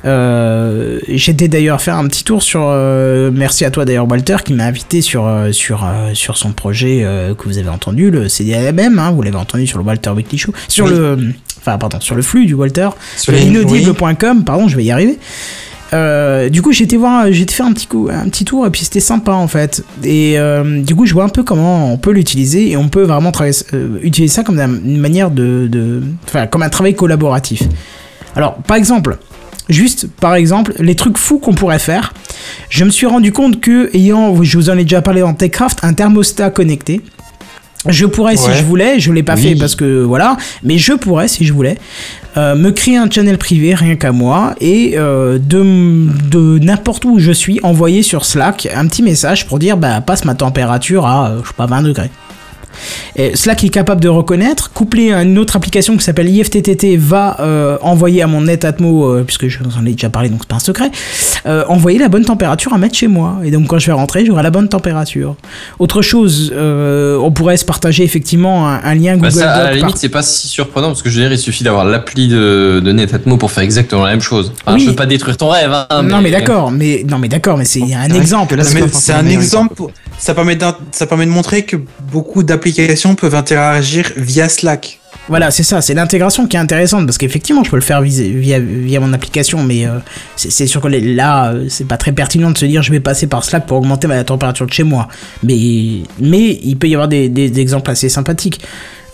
Speaker 2: Euh, J'étais d'ailleurs faire un petit tour sur. euh, merci à toi d'ailleurs Walter qui m'a invité sur sur sur son projet que vous avez entendu le CDLMM. Hein, vous l'avez entendu sur le Walter Weekly Show, sur
Speaker 7: Oui.
Speaker 2: le enfin pardon sur le flux du Walter
Speaker 7: Sur
Speaker 2: sur
Speaker 7: les-
Speaker 2: inaudible.com. Pardon, je vais y arriver. Euh, du coup, j'ai été voir, j'ai été faire un petit coup, un petit tour et puis c'était sympa en fait. Et euh, du coup, je vois un peu comment on peut l'utiliser et on peut vraiment travailler, euh, utiliser ça comme une manière de, de, enfin, comme un travail collaboratif. Alors, par exemple, juste par exemple, les trucs fous qu'on pourrait faire. Je me suis rendu compte que, ayant, je vous en ai déjà parlé dans TechCraft, un thermostat connecté. Je pourrais si je voulais, je l'ai pas
Speaker 7: Oui.
Speaker 2: fait parce que voilà, mais je pourrais si je voulais euh, me créer un channel privé rien qu'à moi et euh, de, de n'importe où je suis envoyer sur Slack un petit message pour dire bah passe ma température à euh, je sais pas 20 degrés. Et Slack est capable de reconnaître, couplé à une autre application qui s'appelle IFTTT va euh, envoyer à mon Netatmo, euh, puisque je vous en ai déjà parlé donc c'est pas un secret, euh, envoyer la bonne température à mettre chez moi. Et donc quand je vais rentrer, j'aurai la bonne température. Autre chose, euh, on pourrait se partager effectivement un, un lien
Speaker 3: Bah,
Speaker 2: Google
Speaker 3: ça, à la
Speaker 2: Doc par-
Speaker 3: limite, c'est pas si surprenant parce que je veux dire, il suffit d'avoir l'appli de, de Netatmo pour faire exactement la même chose. Enfin,
Speaker 2: Oui.
Speaker 3: Je veux pas détruire ton rêve, hein,
Speaker 2: non mais d'accord, mais non mais d'accord, mais c'est il y a un exemple.
Speaker 10: c'est
Speaker 7: un exemple. Ça permet, ça permet de montrer que beaucoup d'applications peuvent interagir via Slack.
Speaker 2: Voilà, c'est ça, c'est l'intégration qui est intéressante parce qu'effectivement, je peux le faire via, via, mon application, mais euh, c'est sûr que là, euh, c'est pas très pertinent de se dire je vais passer par Slack pour augmenter ma température de chez moi. Mais, mais il peut y avoir des exemples assez sympathiques.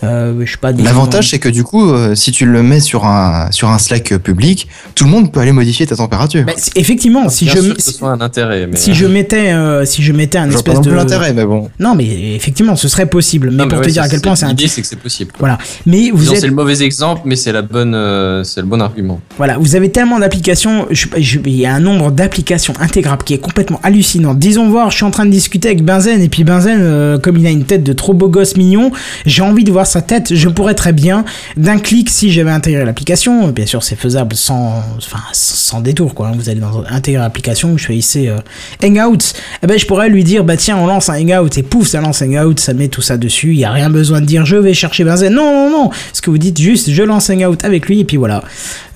Speaker 2: Euh, je sais pas. des-
Speaker 10: L'avantage, c'est que du coup, euh, si tu le mets sur un, sur un Slack euh, public, tout le monde peut aller modifier ta température.
Speaker 2: Bah, effectivement, si
Speaker 3: Bien
Speaker 2: je,
Speaker 3: sûr que ce soit un intérêt, mais
Speaker 2: si je mettais, euh, si je mettais un
Speaker 10: Je vois pas
Speaker 2: espèce de.
Speaker 10: l'intérêt, mais bon.
Speaker 2: Non, mais effectivement, ce serait possible. Mais
Speaker 3: Non, mais
Speaker 2: pour
Speaker 3: ouais,
Speaker 2: te dire à quel point c'est un.
Speaker 3: L'idée, c'est que c'est possible. quoi.
Speaker 2: Voilà. Mais vous êtes.
Speaker 3: c'est le mauvais exemple, mais c'est la bonne, euh, c'est le bon argument.
Speaker 2: Voilà, vous avez tellement d'applications, il y a un nombre d'applications intégrables qui est complètement hallucinant. Disons voir, je suis en train de discuter avec Benzen et puis Benzen, euh, comme il a une tête de trop beau gosse mignon, j'ai envie de voir sa tête. Je pourrais très bien, d'un clic, si j'avais intégré l'application, bien sûr c'est faisable sans, enfin sans détour quoi. hein. Vous allez dans intégrer l'application, vous choisissez euh, Hangouts, eh ben je pourrais lui dire bah tiens on lance un Hangout et pouf ça lance Hangout, ça met tout ça dessus. Il y a rien besoin de dire je vais chercher Benzen. Non non non, ce que vous dites juste je lance Hangout avec lui et puis voilà.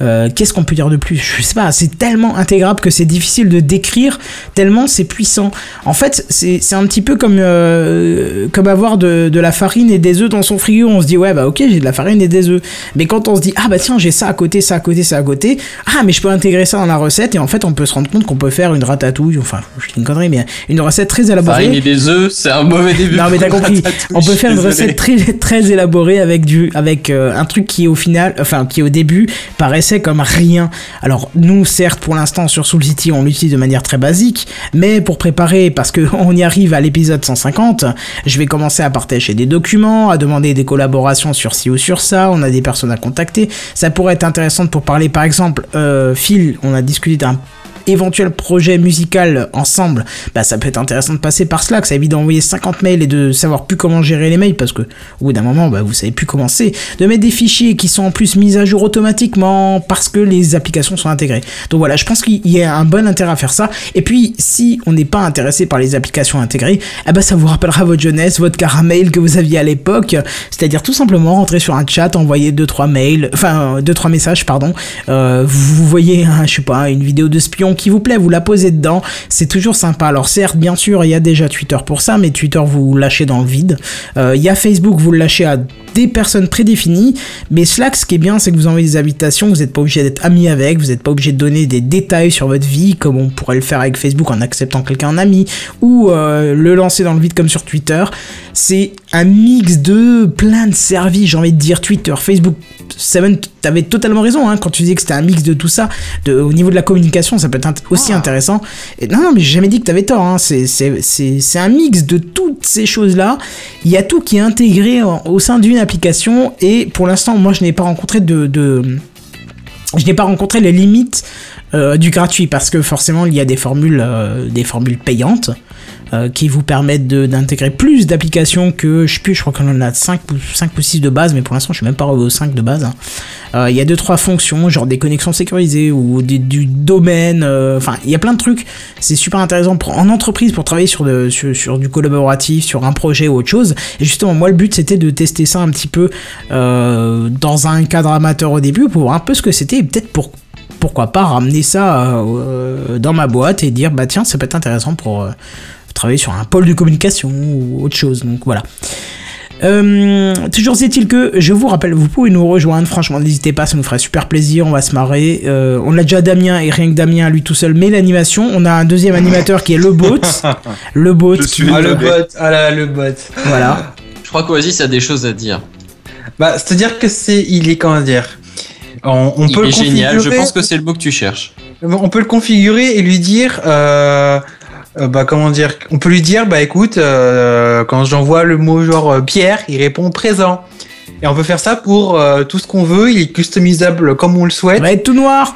Speaker 2: Euh, Qu'est-ce qu'on peut dire de plus? Je sais pas, c'est tellement intégrable que c'est difficile de décrire, tellement c'est puissant. En fait, c'est un petit peu comme, euh, comme avoir de, de la farine et des œufs dans son frigo. On se dit, ouais, bah ok, j'ai de la farine et des œufs. Mais quand on se dit, ah bah tiens, j'ai ça à côté, ça à côté, ça à côté, ah, mais je peux intégrer ça dans la recette, et en fait, on peut se rendre compte qu'on peut faire une ratatouille, enfin, je dis une connerie, mais une recette très élaborée.
Speaker 3: Farine et des œufs, c'est un mauvais début.
Speaker 2: Non mais t'as compris. On peut faire une recette très très élaborée avec du avec euh, un truc qui au final, enfin qui au début paraissait comme rien. Alors nous certes pour l'instant sur Soul City on l'utilise de manière très basique, mais pour préparer parce que [LAUGHS] on y arrive à l'épisode 150, je vais commencer à partager des documents, à demander des collaborations sur ci ou sur ça. On a des personnes à contacter. Ça pourrait être intéressant pour parler par exemple euh, Phil. On a discuté d'un éventuel projet musical ensemble, bah ça peut être intéressant de passer par Slack, ça évite d'envoyer 50 mails et de savoir plus comment gérer les mails parce que au bout d'un moment bah vous savez plus comment c'est, de mettre des fichiers qui sont en plus mis à jour automatiquement parce que les applications sont intégrées. Donc voilà, je pense qu'il y a un bon intérêt à faire ça. Et puis si on n'est pas intéressé par les applications intégrées, eh ben ça vous rappellera votre jeunesse, votre caramel que vous aviez à l'époque, c'est-à-dire tout simplement rentrer sur un chat, envoyer deux trois mails, enfin deux trois messages pardon, euh, vous, voyez un, je sais pas une vidéo de spion qui vous plaît, vous la posez dedans, c'est toujours sympa. Alors certes, bien sûr, il y a déjà Twitter pour ça, mais Twitter vous lâchez dans le vide. Euh, Il y a Facebook, vous le lâchez à des personnes prédéfinies, mais Slack, ce qui est bien, c'est que vous envoyez des invitations, vous n'êtes pas obligé d'être ami avec, vous n'êtes pas obligé de donner des détails sur votre vie, comme on pourrait le faire avec Facebook en acceptant quelqu'un en ami, ou euh, le lancer dans le vide comme sur Twitter. C'est un mix de plein de services, j'ai envie de dire Twitter, Facebook, Seven, t'avais totalement raison hein, quand tu disais que c'était un mix de tout ça. De, au niveau de la communication, ça peut être int- aussi intéressant. Et non, non, mais j'ai jamais dit que t'avais tort. Hein. C'est, un mix de toutes ces choses-là. Il y a tout qui est intégré en- au sein d'une Et pour l'instant, moi, je n'ai pas rencontré de, de je n'ai pas rencontré les limites euh, du gratuit parce que forcément il y a des formules, euh, des formules payantes euh, qui vous permettent d'intégrer plus d'applications que je sais plus, je crois qu'on en a 5 ou, 5 ou 6 de base, mais pour l'instant je suis même pas aux 5 de base. hein. Euh, Il y a 2-3 fonctions, genre des connexions sécurisées ou des- du domaine, euh, enfin il y a plein de trucs. C'est super intéressant en entreprise pour travailler sur, de- sur, sur du collaboratif, sur un projet ou autre chose. Et justement, moi le but c'était de tester ça un petit peu dans un cadre amateur au début pour voir un peu ce que c'était et peut-être pour pourquoi pas ramener ça dans ma boîte et dire bah tiens ça peut être intéressant pour travailler sur un pôle de communication ou autre chose donc voilà euh, toujours est-il que je vous rappelle, vous pouvez nous rejoindre. Franchement, n'hésitez pas, ça nous ferait super plaisir. On va se marrer. Euh, on a déjà Damien et rien que Damien lui tout seul, mais l'animation. On a un deuxième animateur qui est le bot, [LAUGHS] le bot.
Speaker 4: Je suis
Speaker 7: Ah, le bot, ah là, le bot.
Speaker 2: Voilà.
Speaker 3: Je crois qu'Oasis a des choses à dire.
Speaker 7: Bah, c'est-à-dire que c'est, il est, comment dire, on, on
Speaker 3: Il
Speaker 7: peut le
Speaker 3: est génial, je pense que c'est le mot que tu cherches.
Speaker 7: On peut le configurer et lui dire, euh, euh, bah comment dire, on peut lui dire, bah écoute, euh, quand j'envoie le mot genre euh, Pierre, il répond présent. Et on peut faire ça pour euh, tout ce qu'on veut. Il est customisable comme on le souhaite.
Speaker 2: Ça va être tout noir.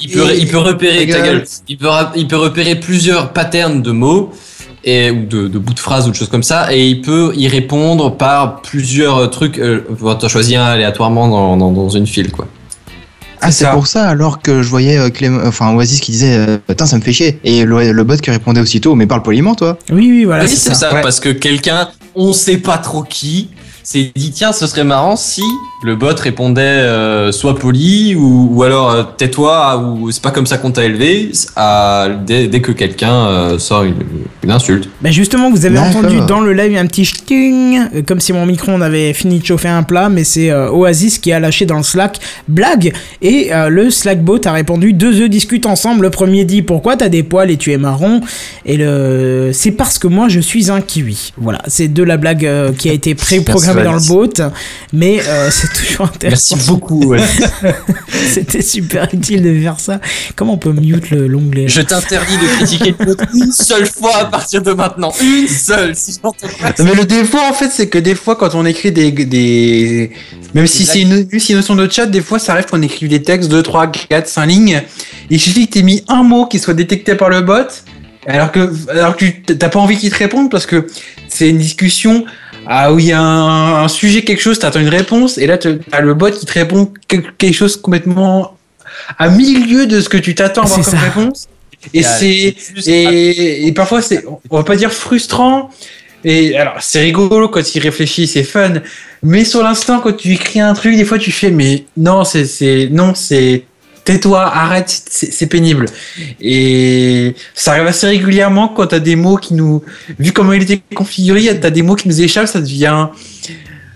Speaker 3: Il peut, il peut repérer
Speaker 7: ta gueule.
Speaker 3: Il peut, il peut repérer plusieurs patterns de mots et ou de, de bouts de phrases ou de choses comme ça et il peut y répondre par plusieurs trucs. Euh, T'en choisis un aléatoirement dans, dans, dans une file quoi.
Speaker 10: Ah,
Speaker 7: C'est
Speaker 10: pour ça alors que je voyais euh, Clem- enfin Oasis qui disait euh, Putain, ça me fait chier. Et le, le bot qui répondait aussitôt Mais parle poliment, toi.
Speaker 2: Oui, oui, voilà.
Speaker 3: oui,
Speaker 2: c'est
Speaker 3: c'est
Speaker 2: ça.
Speaker 3: ça,
Speaker 7: ouais.
Speaker 3: parce que quelqu'un, on sait pas trop qui, s'est dit tiens, ce serait marrant si le bot répondait euh, soit poli ou, ou alors euh, tais-toi ou c'est pas comme ça qu'on t'a élevé à, dès, dès que quelqu'un euh, sort une, une insulte.
Speaker 2: Bah justement, vous avez entendu dans le live un petit ch'ting, comme si mon micro-ondes avait fini de chauffer un plat, mais c'est euh, Oasis qui a lâché dans le Slack blague et euh, le Slackbot a répondu deux œufs discutent ensemble. Le premier dit pourquoi t'as des poils et tu es marron? Et le c'est parce que moi je suis un kiwi. Voilà, c'est de la blague euh, qui a été pré-programmée dans le bot, mais euh, c'est toujours [LAUGHS] intéressant.
Speaker 3: Merci beaucoup. ouais. [LAUGHS]
Speaker 2: C'était super utile de faire ça. Comment on peut mute le- l'onglet
Speaker 3: Je t'interdis de critiquer le bot une seule fois à partir de maintenant. Une seule. Si j'entends pas
Speaker 7: Mais le défaut, en fait, c'est que des fois, quand on écrit des. des... Même si c'est une, une notion de chat, des fois, ça arrive qu'on écrive des textes 2, 3, 4, 5 lignes. Il suffit que tu mis un mot qui soit détecté par le bot, alors que, alors que tu t'as pas envie qu'il te réponde parce que c'est une discussion. Ah où il y a un, un sujet, quelque chose, t'attends une réponse, et là t'as le bot qui te répond quel- quelque chose complètement à milieu de ce que tu t'attends à avoir comme
Speaker 2: ça.
Speaker 7: réponse. Et c'est et, et parfois c'est on va pas dire frustrant et alors c'est rigolo quand il réfléchit c'est fun mais sur l'instant quand tu écris un truc des fois tu fais mais non c'est c'est non c'est tais-toi arrête c'est pénible et ça arrive assez régulièrement quand t'as des mots qui nous vu comment il était configuré t'as des mots qui nous échappent ça devient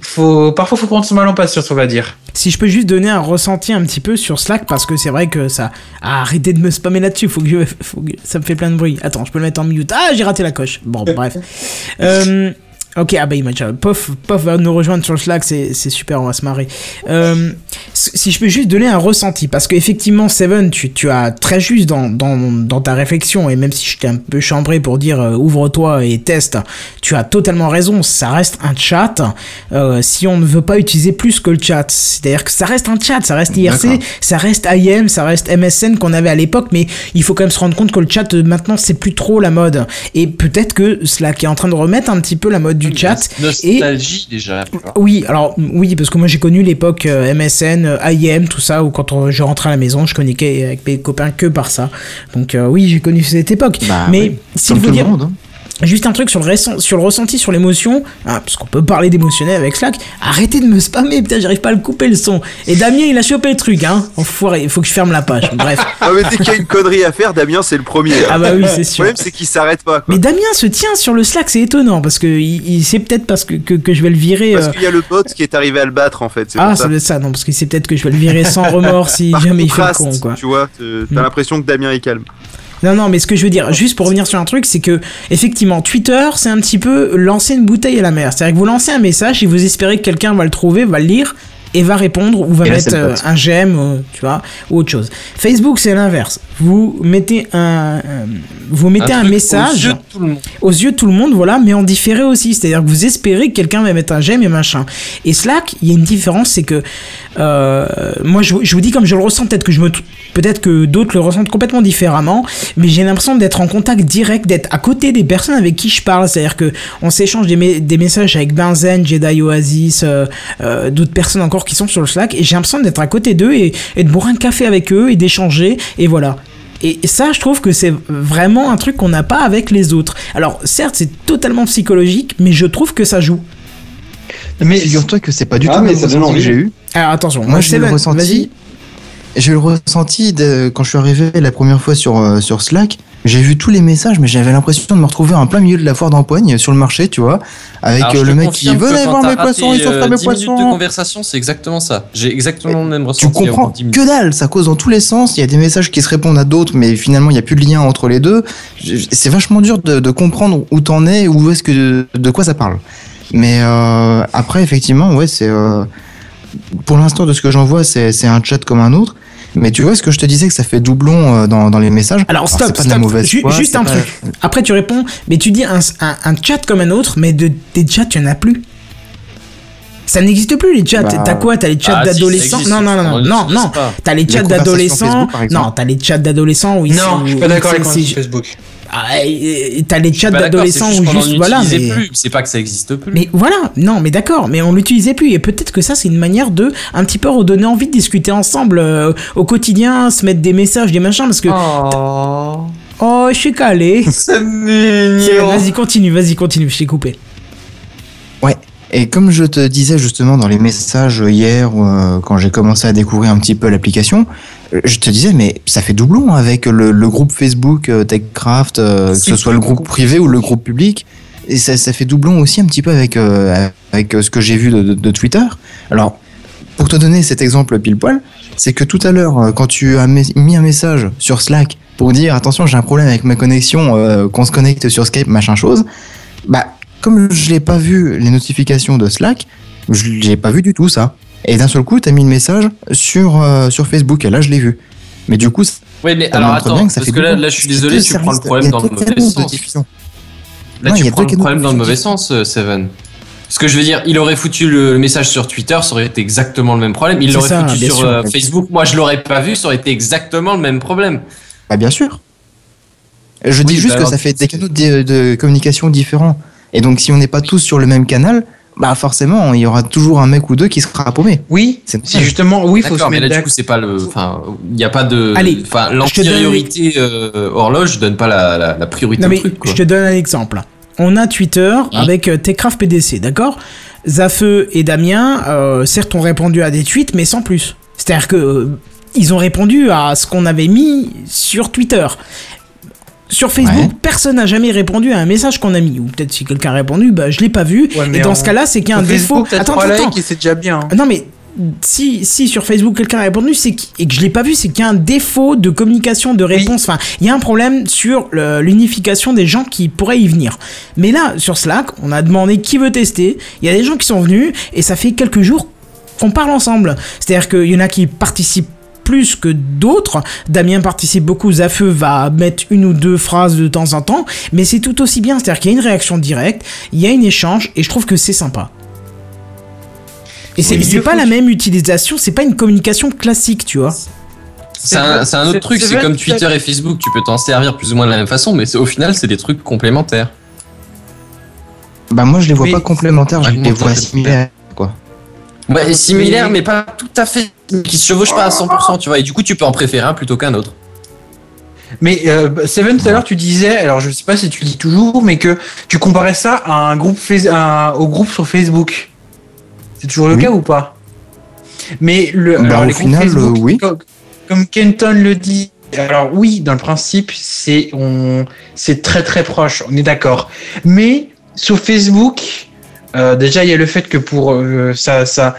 Speaker 7: faut parfois faut prendre son mal en patience on va dire
Speaker 2: Si je peux juste donner un ressenti un petit peu sur Slack, parce que c'est vrai que ça. Ah, arrêtez de me spammer là-dessus, faut que, je- faut que- ça me fait plein de bruit. Attends, je peux le mettre en mute. Ah, j'ai raté la coche. Bon, bref. [LAUGHS] Euh, ok, ah bah il m'a déjà. Pof, Pof va nous rejoindre sur le Slack, c'est super, on va se marrer. Euh, si je peux juste donner un ressenti, parce qu'effectivement, Seven, tu, tu as très juste dans, dans, dans ta réflexion, et même si je t'ai un peu chambré pour dire euh, ouvre-toi et teste, tu as totalement raison, ça reste un chat. euh, si on ne veut pas utiliser plus que le chat, c'est-à-dire que ça reste un chat, ça reste IRC, ça reste IM, ça reste MSN qu'on avait à l'époque, mais il faut quand même se rendre compte que le chat maintenant c'est plus trop la mode. Et peut-être que Slack est en train de remettre un petit peu la mode du chat.
Speaker 3: Nostalgie déjà. tu vois.
Speaker 2: Oui, alors oui, parce que moi j'ai connu l'époque euh, MSN, euh, IM, tout ça, où quand on- je rentrais à la maison, je communiquais avec mes copains que par ça. Donc euh, oui, j'ai connu cette époque.
Speaker 10: Bah,
Speaker 2: mais
Speaker 10: oui.
Speaker 2: s'il
Speaker 10: tout
Speaker 2: dire
Speaker 10: le monde. hein.
Speaker 2: Juste un truc sur le, sur le ressenti, sur l'émotion, hein, parce qu'on peut parler d'émotionnel avec Slack, arrêtez de me spammer, putain, j'arrive pas à le couper le son. Et Damien, il a chopé le truc, hein. Enfoiré, il faut que je ferme la page. Bref. [LAUGHS]
Speaker 4: Ah, mais dès qu'il y a une connerie à faire, Damien, c'est le premier.
Speaker 2: Ah bah oui, c'est
Speaker 4: Le
Speaker 2: sûr.
Speaker 4: problème, c'est qu'il s'arrête pas. Quoi.
Speaker 2: Mais Damien se tient sur le Slack, c'est étonnant, parce que il, il sait peut-être parce que, que, que je vais le virer.
Speaker 4: Parce
Speaker 2: euh,
Speaker 4: qu'il y a le bot qui est arrivé à le battre, en fait. c'est
Speaker 2: Ah, ça
Speaker 4: ça.
Speaker 2: doit être ça, non, parce qu'il sait peut-être que je vais le virer sans remords si
Speaker 4: Par
Speaker 2: jamais il fait le con, quoi.
Speaker 4: Tu vois, t'as
Speaker 2: Mm.
Speaker 4: l'impression que Damien est calme.
Speaker 2: Non, non, mais ce que je veux dire, juste pour revenir sur un truc, c'est que, effectivement, Twitter, c'est un petit peu lancer une bouteille à la mer. C'est-à-dire que vous lancez un message et vous espérez que quelqu'un va le trouver, va le lire et va répondre ou va
Speaker 10: là,
Speaker 2: mettre euh, un j'aime, euh, tu vois, ou autre chose. Facebook, c'est l'inverse. Vous mettez un, euh, vous mettez un, message
Speaker 3: Aux yeux de tout le monde.
Speaker 2: aux yeux de tout le monde, voilà, mais en différé aussi. C'est-à-dire que vous espérez que quelqu'un va mettre un j'aime et machin. Et Slack, il y a une différence, c'est que moi, je, vous- je vous dis comme je le ressens, peut-être que je me, peut-être que d'autres le ressentent complètement différemment, mais j'ai l'impression d'être en contact direct, d'être à côté des personnes avec qui je parle. C'est-à-dire que on s'échange des, me- des messages avec Benzen, Jedi Oasis, d'autres personnes encore qui sont sur le Slack, et j'ai l'impression d'être à côté d'eux et, et de boire un café avec eux et d'échanger, et voilà. Et ça, je trouve que c'est vraiment un truc qu'on n'a pas avec les autres. Alors, certes, c'est totalement psychologique, mais je trouve que ça joue.
Speaker 7: mais
Speaker 10: Figure-toi que c'est pas du
Speaker 9: Ah,
Speaker 10: tout
Speaker 9: mais
Speaker 10: le ressenti que j'ai eu.
Speaker 2: Alors, attention,
Speaker 10: Moi, j'ai eu le ressenti. Eu le ressenti de- quand je suis arrivé la première fois sur, euh, sur Slack. J'ai vu tous les messages, mais j'avais l'impression de me retrouver en plein milieu de la foire d'empoigne sur le marché, tu vois, avec
Speaker 3: Alors,
Speaker 10: euh,
Speaker 3: je
Speaker 10: le mec qui venez voir mes poissons, ils
Speaker 3: euh,
Speaker 10: s'offrent mes
Speaker 3: 10 minutes de
Speaker 10: poissons.
Speaker 3: conversation, c'est exactement ça. J'ai exactement le même ressenti.
Speaker 10: Tu comprends
Speaker 3: en 10 minutes.
Speaker 10: que dalle, ça cause dans tous les sens. Il y a des messages qui se répondent à d'autres, mais finalement il n'y a plus de lien entre les deux. Je- je- C'est vachement dur de, de comprendre où t'en es, où est-ce que de quoi ça parle. Mais euh, après effectivement, ouais, c'est euh, pour l'instant de ce que j'en vois, c'est un chat comme un autre. Mais tu vois ce que je te disais que ça fait doublon euh, dans, dans les messages.
Speaker 2: Alors, stop,
Speaker 10: c'est pas de la
Speaker 2: stop.
Speaker 10: mauvaise
Speaker 2: Ju-
Speaker 10: foi,
Speaker 2: juste un
Speaker 10: pas-
Speaker 2: truc. Après, tu réponds, mais tu dis un, un, un chat comme un autre, mais de, des chats, il n'y en a plus. Ça n'existe plus les chats.
Speaker 10: Bah,
Speaker 2: T'as quoi? T'as les chats
Speaker 3: Ah,
Speaker 2: d'adolescents? Non, non, non,
Speaker 3: on
Speaker 2: non, non, non. T'as les chats d'adolescents. Non, t'as les chats d'adolescents où ils
Speaker 7: non
Speaker 2: sont-
Speaker 7: je suis pas d'accord avec Facebook
Speaker 2: Ah, T'as les chats d'adolescents où
Speaker 3: juste
Speaker 2: voilà. Mais...
Speaker 3: plus. C'est pas que ça existe plus.
Speaker 2: Mais voilà, non, mais d'accord, mais on l'utilisait plus et peut-être que ça c'est une manière de un petit peu redonner envie de discuter ensemble euh, au quotidien, se mettre des messages, des machins parce que
Speaker 3: Oh,
Speaker 2: oh, je suis calé. [LAUGHS]
Speaker 3: c'est mignon.
Speaker 2: Vas-y, continue, vas-y, continue, je t'ai coupé.
Speaker 8: Et comme je te disais justement dans les messages hier, euh, quand j'ai commencé à découvrir un petit peu l'application, je te disais, mais ça fait doublon avec le, le groupe Facebook euh, TechCraft, euh, que ce soit le groupe privé ou le groupe public. Et ça, ça fait doublon aussi un petit peu avec, euh, avec ce que j'ai vu de, de- de Twitter. Alors, pour te donner cet exemple pile poil, c'est que tout à l'heure, quand tu as mis un message sur Slack pour dire attention, j'ai un problème avec ma connexion, euh, qu'on se connecte sur Skype, machin chose, bah, comme je n'ai pas vu les notifications de Slack, je n'ai pas vu du tout ça. Et d'un seul coup, tu as mis le message sur, euh, sur Facebook, et là, je l'ai vu. Mais du coup, ça
Speaker 3: Oui, mais
Speaker 8: ça
Speaker 3: alors attends,
Speaker 8: bien que ça
Speaker 3: parce
Speaker 8: fait
Speaker 3: que là, là, je suis désolé, tu prends le problème dans le mauvais sens. Là,
Speaker 8: Non,
Speaker 3: tu prends le problème dans le mauvais sens, euh, Seven. Parce que je veux dire, il aurait foutu le message sur Twitter, ça aurait été exactement le même problème. Il l'aurait foutu sur
Speaker 2: sûr.
Speaker 3: euh, Facebook, moi je l'aurais pas vu, ça aurait été exactement le même problème.
Speaker 8: Bah, bien sûr. Je dis juste
Speaker 3: bah
Speaker 8: que
Speaker 3: alors,
Speaker 8: ça fait des canaux de, de communication différents. Et donc, si on n'est pas tous sur le même canal, bah forcément, il y aura toujours un mec ou deux qui sera paumé.
Speaker 7: Oui,
Speaker 8: C'est
Speaker 7: justement, oui, il faut se
Speaker 3: D'accord, mais là du coup c'est pas le, enfin, il n'y a pas de,
Speaker 2: Allez,
Speaker 3: enfin,
Speaker 2: je te donne-
Speaker 3: l'antériorité euh, horloge donne pas la, la, la priorité
Speaker 2: Non
Speaker 3: au
Speaker 2: mais
Speaker 3: truc. Quoi.
Speaker 2: je te donne un exemple. On a Twitter avec euh, Techcraft PDC, d'accord? Zafeu et Damien, euh, certes, ont répondu à des tweets, mais sans plus. C'est-à-dire que euh, ils ont répondu à ce qu'on avait mis sur Twitter. Sur Facebook,
Speaker 8: Ouais.
Speaker 2: personne n'a jamais répondu à un message qu'on a mis. Ou peut-être si quelqu'un a répondu, bah, je l'ai pas vu.
Speaker 7: Ouais,
Speaker 2: et dans ce cas-là, c'est qu'il y a un défaut.
Speaker 7: Facebook, t'as
Speaker 2: Attends, attends,
Speaker 7: c'est déjà bien. hein.
Speaker 2: non mais si, si sur Facebook quelqu'un a répondu c'est qu'- et que je l'ai pas vu, c'est qu'il y a un défaut de communication, de réponse. Enfin, il y a un problème sur l'unification des gens qui pourraient y venir. Mais là, sur Slack, on a demandé qui veut tester. Il y a des gens qui sont venus et ça fait quelques jours qu'on parle ensemble. C'est-à-dire qu'il y en a qui participent plus que d'autres. Damien participe beaucoup, Zafeu va mettre une ou deux phrases de temps en temps, mais c'est tout aussi bien. C'est-à-dire qu'il y a une réaction directe, il y a un échange, et je trouve que c'est sympa. Et c'est
Speaker 7: Oui,
Speaker 2: pas la même utilisation, c'est pas une communication classique, tu vois.
Speaker 3: C'est un, autre truc,
Speaker 7: c'est
Speaker 3: comme Twitter et Facebook, tu peux t'en servir plus ou moins de la même façon, mais c'est- au final c'est des trucs complémentaires.
Speaker 8: Bah, moi, je les vois pas complémentaires, je les vois similaires. Quoi.
Speaker 3: Ouais, similaires, mais pas tout à fait, qui se chevauchent pas à 100%, tu vois, et du coup tu peux en préférer un plutôt qu'un autre.
Speaker 7: Mais euh, bah, Seven, tout à l'heure, tu disais, alors je sais pas si tu le dis toujours, mais que tu comparais ça à un groupe au groupe sur Facebook. C'est toujours le
Speaker 8: Oui.
Speaker 7: cas ou pas? Mais le,
Speaker 8: Bah,
Speaker 7: alors,
Speaker 8: au
Speaker 7: les groupes
Speaker 8: final,
Speaker 7: Facebook,
Speaker 8: euh, oui.
Speaker 7: Comme, comme Kenton le dit, alors oui, dans le principe, c'est on, c'est très très proche, on est d'accord. Mais sur Facebook, euh, déjà il y a le fait que pour euh, ça, ça,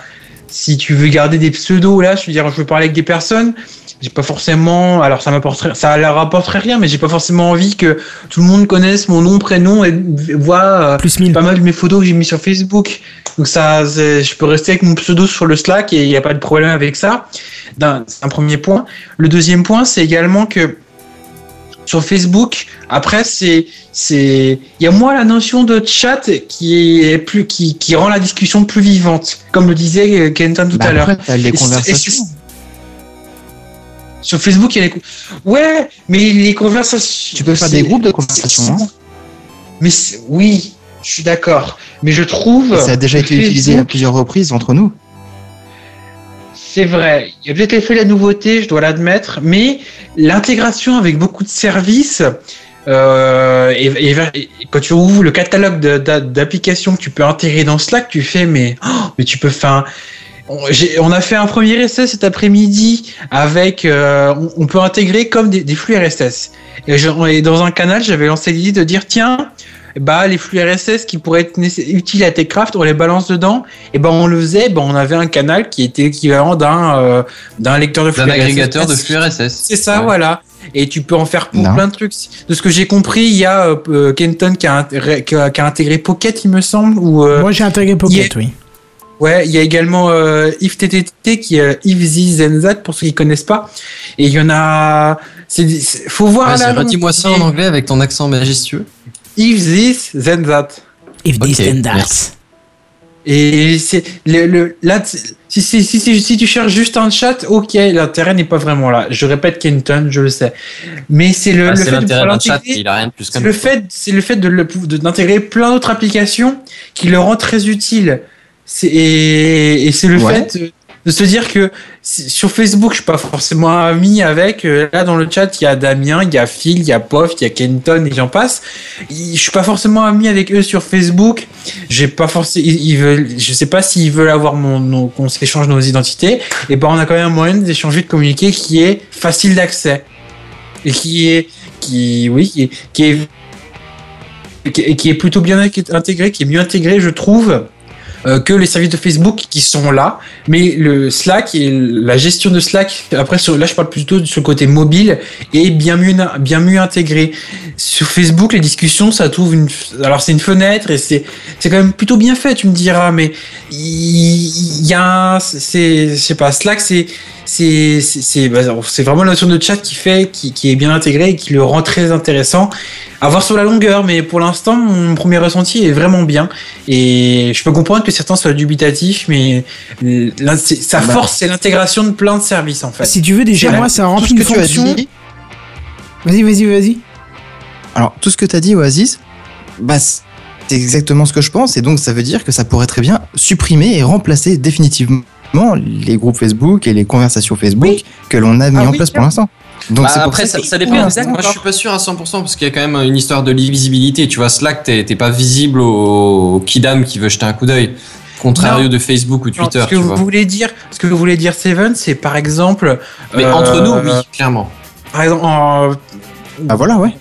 Speaker 7: si tu veux garder des pseudos là, je veux dire, je veux parler avec des personnes, j'ai pas forcément, alors ça m'apporterait, ça leur rapporterait rien, mais j'ai pas forcément envie que tout le monde connaisse mon nom, prénom et voit euh,
Speaker 2: Plus 1000.
Speaker 7: pas mal de mes photos que j'ai mis sur Facebook. Donc ça, je peux rester avec mon pseudo sur le Slack et il n'y a pas de problème avec ça. C'est un premier point. Le deuxième point, c'est également que sur Facebook, après, c'est, c'est, il y a moins la notion de chat qui est plus, qui, qui rend la discussion plus vivante, comme le disait euh, Kenton tout
Speaker 8: Bah,
Speaker 7: à l'heure.
Speaker 8: les conversations.
Speaker 7: Sur Facebook, il y a les. Ouais, mais les conversations.
Speaker 8: Tu peux faire des groupes de conversation. hein.
Speaker 7: Mais oui, je suis d'accord. Mais je trouve.
Speaker 8: Et ça a déjà été utilisé à plusieurs reprises entre nous.
Speaker 7: C'est vrai. Il y a peut-être effet la nouveauté, je dois l'admettre, mais l'intégration avec beaucoup de services. euh, quand tu ouvres le catalogue de- d'a- d'applications que tu peux intégrer dans Slack, tu fais mais oh, mais tu peux faire. On, a fait un premier essai cet après-midi avec. euh, on, peut intégrer comme des, flux RSS. Et, et dans un canal, j'avais lancé l'idée de dire tiens, bah les flux RSS qui pourraient être utiles à Techcraft, on les balance dedans. Et ben on le faisait, ben on avait un canal qui était équivalent d'un euh, d'un lecteur de flux
Speaker 3: D'un
Speaker 7: RSS.
Speaker 3: agrégateur de flux RSS.
Speaker 7: C'est ça,
Speaker 3: Ouais.
Speaker 7: voilà. Et tu peux en faire pour
Speaker 8: Non.
Speaker 7: plein de trucs. De ce que j'ai compris, il y a euh, euh, Kenton qui a, intégré- qui a- qui a intégré Pocket, il me semble, ou euh,
Speaker 2: Moi j'ai intégré Pocket,
Speaker 7: yeah.
Speaker 2: oui.
Speaker 7: Ouais, il y a également euh, IfTTT qui est euh, If This Then That pour ceux qui connaissent pas. Et il y en a. C'est, faut voir là.
Speaker 3: redis-moi ça en anglais avec ton accent majestueux.
Speaker 7: If This Then That.
Speaker 2: If this and that.
Speaker 3: merci.
Speaker 7: Et c'est le, le là si, si, si, si, si tu cherches juste un chat, ok, l'intérêt n'est pas vraiment là. Je répète Kenton, je le sais. Mais c'est le,
Speaker 3: Ah,
Speaker 7: le
Speaker 3: c'est
Speaker 7: fait de
Speaker 3: l'intérêt d'un chat,
Speaker 7: l'intégrer-
Speaker 3: il a rien de plus
Speaker 7: C'est
Speaker 3: qu'un
Speaker 7: le fait, c'est le fait de d'intégrer plein d'autres applications qui le rend très utile. C'est, et, et c'est le
Speaker 8: Ouais.
Speaker 7: fait de se dire que sur Facebook, je suis pas forcément ami avec. euh, là, dans le chat, il y a Damien, il y a Phil, il y a Pof, il y a Kenton et j'en passe. Je suis pas forcément ami avec eux sur Facebook. J'ai pas je sais pas s'ils veulent avoir qu'on s'échange nos identités. Et ben, on a quand même un moyen d'échanger, de communiquer qui est facile d'accès et qui est, qui, oui, qui est qui est- qui est plutôt bien intégré, qui est mieux intégré, je trouve, euh, que les services de Facebook qui sont là. Mais le Slack et la gestion de Slack, après, sur, là, je parle plutôt de ce côté mobile, est bien mieux, bien mieux intégré. Sur Facebook, les discussions, ça trouve une, alors c'est une fenêtre et c'est, quand même plutôt bien fait, tu me diras, mais il il y a je sais pas, Slack, c'est, c'est, bah, c'est vraiment la notion de chat qui fait, qui, qui est bien intégré et qui le rend très intéressant. À voir sur la longueur, mais pour l'instant, mon premier ressenti est vraiment bien. Et je peux comprendre que certains soient dubitatifs, mais sa
Speaker 10: Bah.
Speaker 7: force, c'est l'intégration de plein de services, en fait.
Speaker 2: Si tu veux, déjà, moi, ça
Speaker 10: Tout
Speaker 2: remplit
Speaker 10: ce
Speaker 2: une
Speaker 10: que tu as
Speaker 2: fonction.
Speaker 10: dit-
Speaker 2: Vas-y, vas-y, vas-y.
Speaker 10: Alors, tout ce que tu as dit, Oasis, bah, c'est exactement ce que je pense, et donc ça veut dire que ça pourrait très bien supprimer et remplacer définitivement les groupes Facebook et les conversations Facebook
Speaker 7: Oui.
Speaker 10: que l'on a mis
Speaker 7: Ah
Speaker 10: en
Speaker 7: oui,
Speaker 10: place pour l'instant. Donc
Speaker 3: Bah, après,
Speaker 10: ça,
Speaker 3: ça, dépend.
Speaker 10: pour
Speaker 3: Moi, je suis pas sûr à 100% parce qu'il y a quand même une histoire de lisibilité. Tu vois, Slack, t'es t'es pas visible au, au kidam qui veut jeter un coup d'œil. Contrario
Speaker 7: Non.
Speaker 3: de Facebook ou
Speaker 7: Non,
Speaker 3: Twitter,
Speaker 7: ce que
Speaker 3: tu
Speaker 7: vous
Speaker 3: vois.
Speaker 7: voulez dire, ce que vous voulez dire, Seven, c'est par exemple.
Speaker 3: Mais
Speaker 7: euh,
Speaker 3: entre nous, oui, clairement.
Speaker 7: Par exemple, en,
Speaker 10: Ah voilà, ouais.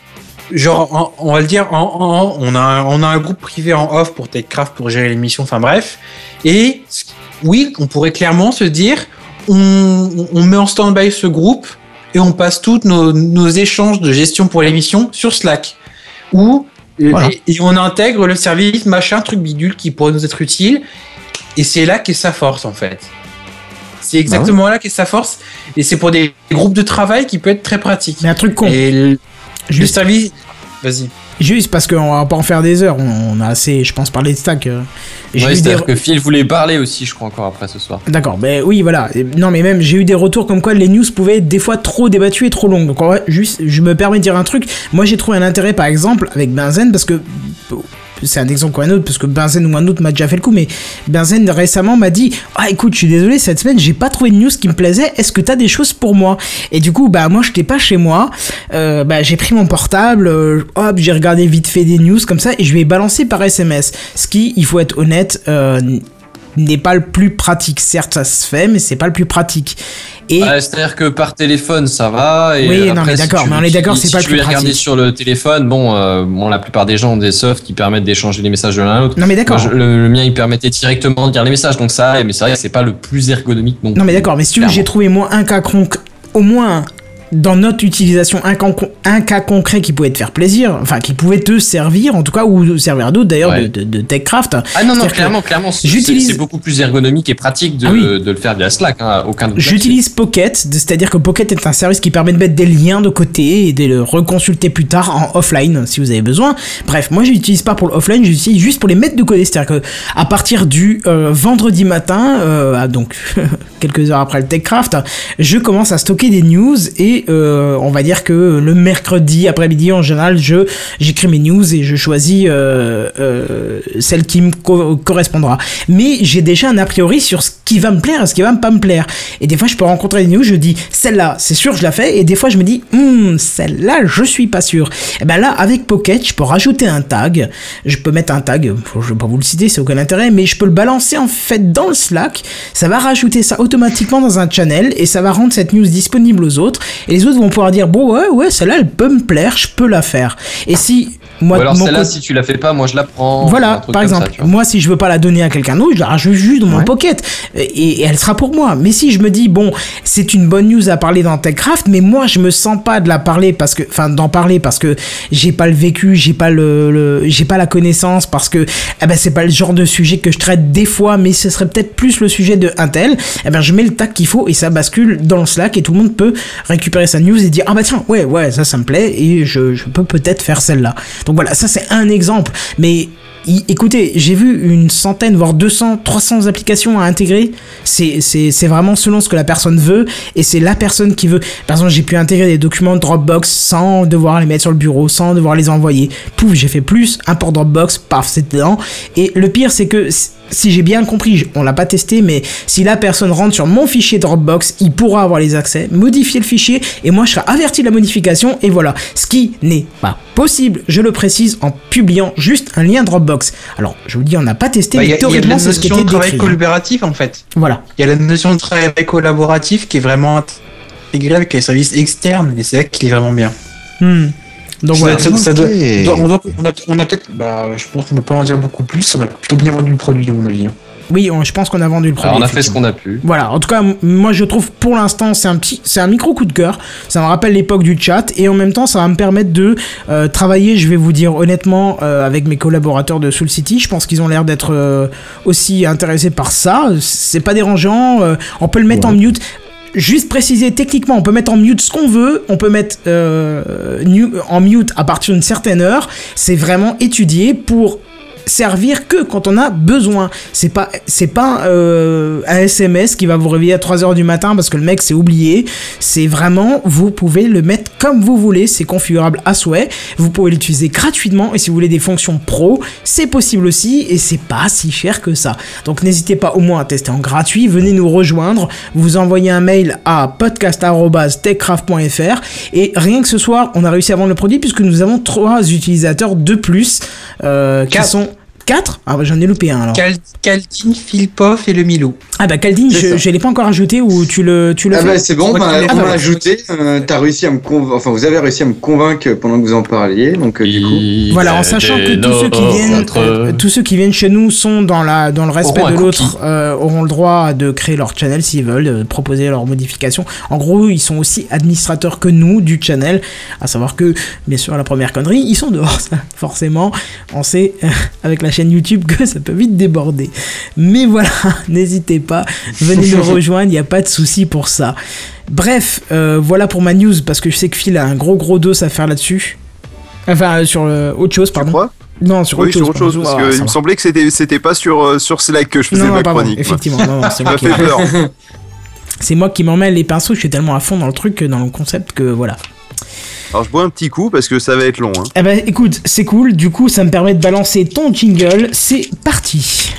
Speaker 7: genre, en- on va le dire, en, en- on, a, un- on a un groupe privé en off pour TechCraft pour gérer l'émission, enfin bref. Et oui, on pourrait clairement se dire, on, on met en stand-by ce groupe et on passe tous nos, nos échanges de gestion pour l'émission sur Slack. Ou,
Speaker 10: Voilà.
Speaker 7: et, et on intègre le service machin, truc bidule qui pourrait nous être utile. Et c'est là qu'est sa force en fait. C'est exactement là qu'est sa force. Et c'est pour des groupes de travail qui peut être très pratique.
Speaker 2: Mais un truc con.
Speaker 7: Et le, service. Vas-y.
Speaker 2: Juste parce qu'on va pas en faire des heures. On, on a assez, je pense, parlé de stack. euh. J'ai
Speaker 3: Ouais,
Speaker 2: des-
Speaker 3: c'est-à-dire que Phil voulait parler aussi, je crois, encore après ce soir.
Speaker 2: D'accord, ben oui, voilà. Non, mais même, j'ai eu des retours comme quoi les news pouvaient être des fois trop débattues et trop longues. Donc, en vrai, juste, je me permets de dire un truc. Moi, j'ai trouvé un intérêt, par exemple, avec Benzen, parce que. C'est un exemple ou un autre, parce que Benzen ou un autre m'a déjà fait le coup, mais Benzen récemment m'a dit Ah, écoute, je suis désolé, cette semaine, j'ai pas trouvé de news qui me plaisait. Est-ce que t'as des choses pour moi? Et du coup, bah, moi, j'étais pas chez moi. Euh, bah, j'ai pris mon portable, euh, hop, j'ai regardé vite fait des news comme ça, et je vais balancer par SMS. Ce qui, il faut être honnête, euh, n'est pas le plus pratique. Certes, ça se fait, mais c'est pas le plus pratique. Et
Speaker 3: Ouais, c'est-à-dire que par téléphone, ça va. Et
Speaker 2: Oui, non,
Speaker 3: après,
Speaker 2: mais
Speaker 3: si
Speaker 2: d'accord, mais on est d'accord,
Speaker 3: si
Speaker 2: c'est pas le plus
Speaker 3: regarder
Speaker 2: pratique.
Speaker 3: sur le téléphone, bon, euh, bon, la plupart des gens ont des softs qui permettent d'échanger les messages de l'un à l'autre.
Speaker 2: non, mais d'accord.
Speaker 3: Le, le mien, il permettait directement de lire les messages, donc ça, mais c'est vrai que c'est pas le plus ergonomique. Donc,
Speaker 2: Non, mais d'accord, mais si tu veux, j'ai trouvé moi un cas conc- au moins dans notre utilisation un, cas concret qui pouvait te faire plaisir, enfin qui pouvait te servir en tout cas, ou servir d'autres d'ailleurs
Speaker 3: Ouais.
Speaker 2: de, de, de TechCraft.
Speaker 3: Ah non, non, clairement, clairement, c'est beaucoup plus ergonomique et pratique de,
Speaker 2: Ah oui.
Speaker 3: de le faire via Slack, hein, aucun.
Speaker 2: J'utilise Pocket, c'est-à-dire que Pocket est un service qui permet de mettre des liens de côté et de le reconsulter plus tard en offline si vous avez besoin. Bref, moi je l'utilise pas pour le offline, j'utilise juste pour les mettre de côté. C'est-à-dire que à partir du euh, vendredi matin, euh, donc [LAUGHS] quelques heures après le TechCraft, je commence à stocker des news et euh, on va dire que le mercredi après-midi en général, je j'écris mes news et je choisis euh, euh, celle qui me co- correspondra. Mais j'ai déjà un a priori sur ce qui va me plaire et ce qui va pas me plaire. Et des fois, je peux rencontrer des news, je dis celle-là, c'est sûr, je la fais. Et des fois, je me dis Hmm, celle-là, je suis pas sûr. Et ben là, avec Pocket, je peux rajouter un tag. Je peux mettre un tag. Je vais pas vous le citer, c'est aucun intérêt, mais je peux le balancer en fait dans le Slack. Ça va rajouter ça automatiquement dans un channel et ça va rendre cette news disponible aux autres. Et les autres vont pouvoir dire bon ouais ouais celle-là elle peut me plaire, je peux la faire. Et si moi
Speaker 3: Ou alors
Speaker 2: mon
Speaker 3: celle-là, si tu la fais pas, moi je la prends. un
Speaker 2: voilà,
Speaker 3: truc
Speaker 2: par
Speaker 3: ça,
Speaker 2: exemple, moi si je veux pas la donner à quelqu'un d'autre, je la rajoute juste dans mon
Speaker 3: Ouais.
Speaker 2: pocket et, et elle sera pour moi. Mais si je me dis bon, c'est une bonne news à parler dans TechCraft, mais moi je me sens pas de la parler parce que, enfin d'en parler parce que j'ai pas le vécu, j'ai pas le, le- j'ai pas la connaissance parce que eh ben c'est pas le genre de sujet que je traite des fois, mais ce serait peut-être plus le sujet de un tel. Eh ben je mets le tag qu'il faut et ça bascule dans le Slack et tout le monde peut récupérer sa news et dire ah bah tiens ouais ouais ça ça me plaît et je, je peux peut-être faire celle-là. Donc voilà, ça c'est un exemple, mais Écoutez, j'ai vu une centaine, voire 200, 300 applications à intégrer. C'est, vraiment selon ce que la personne veut et c'est la personne qui veut. Par exemple, j'ai pu intégrer des documents Dropbox sans devoir les mettre sur le bureau, sans devoir les envoyer. Pouf, j'ai fait plus, import Dropbox, paf, c'est dedans. Et le pire, c'est que si j'ai bien compris, on l'a pas testé, mais si la personne rentre sur mon fichier Dropbox, il pourra avoir les accès, modifier le fichier, et moi je serai averti de la modification, et voilà. Ce qui n'est pas possible, je le précise, en publiant juste un lien Dropbox. Alors, je vous dis, on n'a pas testé,
Speaker 7: Bah,
Speaker 2: mais
Speaker 7: Il y, a- il y a la
Speaker 2: théoriquement, c'est ce
Speaker 7: notion de travail
Speaker 2: hein.
Speaker 7: collaboratif en fait.
Speaker 2: Voilà.
Speaker 7: Il y a la notion de travail collaboratif qui est vraiment intégrée avec les services externes et c'est là qu'il est vraiment bien.
Speaker 2: Hmm. Donc voilà.
Speaker 7: ça doit- on, doit- on a, on a peut-être, bah, je pense qu'on ne peut pas en dire beaucoup plus. On a plutôt bien vendu le produit à mon avis. hein.
Speaker 2: Oui, on- je pense qu'on a vendu le produit.
Speaker 3: Alors, on a fait ce qu'on a pu.
Speaker 2: Voilà, en tout cas, moi je trouve pour l'instant c'est un petit, c'est un micro coup de cœur. Ça me rappelle l'époque du chat et en même temps ça va me permettre de euh, travailler. Je vais vous dire honnêtement euh, avec mes collaborateurs de Soul City, je pense qu'ils ont l'air d'être euh, aussi intéressés par ça. C'est pas dérangeant. euh, on peut le mettre en mute. Juste préciser techniquement, on peut mettre en mute ce qu'on veut, on peut mettre euh, en mute à partir d'une certaine heure. C'est vraiment étudié pour servir que quand on a besoin. C'est pas c'est pas euh, un SMS qui va vous réveiller à 3h du matin parce que le mec s'est oublié. C'est vraiment vous pouvez le mettre comme vous voulez, c'est configurable à souhait. Vous pouvez l'utiliser gratuitement et si vous voulez des fonctions pro, c'est possible aussi et c'est pas si cher que ça. Donc n'hésitez pas au moins à tester en gratuit, venez nous rejoindre, vous envoyez un mail à podcast@techcraft.fr et rien que ce soir, on a réussi à vendre le produit puisque nous avons trois utilisateurs de plus euh, qui sont 4 Ah bah j'en ai loupé un alors.
Speaker 7: Cal Caltine, Philpov et le Milo.
Speaker 2: Ah bah Caldine, je, je l'ai pas encore ajouté ou tu le, tu le
Speaker 9: Ah
Speaker 2: fais
Speaker 9: bah c'est bon, bah, on
Speaker 2: fait.
Speaker 9: l'a ajouté. euh, T'as réussi à me enfin vous avez réussi à me convaincre pendant que vous en parliez, donc euh, du coup.
Speaker 2: Voilà, en sachant que tous ceux qui viennent, euh, tous ceux qui viennent chez nous sont dans la, dans le respect
Speaker 3: Auront
Speaker 2: de l'autre, euh, auront le droit de créer leur channel s'ils veulent, de proposer leurs modifications. En gros, ils sont aussi administrateurs que nous du channel, à savoir que, bien sûr, la première connerie, ils sont dehors. [LAUGHS] ça, forcément, on sait euh, avec la chaîne YouTube que ça peut vite déborder. Mais voilà, [LAUGHS] n'hésitez pas, venez nous [LAUGHS] rejoindre, il n'y a pas de souci pour ça. Bref, euh, voilà pour ma news parce que je sais que Phil a un gros gros dos à faire là-dessus. Enfin, sur autre chose,
Speaker 4: Tu
Speaker 2: pardon.
Speaker 4: crois
Speaker 2: Non, sur
Speaker 4: Oui,
Speaker 2: autre
Speaker 4: sur
Speaker 2: chose.
Speaker 4: autre chose, parce
Speaker 2: Ah,
Speaker 4: me
Speaker 2: va.
Speaker 4: semblait que c'était c'était pas sur euh, sur Slack que je faisais
Speaker 2: Non,
Speaker 4: ma
Speaker 2: pardon,
Speaker 4: chronique.
Speaker 2: effectivement, non, non, c'est [LAUGHS] moi qui
Speaker 4: fait peur.
Speaker 2: C'est moi qui m'emmène les pinceaux, je suis tellement à fond dans le truc, dans le concept que voilà.
Speaker 4: Alors je bois un petit coup parce que ça va être long. Hein.
Speaker 2: Eh ben écoute, c'est cool, du coup ça me permet de balancer ton jingle, c'est parti.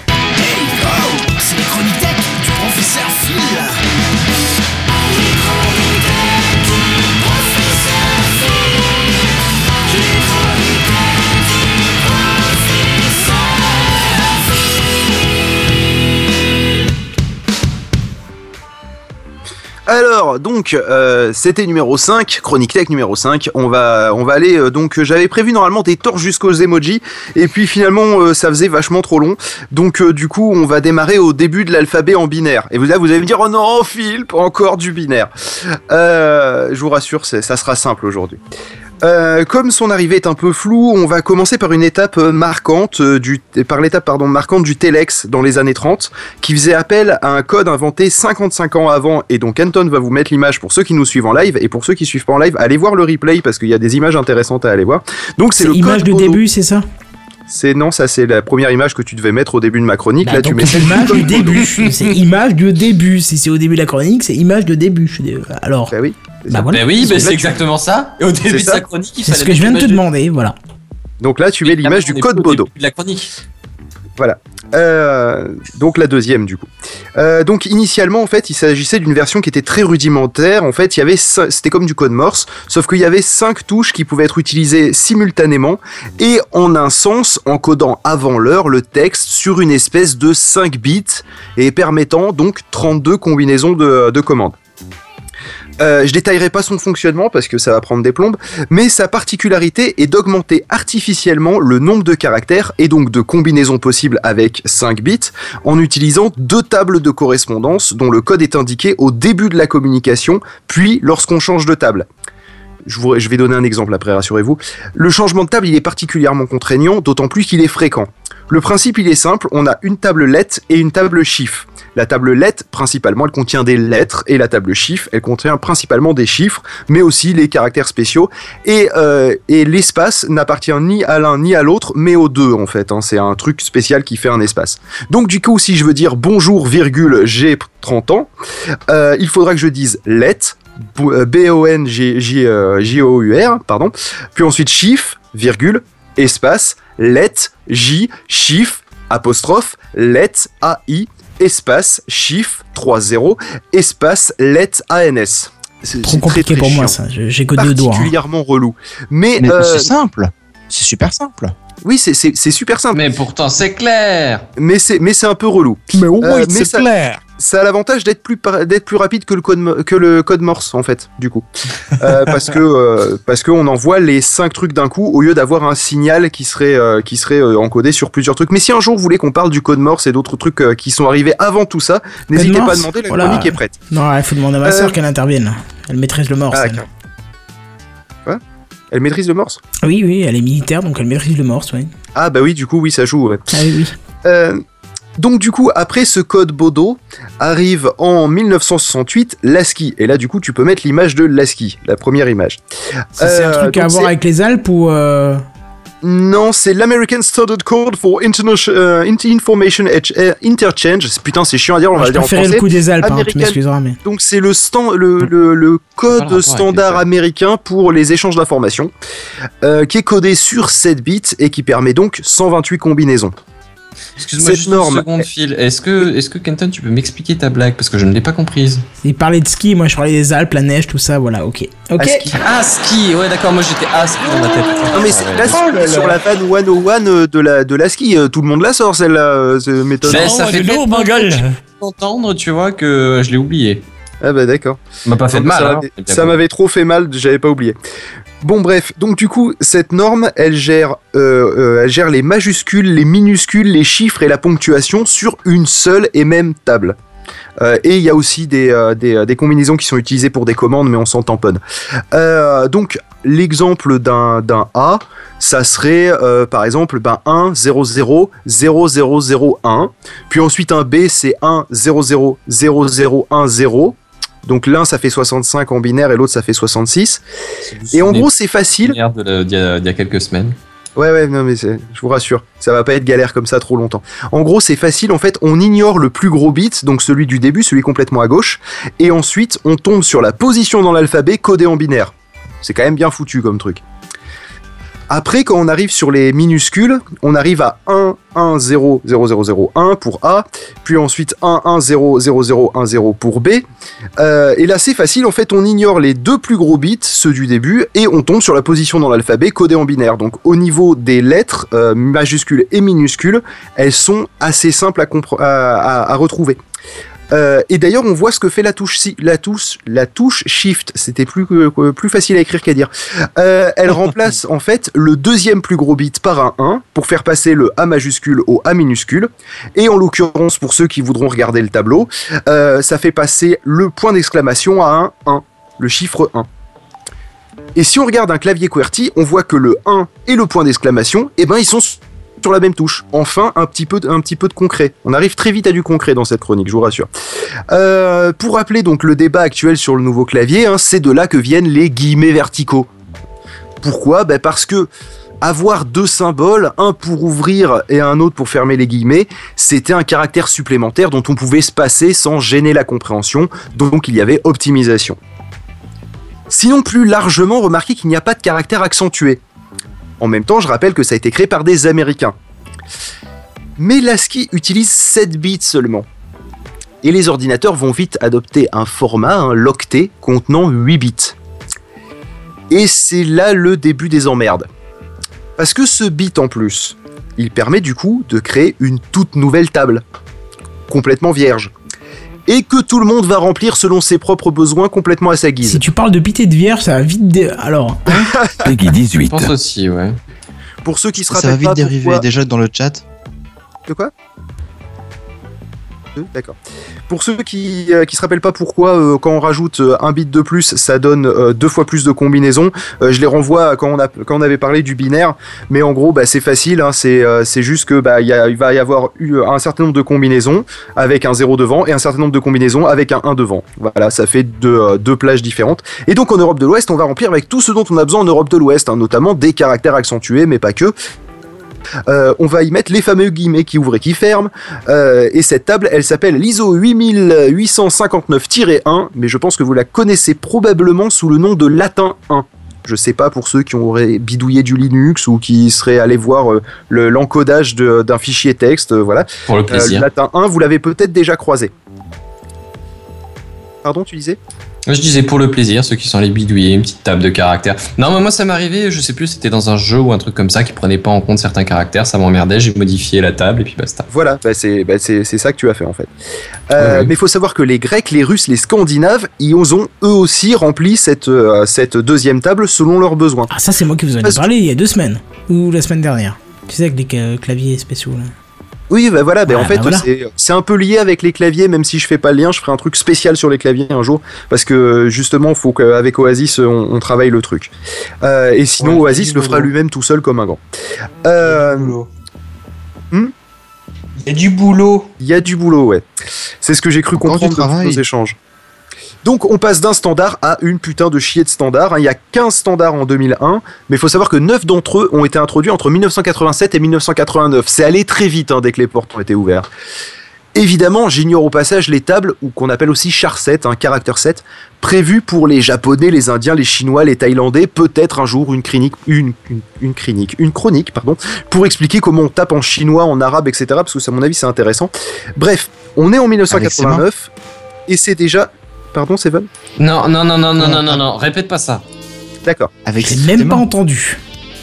Speaker 4: Alors donc euh, c'était numéro 5, Chronique Tech numéro 5. On va on va aller euh, donc euh, j'avais prévu normalement des torches jusqu'aux emojis et puis finalement ça faisait vachement trop long. Donc du coup on va démarrer au début de l'alphabet en binaire. Et vous là vous allez me dire oh non Phil encore du binaire. Je vous rassure ça sera simple aujourd'hui. Euh, comme son arrivée est un peu floue, on va commencer par une étape euh, marquante euh, du par l'étape pardon marquante du telex dans les années 30 qui faisait appel à un code inventé 55 ans avant et donc Anton va vous mettre l'image pour ceux qui nous suivent en live et pour ceux qui suivent pas en live, allez voir le replay parce qu'il y a des images intéressantes à aller voir. Donc c'est
Speaker 2: C'est
Speaker 4: le
Speaker 2: image
Speaker 4: code
Speaker 2: de
Speaker 4: Bono.
Speaker 2: début, c'est ça?
Speaker 4: C'est non, ça c'est la première image que tu devais mettre au début de ma chronique.
Speaker 2: Bah,
Speaker 4: Là tu mets
Speaker 2: c'est
Speaker 4: celle
Speaker 2: image
Speaker 4: code
Speaker 2: du début. [LAUGHS] C'est image de début. Si c'est au début de la chronique, c'est image de début. Dé- Alors,
Speaker 4: Bah oui.
Speaker 2: bah voilà.
Speaker 3: Ben oui, c'est
Speaker 4: tu-
Speaker 3: exactement ça. Et au début de
Speaker 4: ça.
Speaker 3: sa chronique, il
Speaker 2: C'est ce
Speaker 3: fallait
Speaker 2: que je viens de te demander, voilà.
Speaker 4: Donc là tu mets l'image du code Bodo.
Speaker 3: début de la chronique.
Speaker 4: Euh, donc la deuxième du coup. Euh, donc initialement en fait il s'agissait d'une version qui était très rudimentaire. En fait c'était comme du code Morse, sauf qu'il y avait cinq touches qui pouvaient être utilisées simultanément et en un sens en codant avant l'heure le texte sur une espèce de 5 bits et permettant donc 32 combinaisons de commandes. Euh, je détaillerai pas son fonctionnement parce que ça va prendre des plombes, mais sa particularité est d'augmenter artificiellement le nombre de caractères et donc de combinaisons possibles avec 5 bits en utilisant deux tables de correspondance dont le code est indiqué au début de la communication, puis lorsqu'on change de table. Je, vais donner un exemple après, rassurez-vous. Le changement de table, il est particulièrement contraignant, d'autant plus qu'il est fréquent. Le principe, il est simple, on a une table let et une table chiffre. La table let, principalement, elle contient des lettres, et la table chiffre, elle contient principalement des chiffres, mais aussi les caractères spéciaux. Et, euh, et l'espace n'appartient ni à l'un ni à l'autre, mais aux deux, en fait. hein. C'est un truc spécial qui fait un espace. Donc, du coup, si je veux dire bonjour, virgule, j'ai 30 ans, euh, il faudra que je dise let, euh, B-O-N-G-O-U-R, pardon, puis ensuite chiffre, virgule, espace, let, J, chiffre, apostrophe let AI espace chiffre 30 espace let ANS. C'est
Speaker 2: Trop
Speaker 4: c'est
Speaker 2: compliqué
Speaker 4: très, très
Speaker 2: pour moi ça. Je- J'ai que deux doigts. hein.
Speaker 4: Particulièrement relou. Mais,
Speaker 10: Mais
Speaker 4: euh,
Speaker 10: c'est simple. C'est super simple.
Speaker 4: oui, c'est- c'est c'est super simple.
Speaker 3: Mais pourtant, c'est clair.
Speaker 4: Mais c'est mais c'est un peu relou.
Speaker 10: Mais au
Speaker 4: moins, mais ça-
Speaker 10: clair.
Speaker 4: Ça a l'avantage d'être plus par- d'être plus rapide que le code mo- que le code Morse en fait du coup [LAUGHS] Euh, parce que euh, parce qu'on envoie les cinq trucs d'un coup au lieu d'avoir un signal qui serait euh, qui serait encodé sur plusieurs trucs. Mais si un jour vous voulez qu'on parle du code Morse et d'autres trucs qui sont arrivés avant tout ça, n'hésitez pas à demander. La
Speaker 2: Voilà.
Speaker 4: chronique est prête.
Speaker 2: Non, il faut demander à ma soeur qu'elle intervienne. Elle maîtrise le morse.
Speaker 4: Ah,
Speaker 2: elle.
Speaker 4: Quoi? Elle maîtrise le Morse?
Speaker 2: Oui, oui, elle est militaire, donc elle maîtrise le morse, oui.
Speaker 4: Ah bah oui, du coup oui ça joue. ouais.
Speaker 2: Ah oui, oui.
Speaker 4: Euh, donc du coup, après ce code Bodo, arrive en 1968 l'ASCII. Et là, du coup, tu peux mettre l'image de l'ASCII, la première image.
Speaker 2: Ça, C'est un
Speaker 4: Euh,
Speaker 2: truc à voir avec les Alpes ou. euh,
Speaker 4: Non, c'est l'American Standard Code for Interna- euh, Information Interchange. C'est- Putain, c'est chiant à dire, on
Speaker 2: moi,
Speaker 4: va
Speaker 2: je
Speaker 4: le dire en français.
Speaker 2: le coup des Alpes, hein, tu mais.
Speaker 4: Donc c'est le, stand, le, le, le
Speaker 3: Pas le
Speaker 4: code standard américain pour les échanges d'informations, euh, qui est codé sur 7 bits et qui permet donc 128 combinaisons.
Speaker 3: Excuse-moi, juste
Speaker 4: norme-
Speaker 3: une seconde, Phil. Est-ce que, est-ce que Kenton, tu peux m'expliquer ta blague? Parce que je ne l'ai pas comprise.
Speaker 2: Il parlait de ski, moi je parlais des Alpes, la neige, tout ça, voilà, ok. Ok.
Speaker 4: ASCII.
Speaker 3: Ah, ski. Ouais, d'accord. Moi, j'étais à ski dans ma tête.
Speaker 4: Non mais c'est-
Speaker 3: Ouais.
Speaker 4: là, c'est sur la vanne 101 euh, de la, de la ski, euh, tout le monde la sort celle-là, euh, c'est méthode.
Speaker 3: Mais ça
Speaker 6: Oh,
Speaker 3: fait
Speaker 6: de l'eau,
Speaker 3: tellement
Speaker 6: ma gueule.
Speaker 3: entendre, tu vois, que je l'ai oublié.
Speaker 4: Ah bah d'accord.
Speaker 3: Ça m'a pas fait de mal.
Speaker 4: ça
Speaker 3: hein.
Speaker 4: ça m'avait trop fait mal, j'avais pas oublié. Bon bref, donc du coup, cette norme, elle gère, euh, euh, elle gère les majuscules, les minuscules, les chiffres et la ponctuation sur une seule et même table. Euh, et il y a aussi des, euh, des, euh, des combinaisons qui sont utilisées pour des commandes, mais on s'en tamponne. Euh, donc, l'exemple d'un A, ça serait euh, par exemple ben, 1, 0, 0, 0, 0, 0, 1. Puis ensuite, un B, c'est 1, 0, 0, 0, 0, 1, 0. Donc l'un, ça fait 65 en binaire et l'autre, ça fait 66. Et en gros, c'est facile.
Speaker 3: D'il y, a- a quelques semaines.
Speaker 4: Ouais, ouais, non, mais je vous rassure, ça va pas être galère comme ça trop longtemps. En gros, c'est facile, en fait, on ignore le plus gros bit, donc celui du début, celui complètement à gauche, et ensuite, on tombe sur la position dans l'alphabet codée en binaire. C'est quand même bien foutu comme truc. Après, quand on arrive sur les minuscules, on arrive à 1, 1, 0, 0, 0, 0, 1 pour A, puis ensuite 1, 1, 0, 0, 0, 1, 0 pour B. Euh, et là, c'est facile, en fait, on ignore les deux plus gros bits, ceux du début, et on tombe sur la position dans l'alphabet codée en binaire. Donc, au niveau des lettres, euh, majuscules et minuscules, elles sont assez simples à, retrouver. Euh, et d'ailleurs, on voit ce que fait la touche, la touche, la touche Shift. C'était plus facile à écrire qu'à dire. Euh, elle [LAUGHS] remplace en fait le deuxième plus gros bit par un 1 pour faire passer le A majuscule au A minuscule. Et en l'occurrence, pour ceux qui voudront regarder le tableau, euh, ça fait passer le point d'exclamation à un 1, le chiffre 1. Et si on regarde un clavier QWERTY, on voit que le 1 et le point d'exclamation, eh ben, ils sont sur la même touche. Enfin, un petit peu, de- concret. On arrive très vite à du concret dans cette chronique, je vous rassure. Euh, pour rappeler donc le débat actuel sur le nouveau clavier, hein, c'est de là que viennent les guillemets verticaux. Pourquoi? Ben Parce que avoir deux symboles, un pour ouvrir et un autre pour fermer les guillemets, c'était un caractère supplémentaire dont on pouvait se passer sans gêner la compréhension, donc il y avait optimisation. Sinon plus largement, remarquez qu'il n'y a pas de caractère accentué. En même temps, je rappelle que ça a été créé par des Américains. Mais l'ASCII utilise 7 bits seulement. Et les ordinateurs vont vite adopter un format, un l'octet, contenant 8 bits. Et c'est là le début des emmerdes. Parce que ce bit en plus, il permet du coup de créer une toute nouvelle table, complètement vierge. Et que tout le monde va remplir selon ses propres besoins complètement à sa guise.
Speaker 2: Si tu parles de pité de vierge, ça va vite. dé- Alors, hein [LAUGHS]
Speaker 11: Peggy
Speaker 3: Je
Speaker 11: 18.
Speaker 3: pense aussi, ouais.
Speaker 4: Pour ceux qui se
Speaker 10: Ça va vite
Speaker 4: pas
Speaker 10: dériver
Speaker 4: pourquoi-
Speaker 10: déjà dans le chat.
Speaker 4: De quoi? D'accord. Pour ceux qui euh, qui se rappellent pas pourquoi euh, quand on rajoute euh, un bit de plus, ça donne euh, deux fois plus de combinaisons. euh, je les renvoie quand on avait parlé du binaire, mais en gros bah c'est facile. hein, c'est euh, juste que bah va y avoir un certain nombre de combinaisons avec un 0 devant et un certain nombre de combinaisons avec un 1 devant. Voilà, ça fait deux euh, deux plages différentes. Et donc en Europe de l'Ouest, on va remplir avec tout ce dont on a besoin en Europe de l'Ouest, hein, notamment des caractères accentués, mais pas que. Euh, on va y mettre les fameux guillemets qui ouvrent et qui ferment. Euh, et cette table, elle s'appelle l'ISO 8859-1, mais je pense que vous la connaissez probablement sous le nom de latin 1. Je sais pas pour ceux qui auraient bidouillé du Linux ou qui seraient allés voir euh, le- l'encodage d'un fichier texte, voilà.
Speaker 3: Pour le plaisir.
Speaker 4: latin 1, vous l'avez peut-être déjà croisé. Pardon, tu disais?
Speaker 3: Je disais pour le plaisir, ceux qui sont allés bidouiller une petite table de caractères. Non, mais moi ça m'est arrivé, je sais plus, c'était dans un jeu ou un truc comme ça qui prenait pas en compte certains caractères, ça m'emmerdait, j'ai modifié la table et puis basta.
Speaker 4: Voilà, bah, c'est bah, c'est- c'est ça que tu as fait en fait. Euh. Mais il faut savoir que les Grecs, les Russes, les Scandinaves, ils ont eux aussi rempli cette, euh, cette deuxième table selon leurs besoins.
Speaker 2: Ah, ça, c'est moi qui vous en ai parlé il y a deux semaines. Ou la semaine dernière. Tu sais, avec les ca- claviers spéciaux. Là.
Speaker 4: Oui, bah voilà, bah,
Speaker 2: Ah,
Speaker 4: en fait,
Speaker 2: bah voilà.
Speaker 4: c'est- un peu lié avec les claviers, même si je fais pas le lien, je ferai un truc spécial sur les claviers un jour, parce que justement, faut qu'avec Oasis, on, on travaille le truc. Euh, et sinon,
Speaker 7: Ouais,
Speaker 4: Oasis le fera lui-même tout seul comme un grand. Euh, Hmm
Speaker 7: Il y a du boulot.
Speaker 4: Il y a du boulot, ouais. C'est ce que j'ai cru
Speaker 10: Encore
Speaker 4: comprendre de
Speaker 10: travail.
Speaker 4: nos échanges. Donc on passe d'un standard à une putain de chier de standard. hein. Il y a 15 standards en 2001, mais il faut savoir que 9 d'entre eux ont été introduits entre 1987 et 1989. C'est allé très vite hein, dès que les portes ont été ouvertes. Évidemment, j'ignore au passage les tables, ou qu'on appelle aussi char 7, un caractère 7, prévues pour les Japonais, les Indiens, les Chinois, les Thaïlandais, peut-être un jour une clinique, une, une, une clinique, une chronique, pardon, pour expliquer comment on tape en chinois, en arabe, etc. Parce que à mon avis c'est intéressant. Bref, on est en 1989 et c'est déjà, pardon, Seven?
Speaker 3: Non, non, non, non, non, non, non, non, répète pas ça.
Speaker 4: D'accord.
Speaker 10: Avec
Speaker 2: J'ai même pas entendu.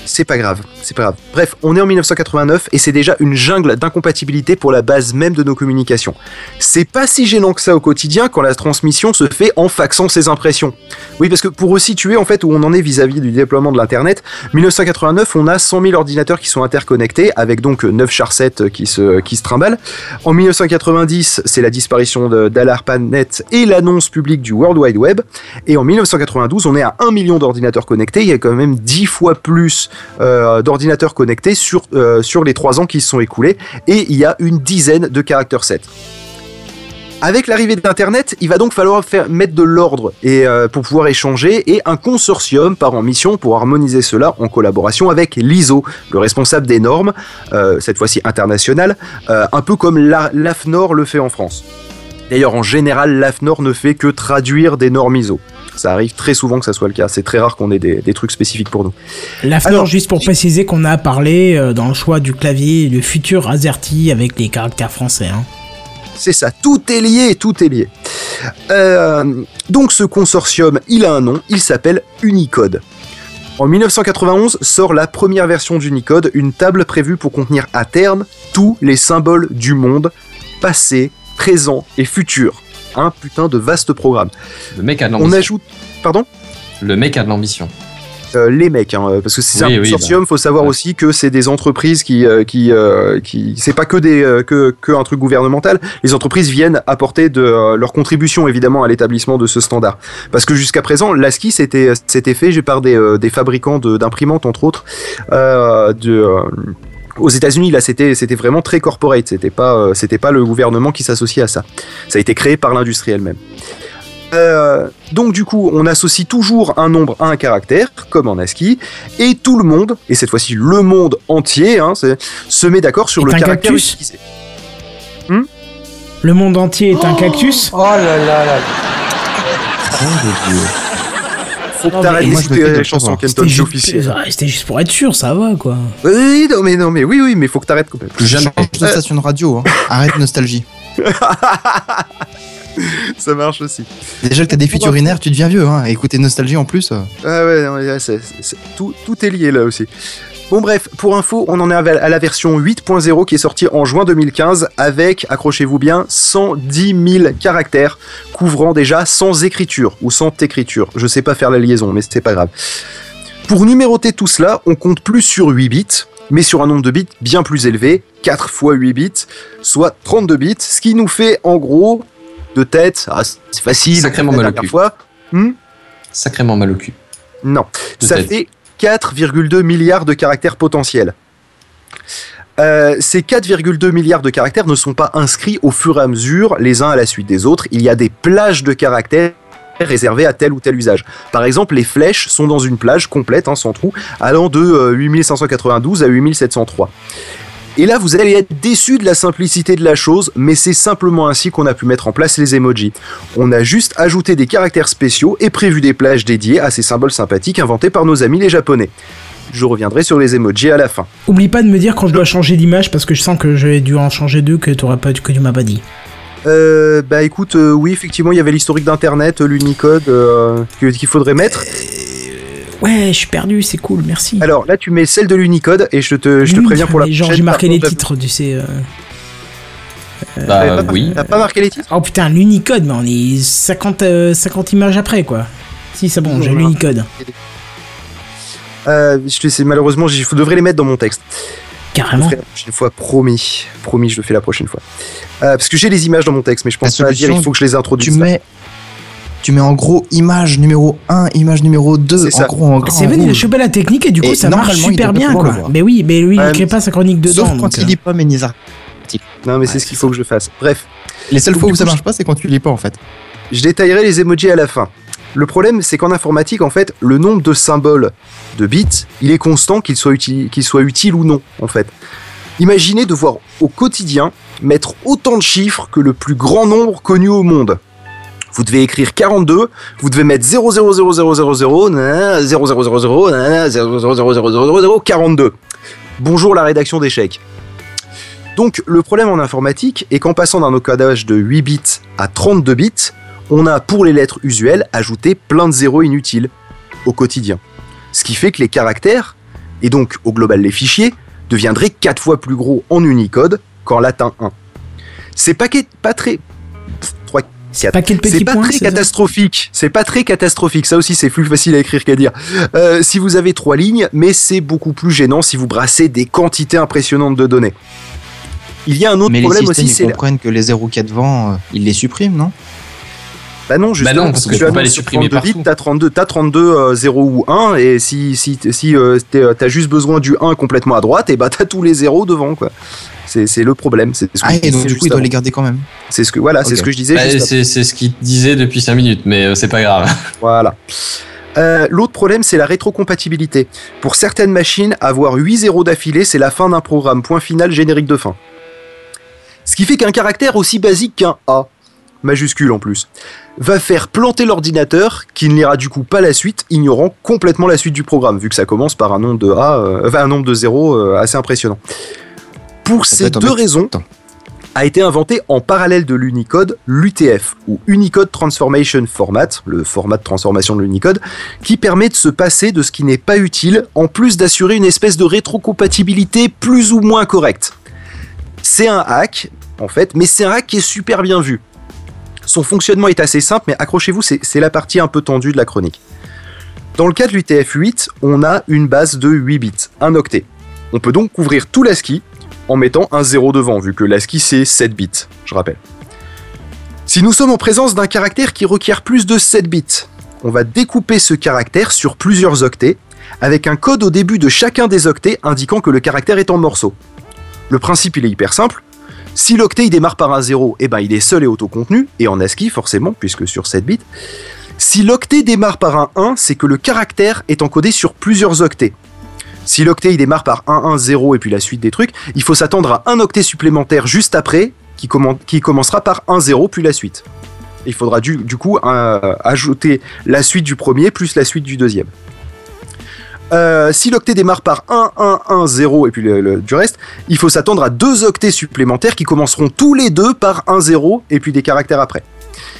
Speaker 4: C'est pas grave, c'est pas grave. Bref, on est en 1989 et c'est déjà une jungle d'incompatibilité pour la base même de nos communications. C'est pas si gênant que ça au quotidien quand la transmission se fait en faxant ses impressions. Oui, parce que pour resituer en fait où on en est vis-à-vis du déploiement de l'internet, 1989, on a 100 000 ordinateurs qui sont interconnectés avec donc 9 char 7 qui se, qui se trimballent. En 1990, c'est la disparition d'Alarpanet et l'annonce publique du World Wide Web. Et en 1992, on est à 1 million d'ordinateurs connectés. Il y a quand même 10 fois plus euh, d'ordinateurs connectés sur, euh, les 3 ans qui se sont écoulés. Et il y a une dizaine de caractères 7. Avec l'arrivée d'Internet, il va donc falloir faire mettre de l'ordre et euh, pour pouvoir échanger et un consortium part en mission pour harmoniser cela en collaboration avec l'ISO, le responsable des normes, cette fois-ci internationales, euh, un peu comme la- l'AFNOR le fait en France. D'ailleurs, en général, l'AFNOR ne fait que traduire des normes ISO. Ça arrive très souvent que ça soit le cas. C'est très rare qu'on ait des, des trucs spécifiques pour nous. Alors,
Speaker 2: juste pour préciser qu'on a parlé euh, dans le choix du clavier, le futur AZERTY avec les caractères français. Hein.
Speaker 4: C'est ça, tout est lié, tout est lié. Euh, donc ce consortium, il a un nom, il s'appelle Unicode. En 1991 sort la première version d'Unicode, une table prévue pour contenir à terme tous les symboles du monde, passé, présent et futur. Un putain de vaste programme.
Speaker 3: Le mec a de
Speaker 4: On
Speaker 3: l'ambition.
Speaker 4: ajoute... Pardon
Speaker 3: Le mec a de l'ambition.
Speaker 4: Euh, les mecs, hein, euh, parce que c'est
Speaker 3: Oui,
Speaker 4: un
Speaker 3: oui,
Speaker 4: consortium,
Speaker 3: bah,
Speaker 4: faut savoir
Speaker 3: ouais.
Speaker 4: aussi que c'est des entreprises qui, euh, qui, euh, qui, c'est pas que des, que, que un truc gouvernemental. Les entreprises viennent apporter de leur contribution évidemment à l'établissement de ce standard. Parce que jusqu'à présent, l'ASCII c'était, c'était fait par des, des fabricants de- d'imprimantes entre autres. De, aux États-Unis, là, c'était c'était vraiment très corporate. C'était pas euh, c'était pas le gouvernement qui s'associait à ça. Ça a été créé par l'industrie elle-même. Euh, donc du coup, on associe toujours un nombre à un caractère, comme en ASCII, et tout le monde, et cette fois-ci le monde entier, hein, se met d'accord sur
Speaker 2: Est
Speaker 4: le
Speaker 2: un
Speaker 4: caractère
Speaker 2: cactus
Speaker 4: utilisé.
Speaker 2: Le monde entier est un cactus
Speaker 7: Oh là là là.
Speaker 4: Faut que t'arrêtes d'écouter les chansons. Kenton, c'est officiel.
Speaker 2: c'était juste pour être sûr, ça va quoi.
Speaker 4: Oui, non mais non mais oui oui, mais faut que t'arrêtes complètement.
Speaker 3: Plus jamais.
Speaker 10: Change de station de radio, hein. arrête nostalgie. [LAUGHS]
Speaker 4: Ça marche aussi.
Speaker 10: Déjà que t'as des fuites urinaires, tu deviens vieux, hein. et Écouter nostalgie en plus. euh.
Speaker 4: Ah ouais, non, tout, tout est lié là aussi. Bon bref, pour info, on en est à la version 8.0 qui est sortie en juin 2015 avec, accrochez-vous bien, 110 000 caractères couvrant déjà sans écriture ou sans écriture. Je sais pas faire la liaison, mais c'est pas grave. Pour numéroter tout cela, on compte plus sur 8 bits, mais sur un nombre de bits bien plus élevé, 4 x 8 bits, soit 32 bits, ce qui nous fait en gros de tête, ah, c'est facile,
Speaker 3: Sacrément mal au cul.
Speaker 4: fois. Hmm
Speaker 3: Sacrément mal au cul.
Speaker 4: non,
Speaker 3: De
Speaker 4: ça
Speaker 3: tête.
Speaker 4: fait 4,2 milliards de caractères potentiels. Euh, ces 4,2 milliards de caractères ne sont pas inscrits au fur et à mesure, les uns à la suite des autres. Il y a des plages de caractères réservées à tel ou tel usage. Par exemple, les flèches sont dans une plage complète, hein, sans trou, allant de euh, 8592 à 8703. Et là, vous allez être déçu de la simplicité de la chose, mais c'est simplement ainsi qu'on a pu mettre en place les emojis. On a juste ajouté des caractères spéciaux et prévu des plages dédiées à ces symboles sympathiques inventés par nos amis les japonais. Je reviendrai sur les emojis à la fin.
Speaker 2: Oublie pas de me dire quand je dois changer d'image parce que je sens que j'ai dû en changer deux que, t'auras pas, que tu m'as pas dit.
Speaker 4: Euh, bah écoute, euh, oui, effectivement, il y avait l'historique d'internet, euh, l'Unicode euh, qu'il faudrait mettre.
Speaker 2: Ouais, je suis perdu, c'est cool, merci.
Speaker 4: Alors là, tu mets celle de l'Unicode et je te, je te préviens pour la
Speaker 2: mais Genre,
Speaker 4: prochaine,
Speaker 2: j'ai marqué les titres, tu sais. euh.
Speaker 3: Bah
Speaker 4: pas-
Speaker 3: oui.
Speaker 4: T'as pas marqué les titres?
Speaker 2: Oh putain, l'Unicode, mais on est 50, euh, 50 images après, quoi. Si, c'est bon, j'ai l'Unicode.
Speaker 4: euh, Je te sais, malheureusement, je devrais les mettre dans mon texte. Je le
Speaker 2: Carrément.
Speaker 4: ferai la prochaine fois, promis. Promis, je le fais la prochaine fois. Euh, parce que j'ai les images dans mon texte, mais je pense pas à dire, il faut que je les
Speaker 10: Tu
Speaker 4: introduise.
Speaker 10: mets, tu mets en gros image numéro 1, image numéro 2,
Speaker 4: C'est
Speaker 10: en
Speaker 4: ça.
Speaker 10: gros en grand
Speaker 2: C'est venu, il a chopé la technique et du coup,
Speaker 10: Et
Speaker 2: ça marche super bien, quoi. Mais oui, mais lui, il
Speaker 4: Ouais,
Speaker 2: crée pas sa chronique dedans.
Speaker 10: Sauf quand
Speaker 2: donc,
Speaker 10: il
Speaker 2: euh,
Speaker 10: lit pas articles.
Speaker 4: Non, mais
Speaker 2: Ouais,
Speaker 4: c'est ce qu'il faut que je fasse. Bref,
Speaker 10: Les seules fois où ça marche pas, c'est quand tu lis pas en fait.
Speaker 4: je détaillerai les emojis à la fin. Le problème, c'est qu'en informatique, en fait, le nombre de symboles de bits, il est constant, qu'il soit, utile, qu'il soit utile ou non, en fait. Imaginez devoir au quotidien mettre autant de chiffres que le plus grand nombre connu au monde. Vous devez écrire 42, vous devez mettre 0000000, nanana, 0000, nanana, 0000000, 42. Bonjour la rédaction d'échecs. Donc le problème en informatique est qu'en passant d'un encodage de 8 bits à 32 bits, on a pour les lettres usuelles ajouté plein de zéros inutiles au quotidien. Ce qui fait que les caractères, et donc au global les fichiers, deviendraient 4 fois plus gros en Unicode qu'en latin 1. C'est pas, pas très... c'est pas
Speaker 2: point,
Speaker 4: très catastrophique. C'est pas très catastrophique. Ça aussi, c'est plus facile à écrire qu'à dire. Euh, si vous avez trois lignes, mais c'est beaucoup plus gênant si vous brassez des quantités impressionnantes de données. Il y a un autre
Speaker 10: Mais les
Speaker 4: problème
Speaker 10: systèmes
Speaker 4: aussi,
Speaker 10: ils
Speaker 4: c'est
Speaker 10: comprennent que les 0 qu'il y a devant, euh, ils les suppriment, non?
Speaker 4: Bah non, justement,
Speaker 3: non, parce que
Speaker 4: tu
Speaker 3: tu peux
Speaker 4: annonces
Speaker 3: pas les supprimer
Speaker 4: 32 bits. T'as 32, t'as 32 euh, 0 ou 1, et si, si, si euh, t'es- t'as juste besoin du 1 complètement à droite, et bah t'as tous les 0 devant, quoi. C'est le problème. C'est ce que
Speaker 10: Ah, et donc du coup, il doit les garder quand même.
Speaker 4: C'est ce que voilà, c'est ce que je disais.
Speaker 3: Bah, c'est c'est ce qu'il disait depuis 5 minutes, mais euh, c'est pas grave. [LAUGHS]
Speaker 4: Voilà. Euh, L'autre problème, c'est la rétrocompatibilité. Pour certaines machines, avoir 8 zéros d'affilée, c'est la fin d'un programme. Point final, générique de fin. Ce qui fait qu'un caractère aussi basique qu'un A, majuscule en plus, va faire planter l'ordinateur qui ne lira du coup pas la suite, ignorant complètement la suite du programme, vu que ça commence par un nombre de A, euh, enfin un nombre de zéros euh, assez impressionnant. Pour
Speaker 10: Ça
Speaker 4: ces deux raisons, a été inventé en parallèle de l'Unicode l'UTF, ou Unicode Transformation Format, le format de transformation de l'Unicode, qui permet de se passer de ce qui n'est pas utile, en plus d'assurer une espèce de rétrocompatibilité plus ou moins correcte. C'est un hack, en fait, mais c'est un hack qui est super bien vu. Son fonctionnement est assez simple, mais accrochez-vous, c'est c'est la partie un peu tendue de la chronique. Dans le cas de l'UTF-8, on a une base de 8 bits, un octet. On peut donc couvrir tout l'ASCII en mettant un 0 devant, vu que l'ASCII c'est 7 bits, je rappelle. Si nous sommes en présence d'un caractère qui requiert plus de 7 bits, on va découper ce caractère sur plusieurs octets, avec un code au début de chacun des octets indiquant que le caractère est en morceaux. Le principe il est hyper simple. Si l'octet démarre par un 0, eh ben il est seul et autocontenu, et en ASCII forcément, puisque sur 7 bits. Si l'octet démarre par un 1, c'est que le caractère est encodé sur plusieurs octets. Si l'octet il démarre par 1, 1, 0 et puis la suite des trucs, il faut s'attendre à un octet supplémentaire juste après qui, qui commencera par 1, 0 puis la suite. Il faudra du, du coup euh, ajouter la suite du premier plus la suite du deuxième. Euh, si l'octet démarre par 1, 1, 1, 0 et puis du reste, il faut s'attendre à deux octets supplémentaires qui commenceront tous les deux par 1, 0 et puis des caractères après.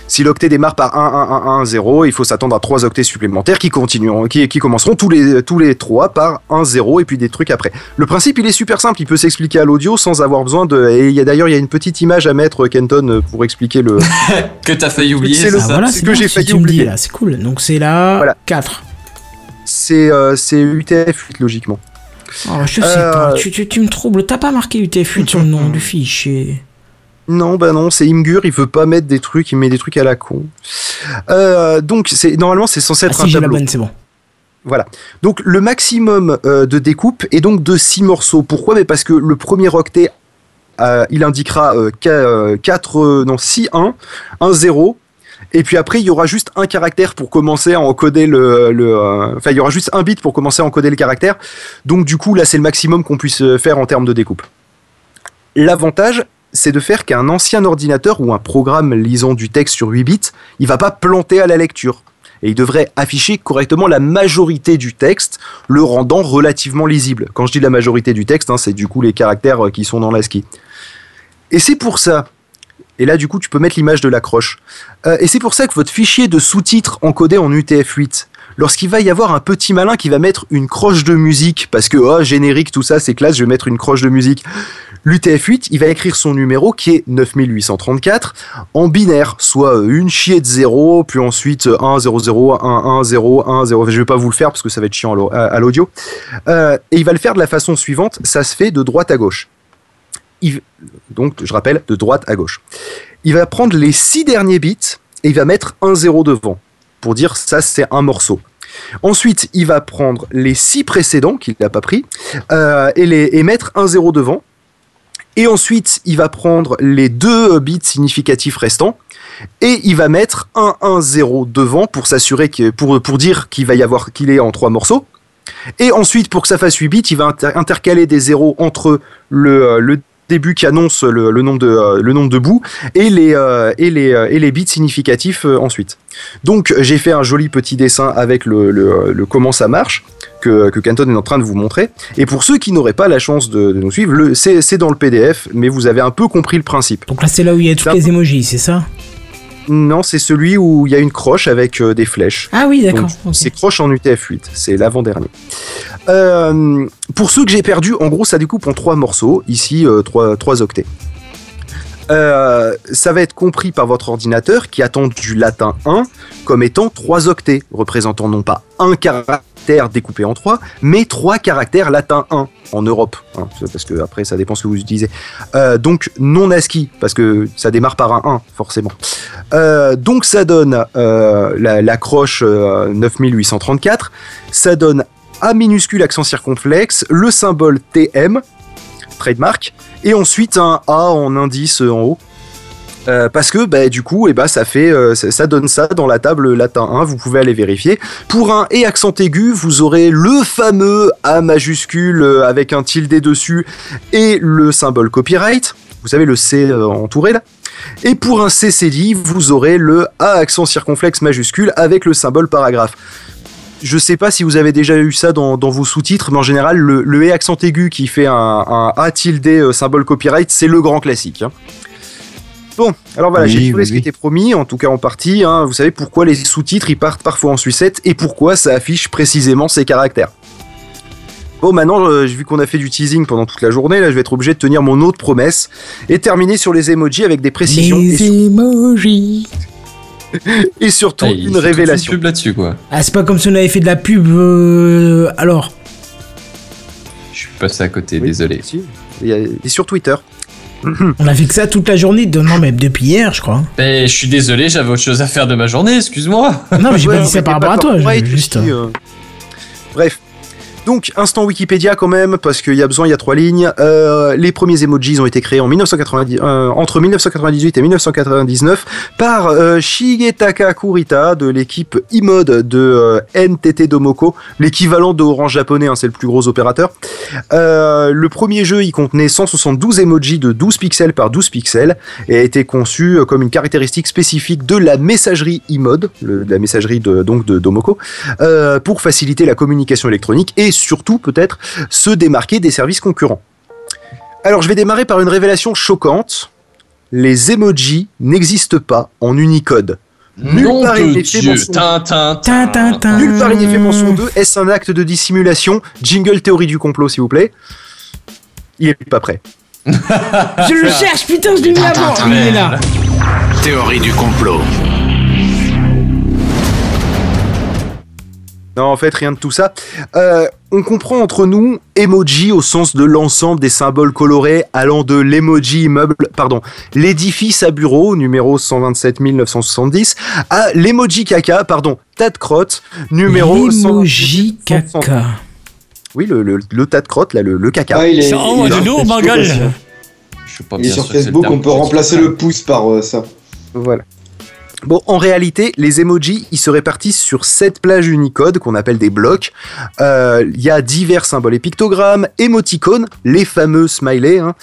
Speaker 4: Si l'octet démarre par 1, 1, 1, 1, 0, il faut s'attendre à trois octets supplémentaires qui continueront, qui, qui commenceront tous les, tous les trois par 1, 0 et puis des trucs après. Le principe, il est super simple, il peut s'expliquer à l'audio sans avoir besoin de. Et il y a d'ailleurs, il y a une petite image à mettre, Kenton, euh, pour expliquer le. [LAUGHS]
Speaker 3: que t'as failli oublier,
Speaker 4: C'est
Speaker 2: Ah,
Speaker 3: ça
Speaker 2: voilà,
Speaker 4: c'est
Speaker 2: c'est
Speaker 4: ce que j'ai failli
Speaker 2: dis,
Speaker 4: oublier.
Speaker 2: là, c'est cool. Donc c'est la
Speaker 4: Voilà.
Speaker 2: 4.
Speaker 4: C'est euh, c'est UTF-8, logiquement.
Speaker 2: Oh, je sais
Speaker 4: Euh,
Speaker 2: pas, tu, tu, tu me troubles. T'as pas marqué UTF-8 sur le nom du fichier.
Speaker 4: Non, bah non, c'est Imgur, il veut pas mettre des trucs, il met des trucs à la con. Euh, donc, c'est normalement, c'est censé
Speaker 2: Ah
Speaker 4: être
Speaker 2: si,
Speaker 4: un
Speaker 2: j'ai la
Speaker 4: tableau.
Speaker 2: bonne, c'est bon.
Speaker 4: Voilà. Donc le maximum euh, de découpe est donc de 6 morceaux. Pourquoi? Mais Parce que le premier octet, euh, il indiquera 4, non, 6, 1, 1, 0. Et puis après, il y aura juste un caractère pour commencer à encoder le. le, euh, Enfin, il y aura juste un bit pour commencer à encoder le caractère. Donc du coup, là, c'est le maximum qu'on puisse faire en termes de découpe. L'avantage, c'est de faire qu'un ancien ordinateur ou un programme lisant du texte sur 8 bits, il va pas planter à la lecture. Et il devrait afficher correctement la majorité du texte, le rendant relativement lisible. Quand je dis la majorité du texte, hein, c'est du coup les caractères euh, qui sont dans l'ASCII. Et c'est pour ça, et là du coup tu peux mettre l'image de l'accroche, Euh, et c'est pour ça que votre fichier de sous-titres encodé en UTF-8, lorsqu'il va y avoir un petit malin qui va mettre une croche de musique, parce que oh, générique, tout ça c'est classe, je vais mettre une croche de musique. L'UTF-8, il va écrire son numéro qui est 9834 en binaire, soit euh, une chier de 0, puis ensuite 1, 0, 0, 1, 1, 0, 1, 0. Je vais pas vous le faire parce que ça va être chiant à l'au- à à l'audio. Euh, et il va le faire de la façon suivante, ça se fait de droite à gauche. Il- donc, je rappelle, de droite à gauche. Il va prendre les six derniers bits et il va mettre un 0 devant pour dire ça c'est un morceau. Ensuite, il va prendre les six précédents qu'il n'a pas pris euh, et, les, et mettre un 0 devant. Et ensuite, il va prendre les deux bits significatifs restants et il va mettre un 1 0 devant pour s'assurer que pour pour dire qu'il va y avoir qu'il est en trois morceaux. Et ensuite, pour que ça fasse 8 bits, il va inter- intercaler des zéros entre le, euh, le début qui annonce le, le nombre de euh, le nombre de bouts et les euh, et les euh, et les bits significatifs euh, ensuite. Donc j'ai fait un joli petit dessin avec le, le comment ça marche que, que Canton est en train de vous montrer. Et pour ceux qui n'auraient pas la chance de, de nous suivre, c'est, dans le PDF, mais vous avez un peu compris le principe.
Speaker 2: Donc là, c'est là où il y a toutes les emojis, c'est ça?
Speaker 4: Non, c'est celui où il y a une croche avec euh, des flèches.
Speaker 2: Ah oui, d'accord.
Speaker 4: C'est croche en UTF-8, c'est l'avant-dernier. Euh, pour ceux que j'ai perdus, en gros, ça découpe en trois morceaux, ici euh, trois, trois octets. Ça va être compris par votre ordinateur qui attend du latin 1 comme étant trois octets, représentant non pas un caractère découpé en trois, mais trois caractères latin 1 en Europe, hein, parce que après ça dépend ce que vous utilisez. Euh, donc non ASCII, parce que ça démarre par un 1 forcément. Euh, donc ça donne euh, la, la croche euh, 9834, ça donne A minuscule accent circonflexe, le symbole TM, trademark, et ensuite un A en indice en haut. Euh, parce que bah, du coup, eh ben, ça fait, euh, ça, donne ça dans la table latin 1. Vous pouvez aller vérifier. Pour un et accent aigu, vous aurez le fameux A majuscule euh, avec un tilde dessus et le symbole copyright. Vous savez le C entouré là. Et pour un CCD, vous aurez le A accent circonflexe majuscule avec le symbole paragraphe. Je sais pas si vous avez déjà eu ça dans, vos sous-titres, mais en général, le, le et accent aigu qui fait un, A tilde symbole copyright, c'est le grand classique. hein. Bon, alors voilà,
Speaker 10: Oui,
Speaker 4: j'ai trouvé
Speaker 10: oui,
Speaker 4: ce
Speaker 10: oui.
Speaker 4: qui était promis, en tout cas en partie. hein. Vous savez pourquoi les sous-titres ils partent parfois en sucette et pourquoi ça affiche précisément ces caractères. Bon, maintenant, euh, vu qu'on a fait du teasing pendant toute la journée, là, je vais être obligé de tenir mon autre promesse et terminer sur les emojis avec des précisions et,
Speaker 2: Les
Speaker 4: sur-
Speaker 2: emojis. [LAUGHS]
Speaker 4: et surtout
Speaker 3: Ah, il
Speaker 4: une révélation.
Speaker 3: pub là-dessus, quoi.
Speaker 2: Ah, c'est pas comme si on avait fait de la pub. euh, Alors,
Speaker 3: Je suis passé à côté,
Speaker 4: Oui,
Speaker 3: désolé.
Speaker 4: si. A- Et sur Twitter.
Speaker 2: On a fait que ça toute la journée. de- Non, mais depuis hier, je crois.
Speaker 3: Ben, je suis désolé, j'avais autre chose à faire de ma journée, excuse-moi.
Speaker 2: Non, mais j'ai
Speaker 4: Ouais,
Speaker 2: pas dit ça par rapport à toi. Juste.
Speaker 4: aussi, euh. Bref. Donc, instant Wikipédia quand même, parce qu'il y a besoin, il y a trois lignes. Euh, les premiers emojis ont été créés en 1990, euh, entre 1998 et 1999 par euh, Shigetaka Kurita de l'équipe iMode de NTT Domoko, l'équivalent de Orange japonais, hein, c'est le plus gros opérateur. Le premier jeu, il contenait 172 emojis de 12 pixels par 12 pixels et a été conçu comme une caractéristique spécifique de la messagerie iMode, de la messagerie de, donc de Domoko, pour faciliter la communication électronique et surtout peut-être se démarquer des services concurrents. Alors je vais démarrer par une révélation choquante. Les emojis n'existent pas en Unicode. Nulle part il n'est fait mention-
Speaker 3: Tintin,
Speaker 2: Tintin.
Speaker 4: Nulle part il n'est fait mention d'eux. Est-ce un acte de dissimulation? Jingle théorie du complot s'il vous plaît. Il est pas prêt. [LAUGHS]
Speaker 2: Je le cherche, putain, je l'ai mis avant. Il est là.
Speaker 1: Théorie du complot.
Speaker 4: Non, en fait, rien de tout ça. Euh, on comprend entre nous emoji au sens de l'ensemble des symboles colorés allant de l'emoji immeuble, pardon, l'édifice à bureau, numéro 127 970, à l'emoji caca, pardon, tas de crotte, numéro 127
Speaker 2: Emoji caca.
Speaker 4: Oui, le, le, le tas de crotte, là, le, le caca.
Speaker 11: Ah, il est,
Speaker 6: oh,
Speaker 11: il est
Speaker 6: de
Speaker 11: sur
Speaker 6: nous,
Speaker 11: Facebook
Speaker 6: Bangal.
Speaker 11: aussi.
Speaker 3: Je suis pas
Speaker 11: Il est
Speaker 3: bien
Speaker 11: sur Facebook, on peut remplacer le pouce par euh, ça.
Speaker 4: Voilà. Bon, en réalité, les emojis, ils se répartissent sur sept plages Unicode qu'on appelle des blocs. Euh, Il y a divers symboles et pictogrammes, émoticônes, les fameux smileys. hein.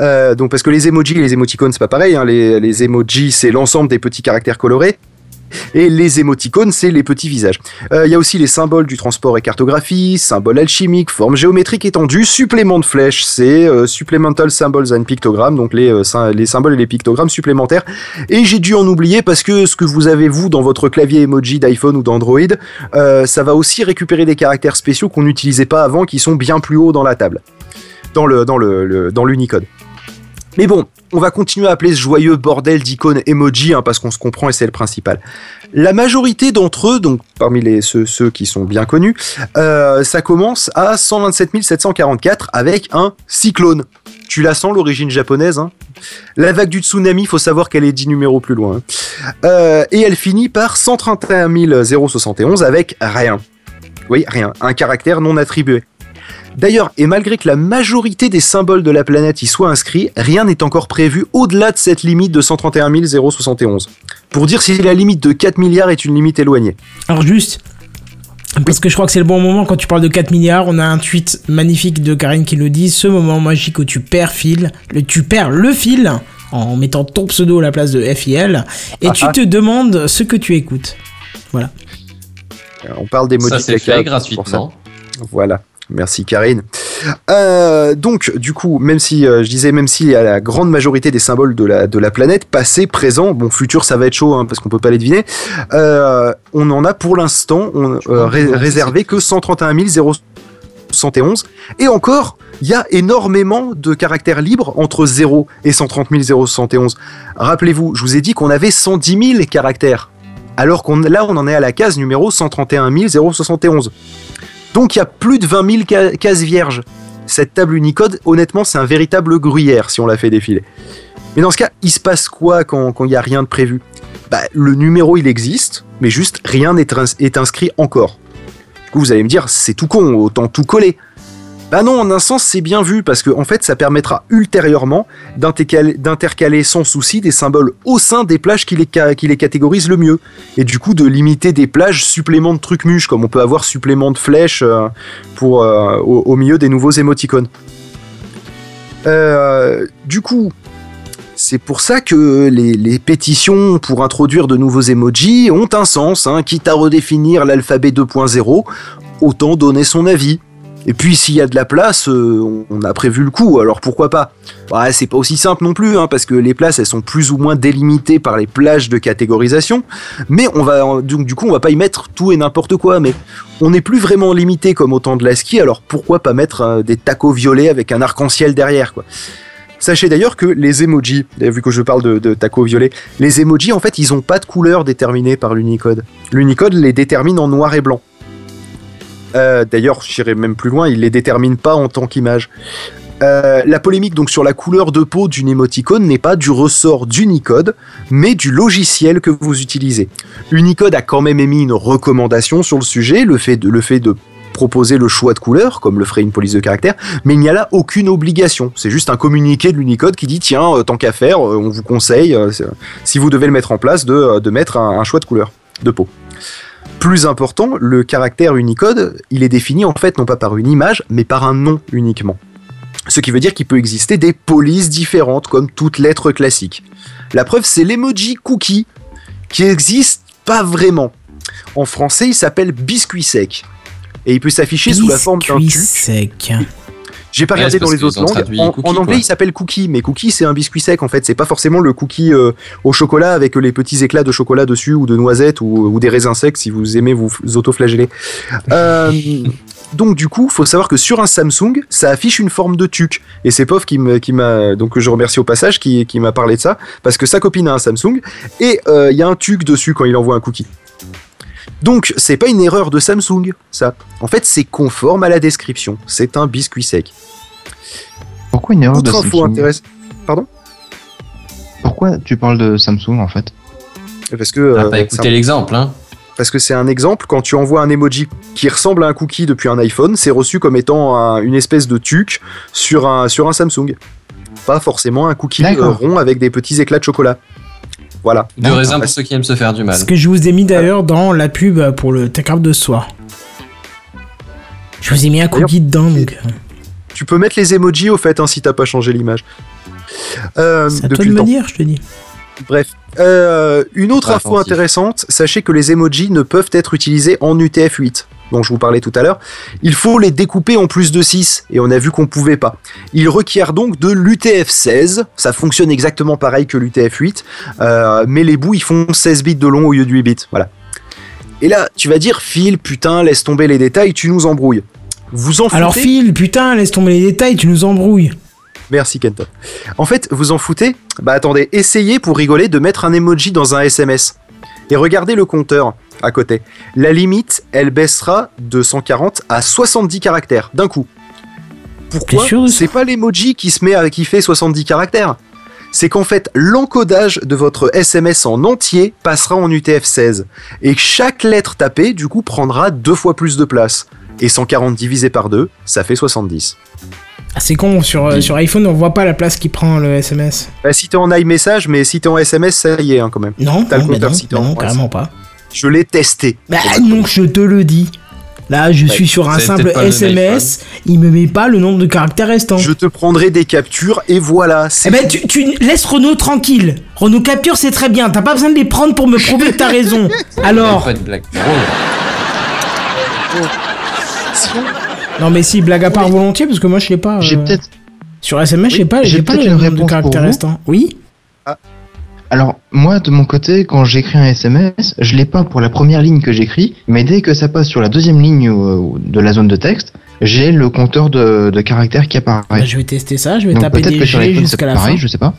Speaker 4: Euh, donc parce que les emojis et les émoticônes, c'est pas pareil. hein. Les, les emojis, c'est l'ensemble des petits caractères colorés. Et les émoticônes, c'est les petits visages. Euh, Il y a aussi les symboles du transport et cartographie, symboles alchimiques, formes géométriques étendues, suppléments de flèches, c'est euh, supplemental symbols and pictogrammes, donc les, euh, les symboles et les pictogrammes supplémentaires. Et j'ai dû en oublier parce que ce que vous avez vous dans votre clavier emoji d'iPhone ou d'Android, ça va aussi récupérer des caractères spéciaux qu'on n'utilisait pas avant, qui sont bien plus hauts dans la table, dans le dans le, le- dans l'Unicode. Mais bon, on va continuer à appeler ce joyeux bordel d'icônes emoji hein, parce qu'on se comprend et c'est le principal. La majorité d'entre eux, donc parmi les, ceux, qui sont bien connus, euh, ça commence à 127 744 avec un cyclone. Tu la sens l'origine japonaise hein? La vague du tsunami, faut savoir qu'elle est 10 numéros plus loin. hein. Euh, et elle finit par 131 071 avec rien. Oui, rien. Un caractère non attribué. D'ailleurs, et malgré que la majorité des symboles de la planète y soient inscrits, rien n'est encore prévu au-delà de cette limite de 131 071. Pour dire si la limite de 4 milliards est une limite éloignée.
Speaker 2: Alors juste, parce que je crois que c'est le bon moment quand tu parles de 4 milliards, on a un tweet magnifique de Karine qui nous dit ce moment magique où tu perds fil, le, tu perds le fil en mettant ton pseudo à la place de FIL et
Speaker 4: Ah
Speaker 2: tu
Speaker 4: ah.
Speaker 2: te demandes ce que tu écoutes. Voilà.
Speaker 4: On parle des
Speaker 3: Ça, c'est fait
Speaker 4: pour
Speaker 3: gratuitement.
Speaker 4: ça. Voilà. Merci Karine. Euh, donc du coup, même si euh, je disais, même s'il y a la grande majorité des symboles de la, de la planète, passé, présent, bon futur ça va être chaud hein, parce qu'on peut pas les deviner, euh, on en a pour l'instant ré- réservé que 131 071 et encore il y a énormément de caractères libres entre 0 et 130 071. Rappelez-vous, je vous ai dit qu'on avait 110 000 caractères alors qu'on là on en est à la case numéro 131 071. Donc il y a plus de 20 000 ca- cases vierges. Cette table Unicode, honnêtement, c'est un véritable gruyère si on la fait défiler. Mais dans ce cas, il se passe quoi quand il n'y a rien de prévu? Bah, Le numéro, il existe, mais juste rien n'est ins- est inscrit encore. Du coup, vous allez me dire, c'est tout con, autant tout coller. Bah non, en un sens, c'est bien vu, parce que en fait, ça permettra ultérieurement d'intercaler sans souci des symboles au sein des plages qui les, catégorisent le mieux et du coup de limiter des plages suppléments de trucs muches comme on peut avoir supplément de flèches euh, euh, au, milieu des nouveaux émoticônes. Euh, du coup, c'est pour ça que les, les pétitions pour introduire de nouveaux emojis ont un sens, hein, quitte à redéfinir l'alphabet 2.0, autant donner son avis. Et puis s'il y a de la place, euh, on- a prévu le coup, alors pourquoi pas? Ouais, c'est pas aussi simple non plus, hein, parce que les places elles sont plus ou moins délimitées par les plages de catégorisation. Mais on va donc du coup on va pas y mettre tout et n'importe quoi. Mais on n'est plus vraiment limité comme au temps de la ski. Alors pourquoi pas mettre euh, des tacos violets avec un arc-en-ciel derrière Sachez d'ailleurs que les emojis, vu que je parle de, de tacos violets, les emojis en fait ils ont pas de couleur déterminée par l'Unicode. L'Unicode les détermine en noir et blanc. Euh, D'ailleurs, j'irai même plus loin, il les détermine pas en tant qu'image. Euh, la polémique donc sur la couleur de peau d'une émoticône n'est pas du ressort d'Unicode, mais du logiciel que vous utilisez. Unicode a quand même émis une recommandation sur le sujet, le fait de, proposer le choix de couleur, comme le ferait une police de caractère, mais il n'y a là aucune obligation. C'est juste un communiqué de l'Unicode qui dit tiens, euh, tant qu'à faire, on vous conseille, si vous devez le mettre en place, de, de mettre un, un choix de couleur de peau. Plus important, le caractère Unicode, il est défini en fait non pas par une image, mais par un nom uniquement. Ce qui veut dire qu'il peut exister des polices différentes, comme toute lettre classique. La preuve, c'est l'emoji cookie, qui existe pas vraiment. En français, il s'appelle biscuit sec. Et il peut s'afficher sous la forme d'un
Speaker 2: sec.
Speaker 4: J'ai pas regardé dans les autres langues.
Speaker 3: traduit
Speaker 4: En,
Speaker 3: cookie,
Speaker 4: en anglais,
Speaker 3: quoi.
Speaker 4: il s'appelle cookie, mais cookie, c'est un biscuit sec en fait. C'est pas forcément le cookie euh, au chocolat avec les petits éclats de chocolat dessus ou de noisettes ou, ou des raisins secs si vous aimez vous f- autoflageller. Euh, [LAUGHS] donc du coup, faut savoir que sur un Samsung, ça affiche une forme de tuc. Et c'est Pof qui m'a donc que je remercie au passage qui, qui m'a parlé de ça parce que sa copine a un Samsung et euh, il y a un tuc dessus quand il envoie un cookie. Donc, c'est pas une erreur de Samsung, ça. En fait, c'est conforme à la description. C'est un biscuit sec.
Speaker 10: Pourquoi une erreur de
Speaker 4: Autre info
Speaker 10: Samsung
Speaker 4: intéressante. Pardon
Speaker 10: Pourquoi tu parles de Samsung en fait
Speaker 4: Parce que.
Speaker 3: T'as
Speaker 4: euh,
Speaker 3: pas
Speaker 4: c'est
Speaker 3: écouté
Speaker 4: un-
Speaker 3: l'exemple, hein
Speaker 4: Parce que c'est un exemple, quand tu envoies un emoji qui ressemble à un cookie depuis un iPhone, c'est reçu comme étant un- une espèce de tuc sur un, sur un Samsung. Pas forcément un cookie euh, rond avec des petits éclats de chocolat. Voilà.
Speaker 3: De raisin pour ceux qui aiment se faire du mal.
Speaker 2: Ce que je vous ai mis d'ailleurs dans la pub pour le Techcraft de ce soir. Je vous ai mis un cookie dedans, donc. euh,
Speaker 4: Tu peux mettre les emojis au fait, hein, si t'as pas changé l'image. Euh,
Speaker 2: C'est à toi de
Speaker 4: le
Speaker 2: me dire, je te dis.
Speaker 4: Bref. Euh, une autre info intéressante, sachez que les emojis ne peuvent être utilisés en UTF-8, dont je vous parlais tout à l'heure. Il faut les découper en plus de 6, et on a vu qu'on pouvait pas. Il requiert donc de l'UTF-16, ça fonctionne exactement pareil que l'UTF-8, euh, mais les bouts ils font 16 bits de long au lieu de 8 bits, voilà. Et là, tu vas dire, Phil, putain, laisse tomber les détails, tu nous embrouilles. Vous en
Speaker 2: Alors, Phil, putain, laisse tomber les détails, tu nous embrouilles.
Speaker 4: Merci Kenton. En fait, vous en foutez? Bah attendez, essayez pour rigoler de mettre un emoji dans un SMS. Et regardez le compteur à côté. La limite, elle baissera de 140 à 70 caractères d'un coup. Pourquoi C'est pas l'emoji qui se met à qui fait 70 caractères. C'est qu'en fait, l'encodage de votre SMS en entier passera en UTF-16. Et chaque lettre tapée, du coup, prendra deux fois plus de place. Et 140 divisé par 2, ça fait 70.
Speaker 2: Ah, c'est con, sur, euh, sur iPhone, on voit pas la place qui prend le SMS.
Speaker 4: Bah, si t'es en iMessage, mais si t'es en SMS, ça y est hein, quand même.
Speaker 2: Non,
Speaker 4: T'as le
Speaker 2: non,
Speaker 4: compteur
Speaker 2: non,
Speaker 4: si t'es en
Speaker 2: non, carrément pas.
Speaker 4: Je l'ai testé.
Speaker 2: Bah non, je te le dis. Là, je
Speaker 4: Ouais,
Speaker 2: suis sur un
Speaker 3: c'est
Speaker 2: simple
Speaker 3: peut-être pas le
Speaker 2: SMS, il me met pas le nombre de caractères restants.
Speaker 4: Je te prendrai des captures et voilà. c'est
Speaker 2: Eh ben, tu, tu laisses Renault tranquille. Renault Capture, c'est très bien. T'as pas besoin de les prendre pour me prouver que t'as raison. [LAUGHS] Alors,
Speaker 3: Pas de blague. [LAUGHS]
Speaker 2: non mais si, blague à part volontiers, parce que moi, je sais pas.
Speaker 10: J'ai
Speaker 2: euh,
Speaker 10: peut-être
Speaker 2: Sur SMS, je sais pas,
Speaker 10: j'ai
Speaker 2: pas
Speaker 10: peut-être
Speaker 2: le
Speaker 10: une
Speaker 2: nombre de caractères restants. Oui
Speaker 10: Alors, moi, de mon côté, quand j'écris un SMS, je l'ai pas pour la première ligne que j'écris, mais dès que ça passe sur la deuxième ligne euh, de la zone de texte, j'ai le compteur de, de caractères qui apparaît.
Speaker 2: Bah, Je vais tester ça, je vais
Speaker 10: Donc
Speaker 2: taper des G jusqu'à la
Speaker 10: pareil,
Speaker 2: fin.
Speaker 10: je sais pas.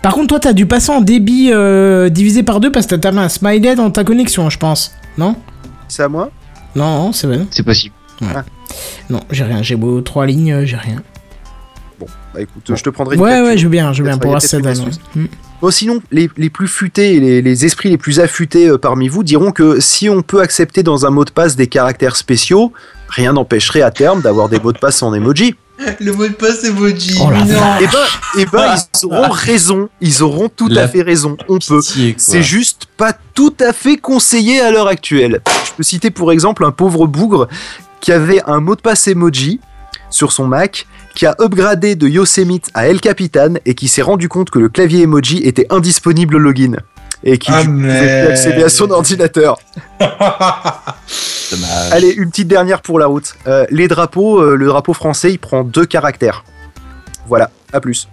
Speaker 2: Par contre, toi, t'as dû passer en débit euh, divisé par deux parce que t'as tapé un smiley dans ta connexion, je pense. Non?
Speaker 4: C'est à moi?
Speaker 2: Non, non, c'est vrai.
Speaker 10: C'est possible.
Speaker 2: Non, j'ai rien. J'ai beau trois lignes, euh, j'ai rien.
Speaker 4: Bah écoute, je te prendrai une
Speaker 2: Ouais,
Speaker 4: capture.
Speaker 2: ouais, je veux bien, je veux bien pour voir ça donne. Hmm.
Speaker 4: Bon, sinon, les, les plus futés les, les esprits les plus affûtés euh, parmi vous diront que si on peut accepter dans un mot de passe des caractères spéciaux, rien n'empêcherait à terme d'avoir des mots de passe en emoji. [LAUGHS]
Speaker 7: Le mot de passe emoji.
Speaker 2: Oh.
Speaker 4: Et ben, et ben, ils auront raison. Ils auront tout
Speaker 3: La
Speaker 4: à fait raison. On peut. C'est juste pas tout à fait conseillé à l'heure actuelle. Je peux citer pour exemple un pauvre bougre qui avait un mot de passe emoji sur son Mac, qui a upgradé de Yosemite à El Capitan et qui s'est rendu compte que le clavier emoji était indisponible au login et qui
Speaker 7: Ah,
Speaker 4: pouvait plus accéder à son ordinateur.
Speaker 3: Dommage.
Speaker 4: Allez, une petite dernière pour la route. Euh, les drapeaux, euh, le drapeau français, il prend deux caractères. Voilà, à plus.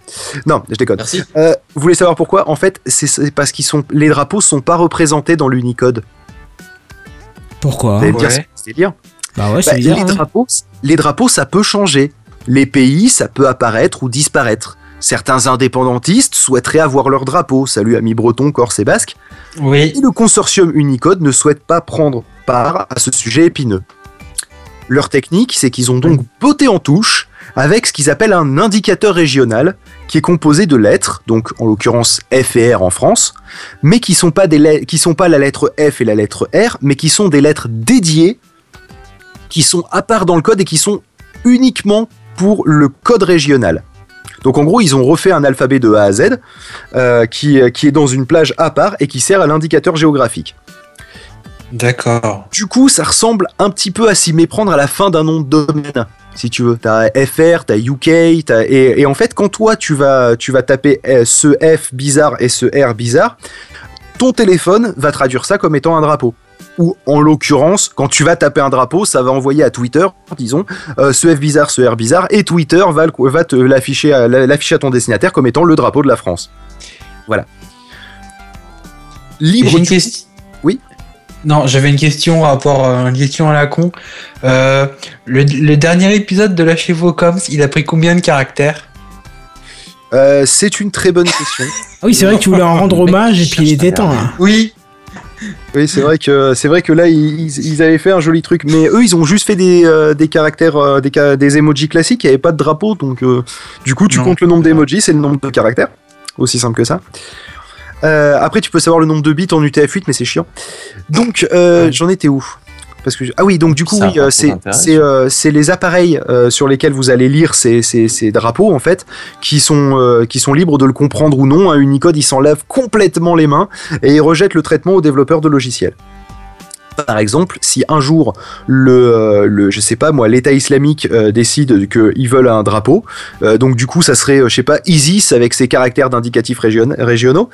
Speaker 4: Non, je déconne.
Speaker 3: Merci.
Speaker 4: Euh, vous voulez savoir pourquoi? En fait, c'est- parce qu'ils sont, les drapeaux sont pas représentés dans l'Unicode.
Speaker 2: Pourquoi?
Speaker 4: Vous allez me dire,
Speaker 7: Ouais.
Speaker 4: c'est dire.
Speaker 2: Bah ouais,
Speaker 4: Bah,
Speaker 2: c'est bizarre.
Speaker 4: les,
Speaker 2: hein.
Speaker 4: drapeaux, les drapeaux, ça peut changer. Les pays, ça peut apparaître ou disparaître. Certains indépendantistes souhaiteraient avoir leur drapeau. Salut amis bretons, corse et basque.
Speaker 7: Oui.
Speaker 4: Et le consortium Unicode ne souhaite pas prendre part à ce sujet épineux. Leur technique, c'est qu'ils ont donc botté en touche avec ce qu'ils appellent un indicateur régional, qui est composé de lettres, donc en l'occurrence F et R en France, mais qui sont pas des let- qui sont pas la lettre F et la lettre R, mais qui sont des lettres dédiées, qui sont à part dans le code et qui sont uniquement pour le code régional. Donc en gros, ils ont refait un alphabet de A à Z euh, qui, qui est dans une plage à part et qui sert à l'indicateur géographique.
Speaker 7: D'accord.
Speaker 4: Du coup, ça ressemble un petit peu à s'y méprendre à la fin d'un nom de domaine, si tu veux. T'as FR, t'as UK, t'as- et, et en fait, quand toi tu vas, tu vas taper euh, ce F bizarre et ce R bizarre, ton téléphone va traduire ça comme étant un drapeau. Ou en l'occurrence, quand tu vas taper un drapeau, ça va envoyer à Twitter, disons, euh, ce F bizarre, ce R bizarre, et Twitter va, te l'afficher à, l'afficher à ton destinataire comme étant le drapeau de la France. Voilà. Libre
Speaker 7: J'ai une
Speaker 4: du-
Speaker 7: question.
Speaker 4: Oui.
Speaker 7: Non, j'avais une question par rapport à une question à la con. Euh, le, le dernier épisode de Lâchez vos coms, il a pris combien de caractères?
Speaker 4: Euh, c'est une très bonne question.
Speaker 2: Ah oui, c'est vrai que tu voulais en rendre hommage et puis il était temps là.
Speaker 7: Oui.
Speaker 4: Oui, c'est vrai que c'est vrai que là ils, avaient fait un joli truc, mais eux ils ont juste fait des, euh, des caractères, euh, des, emojis classiques. Il n'y avait pas de drapeau, donc euh, du coup tu
Speaker 7: Non.
Speaker 4: comptes le nombre d'emojis, c'est le nombre de caractères, aussi simple que ça. Après tu peux savoir le nombre de bits en UTF-8, mais c'est chiant. Donc
Speaker 7: Ouais.
Speaker 4: j'en étais où? Parce que ah oui, donc du coup
Speaker 3: Ça
Speaker 4: oui, euh, c'est euh, c'est les appareils euh, sur lesquels vous allez lire ces, ces, ces drapeaux en fait qui sont euh, qui sont libres de le comprendre ou non. Un Unicode, il s'en lave complètement les mains et il rejette le traitement aux développeurs de logiciels. Par exemple, si un jour le, euh, le je sais pas moi, l'État islamique euh, décide qu'ils veulent un drapeau, euh, donc du coup ça serait, euh, je sais pas, ISIS avec ses caractères d'indicatifs région- régionaux,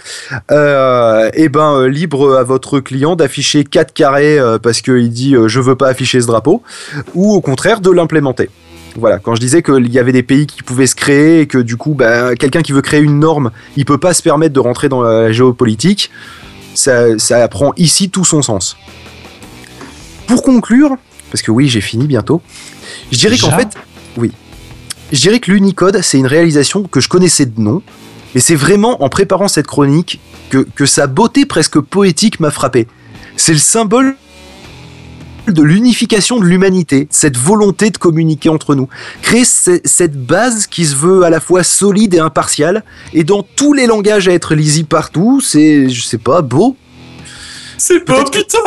Speaker 4: et ben euh, libre à votre client d'afficher 4 carrés parce qu'il dit je veux pas afficher ce drapeau, ou au contraire de l'implémenter. Voilà, quand je disais qu'il y avait des pays qui pouvaient se créer et que du coup, bah, quelqu'un qui veut créer une norme, il peut pas se permettre de rentrer dans la géopolitique, ça, ça prend ici tout son sens. Pour conclure, parce que oui, j'ai fini bientôt, je dirais qu'en fait, oui, je dirais que l'Unicode, c'est une réalisation que je connaissais de nom, mais c'est vraiment en préparant cette chronique que, que sa beauté presque poétique m'a frappé. C'est le symbole de l'unification de l'humanité, cette volonté de communiquer entre nous. Créer ce- cette base qui se veut à la fois solide et impartiale, et dans tous les langages à être lisible partout, c'est, je sais pas, beau.
Speaker 3: C'est
Speaker 4: pas
Speaker 3: putain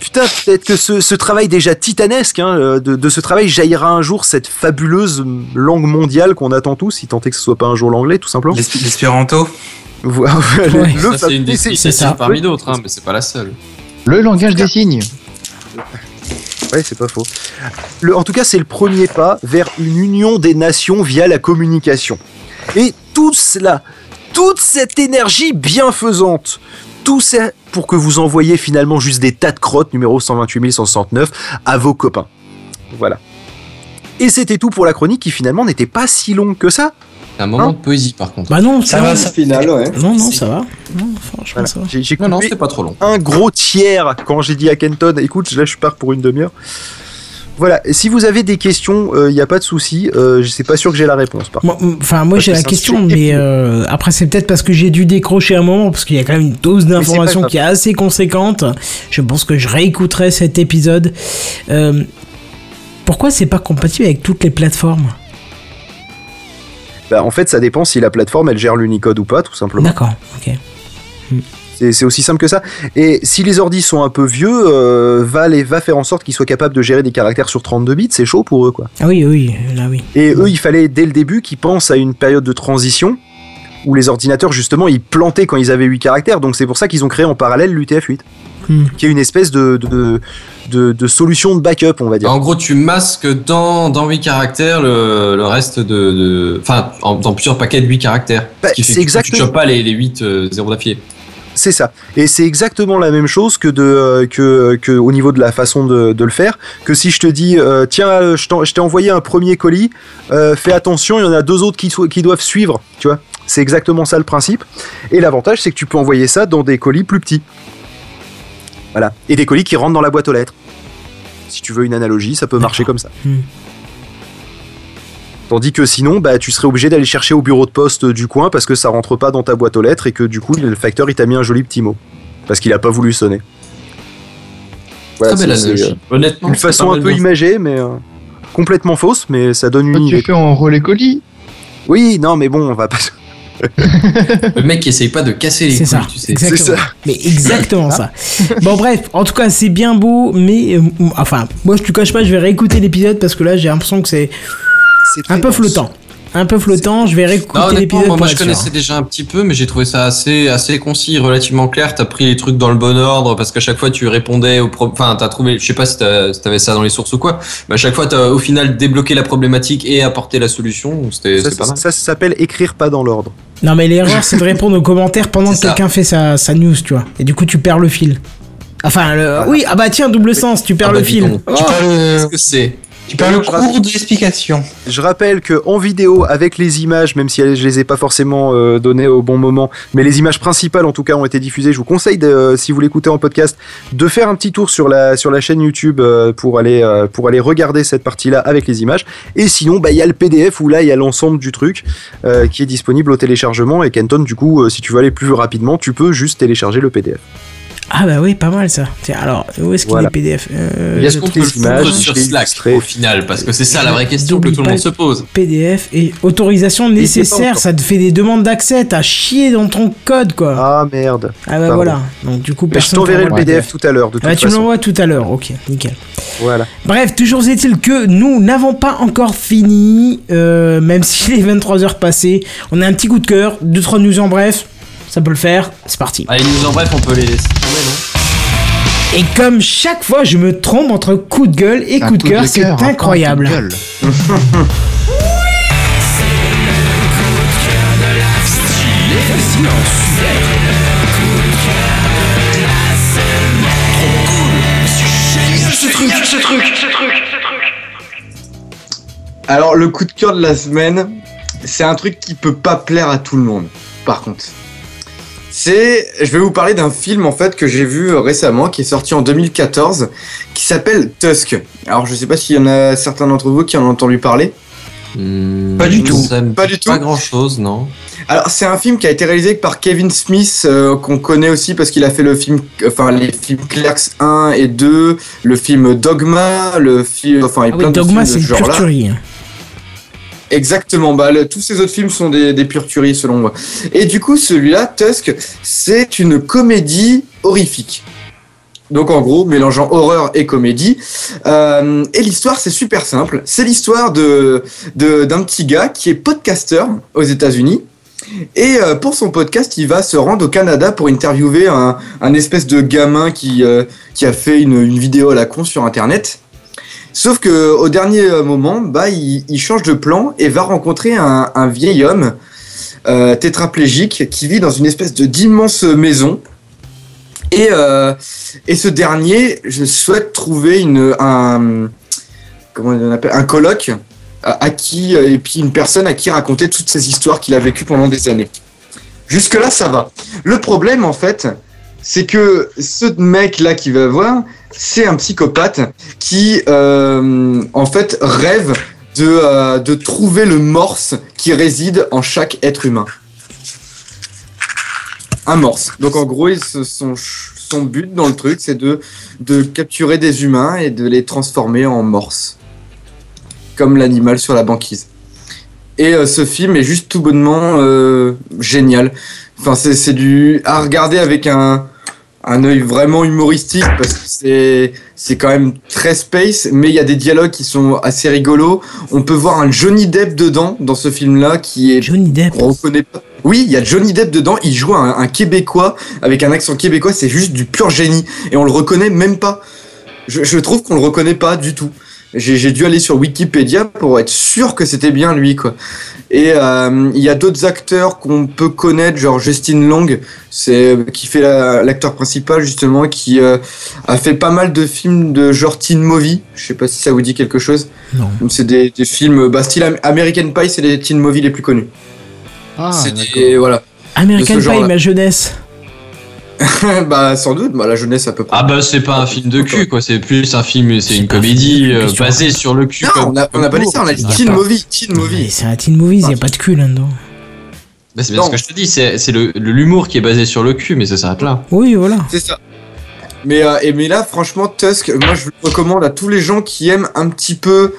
Speaker 4: Putain, peut-être que ce, ce travail déjà titanesque, hein, euh, de, de ce travail jaillira un jour cette fabuleuse langue mondiale qu'on attend tous, si tant est que ce soit pas un jour l'anglais, tout simplement.
Speaker 7: L'esp- L'espéranto. [LAUGHS]
Speaker 4: Voilà,
Speaker 2: Ouais.
Speaker 4: le
Speaker 3: c'est une des parmi d'autres, hein, mais c'est pas la seule.
Speaker 10: Le langage des signes.
Speaker 4: Ouais, c'est pas faux. Le, en tout cas, c'est le premier pas vers une union des nations via la communication. Et tout cela, toute cette énergie bienfaisante, tout ça pour que vous envoyiez finalement juste des tas de crottes, numéro 128 169, à vos copains. Voilà. Et c'était tout pour la chronique qui finalement n'était pas si longue que ça.
Speaker 3: C'est un moment de poésie par contre.
Speaker 2: Bah non,
Speaker 7: Ça
Speaker 2: ça
Speaker 7: va,
Speaker 2: va.
Speaker 7: ça.
Speaker 9: Final, ouais.
Speaker 2: Non, non, ça va. Non, franchement,
Speaker 4: Voilà.
Speaker 2: ça va.
Speaker 4: J'ai j'ai
Speaker 3: Non, non,
Speaker 4: coupé
Speaker 3: c'était pas trop long.
Speaker 4: un gros tiers quand j'ai dit à Kenton, écoute, là je pars pour une demi-heure. Voilà, si vous avez des questions, il n'y a pas de souci, euh, je sais pas sûr que j'ai la réponse par
Speaker 2: Moi, Enfin, moi j'ai
Speaker 4: que
Speaker 2: la question, mais euh, après c'est peut-être parce que j'ai dû décrocher un moment, parce qu'il y a quand même une dose d'informations
Speaker 4: grave.
Speaker 2: qui est assez conséquente. Je pense que je réécouterai cet épisode. Euh, pourquoi c'est pas compatible avec toutes les plateformes?
Speaker 4: Bah, en fait, ça dépend si la plateforme elle gère l'Unicode ou pas, tout simplement.
Speaker 2: D'accord, ok.
Speaker 4: C'est aussi simple que ça. Et si les ordis sont un peu vieux, euh, va, les, va faire en sorte qu'ils soient capables de gérer des caractères sur 32 bits, c'est chaud pour eux, quoi.
Speaker 2: Ah oui, oui, là oui.
Speaker 4: Et eux, il fallait dès le début qu'ils pensent à une période de transition où les ordinateurs, justement, ils plantaient quand ils avaient 8 caractères. Donc c'est pour ça qu'ils ont créé en parallèle l'UTF-8,
Speaker 2: Hmm.
Speaker 4: qui est une espèce de, de, de, de solution de backup, on va dire.
Speaker 3: En gros, tu masques dans, dans 8 caractères le, le reste de. Enfin, en- dans plusieurs paquets de 8 caractères.
Speaker 4: Bah,
Speaker 3: Ce qui fait que Tu
Speaker 4: exactement-
Speaker 3: chopes pas les, les 8 euh, zéros d'affilée.
Speaker 4: C'est ça. Et c'est exactement la même chose que, de, euh, que, que au niveau de la façon de, de le faire. Que si je te dis, euh, tiens, euh, je t'ai envoyé un premier colis, euh, fais attention, il y en a deux autres qui, qui doivent suivre. Tu vois C'est exactement ça le principe. Et l'avantage, c'est que tu peux envoyer ça dans des colis plus petits. Voilà. Et des colis qui rentrent dans la boîte aux lettres. Si tu veux une analogie, ça peut marcher comme ça.
Speaker 2: Hmm.
Speaker 4: Tandis que sinon, bah, tu serais obligé d'aller chercher au bureau de poste du coin parce que ça rentre pas dans ta boîte aux lettres et que du coup, le facteur il t'a mis un joli petit mot. Parce qu'il a pas voulu sonner. Voilà,
Speaker 3: Très belle
Speaker 4: c'est-
Speaker 3: analogie.
Speaker 4: c'est,
Speaker 3: Honnêtement,
Speaker 4: Une façon un peu
Speaker 3: bien.
Speaker 4: imagée, mais euh, complètement fausse, mais ça donne une
Speaker 10: tu
Speaker 4: idée.
Speaker 10: fais en relais colis.
Speaker 4: Oui, non, mais bon, on va pas.
Speaker 3: Le mec qui essaye pas de casser les
Speaker 2: C'est
Speaker 3: couilles,
Speaker 2: ça,
Speaker 3: tu sais.
Speaker 2: exactement.
Speaker 4: C'est ça.
Speaker 2: Mais exactement ça. Bon bref, en tout cas c'est bien beau, mais euh, enfin moi je te cache pas, je vais réécouter l'épisode parce que là j'ai l'impression que C'est un peu
Speaker 4: dense.
Speaker 2: flottant. Un peu flottant, je vais
Speaker 3: Non,
Speaker 2: réécouter l'épisode.
Speaker 3: moi,
Speaker 2: pour
Speaker 3: je connaissais déjà un petit peu, mais j'ai trouvé ça assez, assez concis, relativement clair. T'as pris les trucs dans le bon ordre parce qu'à chaque fois tu répondais au pro... Enfin, t'as trouvé, je sais pas si t'avais ça dans les sources ou quoi, mais à chaque fois t'as au final débloqué la problématique et apporté la solution. C'était
Speaker 4: Ça, ça, s'appelle écrire pas dans l'ordre.
Speaker 2: Non mais l'erreur c'est de [LAUGHS] répondre aux commentaires pendant que quelqu'un fait sa, sa news, tu vois. Et du coup tu perds le fil. Enfin, le... oui, ah bah tiens, double sens, tu perds
Speaker 3: Ah bah,
Speaker 2: le
Speaker 3: dis
Speaker 2: fil. Oh.
Speaker 7: Tu parles,
Speaker 3: Qu'est-ce que c'est?
Speaker 7: Tu parles le
Speaker 4: Je rappelle-
Speaker 7: cours de l'explication.
Speaker 4: Je rappelle que en vidéo, avec les images, même si je les ai pas forcément euh, données au bon moment, mais les images principales en tout cas ont été diffusées. Je vous conseille, de, euh, si vous l'écoutez en podcast, de faire un petit tour sur la sur la chaîne YouTube euh, pour aller euh, pour aller regarder cette partie-là avec les images. Et sinon, bah il y a le PDF où là il y a l'ensemble du truc qui est disponible au téléchargement. Et Kenton, du coup, si tu veux aller plus rapidement, tu peux juste télécharger le PDF.
Speaker 2: Ah bah oui, pas mal ça. Tiens, alors, où est-ce qu'il
Speaker 4: Voilà.
Speaker 2: est PDF Euh,
Speaker 3: Est-ce
Speaker 2: je
Speaker 3: qu'on peut le fondre sur Slack au final? Parce que c'est ça la vraie question que tout le monde se pose.
Speaker 2: PDF et autorisation nécessaire, ça te fait des demandes d'accès, t'as chié dans ton code quoi.
Speaker 4: Ah merde.
Speaker 2: Ah bah
Speaker 4: pardon.
Speaker 2: voilà. Donc du coup,
Speaker 4: Mais je
Speaker 2: personne
Speaker 4: t'enverrai le PDF tout à l'heure, de toute
Speaker 2: Ah, tu me
Speaker 4: façon.
Speaker 2: l'envoies tout à l'heure, ok, nickel.
Speaker 4: Voilà.
Speaker 2: Bref, toujours est-il que nous n'avons pas encore fini, euh, même s'il est 23h passé. On a un petit coup de cœur, 2-3 news en bref, ça peut le faire, c'est parti.
Speaker 3: Allez, nous en bref, on peut les laisser tomber, non
Speaker 2: Et comme chaque fois je me trompe entre coup de gueule et coup de cœur, c'est
Speaker 10: cœur, un coup de
Speaker 2: incroyable. [LAUGHS]
Speaker 9: Alors, le coup de cœur de la semaine, c'est un truc qui peut pas plaire à tout le monde, par contre. C'est, je vais vous parler d'un film en fait que j'ai vu euh, récemment, qui est sorti en 2014, qui s'appelle Tusk. Alors, je sais pas s'il y en a certains d'entre vous qui en ont entendu parler.
Speaker 7: Pas du tout.
Speaker 3: Ça me
Speaker 9: Pas du tout.
Speaker 3: Pas grand chose, non.
Speaker 9: Alors, c'est un film qui a été réalisé par Kevin Smith, euh, qu'on connaît aussi parce qu'il a fait le film, enfin les films Clerks 1 et 2, le film Dogma, le film, enfin, il y a
Speaker 2: Ah
Speaker 9: plein
Speaker 2: oui,
Speaker 9: de
Speaker 2: Dogma,
Speaker 9: films
Speaker 2: c'est
Speaker 9: de
Speaker 2: une
Speaker 9: ce genre-là.
Speaker 2: pure tuerie.
Speaker 9: Exactement, bah, tous ces autres films sont des, des selon moi. Et du coup, celui-là, Tusk, c'est une comédie horrifique. Donc en gros, mélangeant horreur et comédie. Euh, et l'histoire, c'est super simple. C'est l'histoire de de- d'un petit gars qui est podcasteur aux États-Unis. Et euh, pour son podcast, il va se rendre au Canada pour interviewer un, un espèce de gamin qui, euh, qui a fait une, une vidéo à la con sur Internet. Sauf que au dernier euh, moment, bah, il, change de plan et va rencontrer un, vieil homme euh, tétraplégique qui vit dans une espèce de d'immense maison. Et, euh, ce dernier, je souhaite trouver une, un, un colloque à, qui, et puis une personne à qui raconter toutes ces histoires qu'il a vécues pendant des années. Jusque-là, ça va. Le problème, en fait, c'est que ce mec-là qui va voir, c'est un psychopathe qui, euh, en fait, rêve de, euh, de trouver le morse qui réside en chaque être humain. Un morse. Donc, en gros, il se- son, but dans le truc, c'est de, capturer des humains et de les transformer en morse. Comme l'animal sur la banquise. Et euh, ce film est juste tout bonnement génial. Enfin, c'est à regarder avec un un œil vraiment humoristique parce que c'est c'est quand même très space, mais il y a des dialogues qui sont assez rigolos. On peut voir un Johnny Depp dedans dans ce film-là qui est
Speaker 2: Johnny Depp.
Speaker 9: on reconnaît pas. Oui, il y a Johnny Depp dedans. Il joue un, un Québécois avec un accent québécois. C'est juste du pur génie et on le reconnaît même pas. Je, je trouve qu'on le reconnaît pas du tout. J'ai j'ai dû aller sur Wikipédia pour être sûr que c'était bien lui, quoi. Et euh, il y a d'autres acteurs qu'on peut connaître, genre Justin Long, c'est qui fait la- l'acteur principal justement, qui euh, a fait pas mal de films de genre teen movie. Je sais pas si ça vous dit quelque chose.
Speaker 2: Non.
Speaker 9: C'est des, des films, bah, style Am- American Pie, c'est les teen movies les plus connus.
Speaker 10: Ah,
Speaker 9: c'est
Speaker 10: d'accord.
Speaker 9: des, voilà.
Speaker 2: American Pie, ma jeunesse. [LAUGHS]
Speaker 9: bah sans doute, bah la jeunesse à peu près.
Speaker 3: Ah bah c'est pas un film de cul quoi, c'est plus un film, c'est une comédie euh, basée sur le cul.
Speaker 9: non,
Speaker 3: comme-
Speaker 9: on a, on
Speaker 3: comme
Speaker 9: a pas dit ça, on a dit teen movie, teen movie.
Speaker 2: C'est un teen movies, il n'y a pas de cul là-dedans.
Speaker 3: Bah, c'est bien ce que je te dis, c'est c'est le le- l'humour qui est basé sur le cul, mais ça s'arrête là.
Speaker 2: Oui, voilà.
Speaker 9: C'est ça. Mais, euh, et, mais là, franchement, Tusk, moi je le recommande à tous les gens qui aiment un petit peu.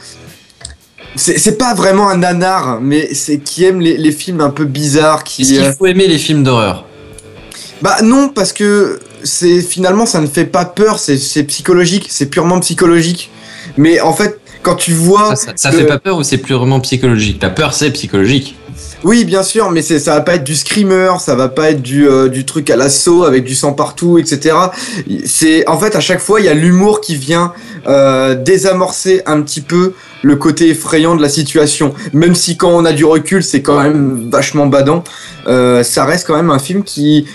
Speaker 9: C'est c'est pas vraiment un nanar, mais c'est qui aiment les, les films un peu bizarres. Qui,
Speaker 3: Est-ce qu'il
Speaker 9: euh,
Speaker 3: faut aimer les films d'horreur?
Speaker 9: Bah non, parce que c'est finalement ça ne fait pas peur, c'est c'est psychologique, c'est purement psychologique. Mais en fait, quand tu vois.
Speaker 3: Ça, ça- ça
Speaker 9: que-
Speaker 3: fait pas peur ou c'est purement psychologique? La peur c'est psychologique.
Speaker 9: Oui, bien sûr, mais c'est ça va pas être du screamer, ça va pas être du, euh, du truc à l'assaut avec du sang partout, etc. C'est en fait à chaque fois il y a l'humour qui vient euh, désamorcer un petit peu le côté effrayant de la situation. Même si quand on a du recul, c'est quand même vachement badant. euh, ça reste quand même un film qui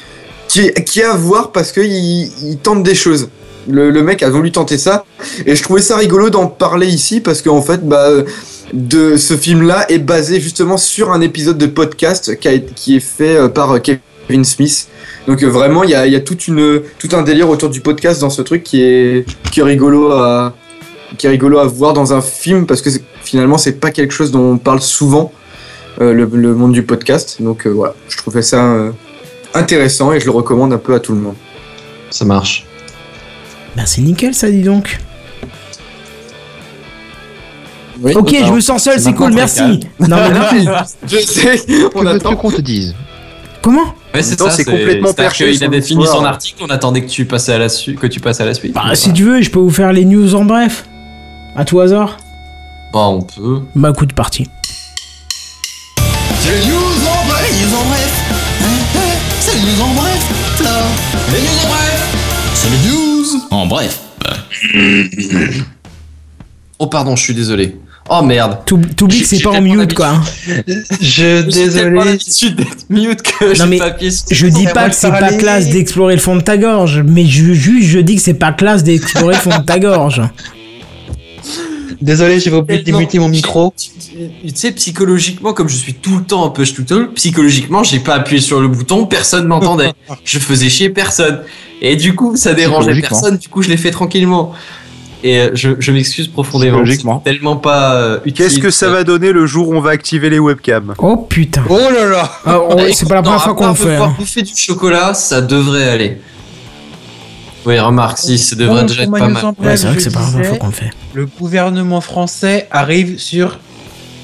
Speaker 9: qui, est à voir parce que il, tente des choses. Le, mec a voulu tenter ça et je trouvais ça rigolo d'en parler ici parce qu'en fait bah de ce film-là est basé justement sur un épisode de podcast qui, qui est fait euh, par euh, Kevin Smith. Donc euh, vraiment, il y a, toute une, tout un délire autour du podcast dans ce truc qui est, qui est rigolo à, qui est rigolo à voir dans un film parce que finalement c'est pas quelque chose dont on parle souvent le, monde du podcast. Donc voilà, je trouvais ça intéressant et je le recommande un peu à tout le monde.
Speaker 3: ça marche.
Speaker 2: Bah c'est nickel ça, dis donc.
Speaker 9: Oui,
Speaker 2: Ok, je me sens seul,
Speaker 3: c'est
Speaker 2: cool, merci. Non mais coup, [LAUGHS]
Speaker 9: Je sais, on
Speaker 10: Que
Speaker 9: attend.
Speaker 10: qu'on te dise
Speaker 2: comment?
Speaker 3: Ouais, c'est
Speaker 4: temps,
Speaker 3: ça.
Speaker 4: c'est complètement perché,
Speaker 3: qu'il
Speaker 4: son
Speaker 3: avait fini son article, on attendait que tu passes à la suite, que tu passes à la suite.
Speaker 2: Bah si tu veux, je peux vous faire les news en bref. À tout hasard.
Speaker 3: Bah, on peut.
Speaker 2: Bah coup de partie.
Speaker 11: C'est news Les news en bref. C'est les news en bref.
Speaker 3: Oh, pardon, je suis désolé. Oh merde.
Speaker 2: T'oub- T'oublies que c'est pas en mute quoi.
Speaker 7: Je désolé.
Speaker 3: l'habitude d'être mute que j'ai
Speaker 2: mais Je dis pas que c'est pas classe d'explorer le fond de ta gorge, mais je, juste je dis que c'est pas classe d'explorer le fond de ta gorge.
Speaker 7: Désolé, j'avais oublié de démuter mon micro.
Speaker 3: Tu tu sais, psychologiquement, comme je suis tout le temps un push to talk, psychologiquement, j'ai pas appuyé sur le bouton, personne m'entendait. [LAUGHS] je faisais chier personne. Et du coup, ça dérangeait
Speaker 10: Psychologiquement.
Speaker 3: personne, du coup, je l'ai fait tranquillement. Et euh, je, je m'excuse profondément.
Speaker 10: Psychologiquement.
Speaker 3: C'est Tellement pas euh, utile.
Speaker 4: Qu'est-ce que ça va donner le jour où on va activer les webcams?
Speaker 2: Oh putain.
Speaker 7: Oh là là
Speaker 2: Ah, oh,
Speaker 3: Bah,
Speaker 2: c'est pas la première fois qu'on le fait.
Speaker 3: devoir
Speaker 2: hein.
Speaker 3: bouffer du chocolat, ça devrait aller. Oui, remarque, si, ça devrait déjà être pas
Speaker 7: ma
Speaker 3: mal.
Speaker 2: Ouais, c'est vrai que c'est pas la première fois qu'on le fait.
Speaker 7: Le gouvernement français arrive sur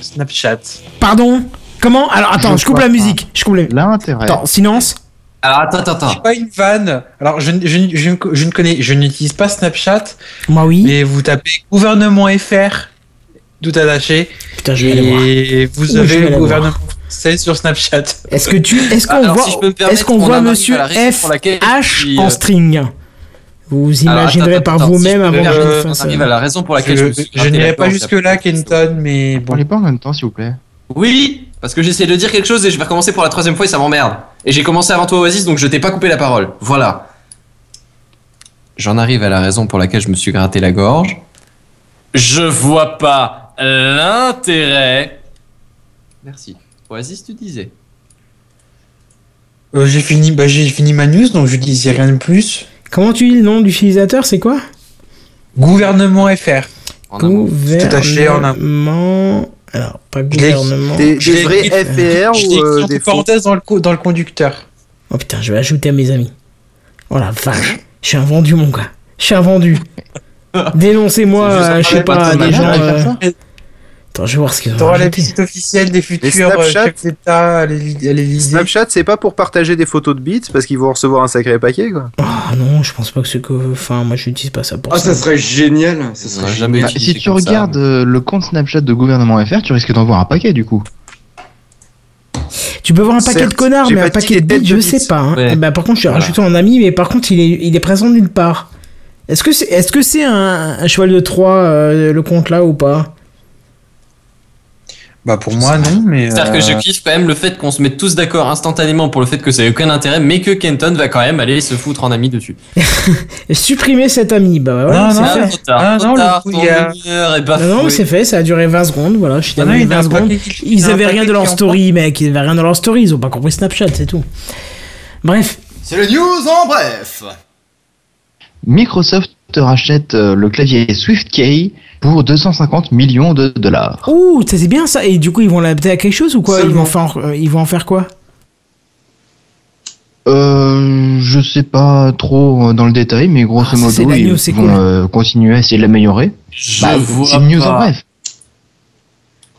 Speaker 7: Snapchat.
Speaker 2: Pardon Comment Alors attends,
Speaker 10: Je
Speaker 2: je, coupe la
Speaker 10: pas.
Speaker 2: musique. Je coupe la...
Speaker 10: L'intérêt.
Speaker 2: Attends, silence.
Speaker 3: Alors, attends, attends, attends.
Speaker 7: C'est pas une vanne. Alors, je, je, je, je ne connais, je n'utilise pas Snapchat,
Speaker 2: Moi oui.
Speaker 7: mais vous tapez gouvernement FR, tout attaché,
Speaker 2: Putain, je vais aller voir.
Speaker 7: et vous avez le gouvernement français sur Snapchat.
Speaker 2: Est-ce que tu, est-ce qu'on voit,
Speaker 3: si
Speaker 2: est-ce qu'on
Speaker 3: on
Speaker 2: voit Monsieur F H en
Speaker 3: euh,
Speaker 2: string Vous
Speaker 3: Alors,
Speaker 2: imaginerez
Speaker 3: attends,
Speaker 2: par vous-même
Speaker 3: si je
Speaker 2: avant que je
Speaker 3: On
Speaker 2: fasse.
Speaker 3: arrive à la raison pour laquelle je,
Speaker 7: n'irai pas jusque-là. Kenton, mais bon.
Speaker 10: Parlez pas en même temps, s'il vous plaît.
Speaker 3: Oui, parce que j'essaie de dire quelque chose et je vais recommencer pour la troisième fois et ça m'emmerde. Et j'ai commencé avant toi Oasis, donc je t'ai pas coupé la parole. Voilà. J'en arrive à la raison pour laquelle je me suis gratté la gorge. Je vois pas l'intérêt. Merci. Oasis, tu disais.
Speaker 7: Euh, j'ai fini, bah, j'ai fini ma news, donc je disais rien de plus.
Speaker 2: Comment tu dis le nom d'utilisateur C'est quoi?
Speaker 7: Gouvernement FR.
Speaker 2: Gouvernement. Alors, pas gouvernement.
Speaker 4: Des, des
Speaker 7: l'ai
Speaker 4: vrais FR
Speaker 7: Je
Speaker 4: ou euh,
Speaker 7: écrit
Speaker 4: des
Speaker 7: parenthèses dans le, dans le conducteur.
Speaker 2: Oh putain, je vais ajouter à mes amis. Oh la vache. Je suis un vendu, mon gars. Je suis un vendu. [LAUGHS] Dénoncez-moi, euh, je sais pas, des gens. Attends, je vais voir ce qu'ils ont
Speaker 7: T'auras la
Speaker 2: rajouté.
Speaker 7: visite officielle des futurs euh,
Speaker 4: Snapchat
Speaker 7: chefs d'État
Speaker 4: c'est pas pour partager des photos de bits parce qu'ils vont recevoir un sacré paquet quoi.
Speaker 2: Ah non, je pense pas que c'est que. Enfin, moi j'utilise pas ça pour
Speaker 9: Ah,
Speaker 2: ça.
Speaker 9: ça serait génial. Ça serait
Speaker 3: jamais
Speaker 10: Bah, si tu
Speaker 3: comme ça,
Speaker 10: regardes
Speaker 3: mais-
Speaker 10: euh, le compte Snapchat de gouvernement FR, tu risques d'en voir un paquet du coup.
Speaker 2: Tu peux voir un paquet
Speaker 4: Certes,
Speaker 2: de connards, mais un paquet de bits, je sais pas. hein.
Speaker 3: Ouais.
Speaker 2: Ben, par contre, je suis
Speaker 3: Voilà.
Speaker 2: rajouté en ami, mais par contre, il est, il est présent nulle part. Est-ce que c'est est -ce c'est un, un cheval de Troie, euh, le compte là, ou pas?
Speaker 7: Bah pour moi non, mais.
Speaker 3: C'est-à-dire que
Speaker 7: euh,
Speaker 3: je kiffe quand même le fait qu'on se mette tous d'accord instantanément pour le fait que ça ait aucun intérêt, mais que Kenton va quand même aller se foutre en ami dessus. [LAUGHS]
Speaker 2: Supprimer cet ami, bah ouais,
Speaker 7: Non,
Speaker 2: c'est
Speaker 7: non,
Speaker 2: fait.
Speaker 3: tard,
Speaker 7: Ah,
Speaker 3: trop
Speaker 7: non, le
Speaker 3: tard,
Speaker 7: coup, a-
Speaker 2: Non, c'est fait, ça a duré 20 secondes, voilà, je suis
Speaker 7: Ah non,
Speaker 2: terminé
Speaker 7: il y a
Speaker 2: 20
Speaker 7: un
Speaker 2: secondes.
Speaker 7: paquet
Speaker 2: Ils avaient rien de leur story, mec, ils avaient rien de leur story, ils ont pas compris Snapchat, c'est tout. Bref,
Speaker 11: C'est les news en bref.
Speaker 10: Microsoft rachète euh, le clavier SwiftKey pour 250 millions de dollars.
Speaker 2: ouh, ça c'est bien ça, et du coup ils vont l'adapter à quelque chose ou quoi? Ils vont, faire, euh, ils vont en faire quoi?
Speaker 10: Euh, je sais pas trop euh, dans le détail, mais grosso
Speaker 2: Ah,
Speaker 10: modo, ils
Speaker 2: news,
Speaker 10: vont
Speaker 2: cool.
Speaker 10: euh, continuer à essayer de l'améliorer.
Speaker 3: Je
Speaker 10: Bah,
Speaker 3: vois
Speaker 10: c'est une news en
Speaker 3: pas
Speaker 10: bref.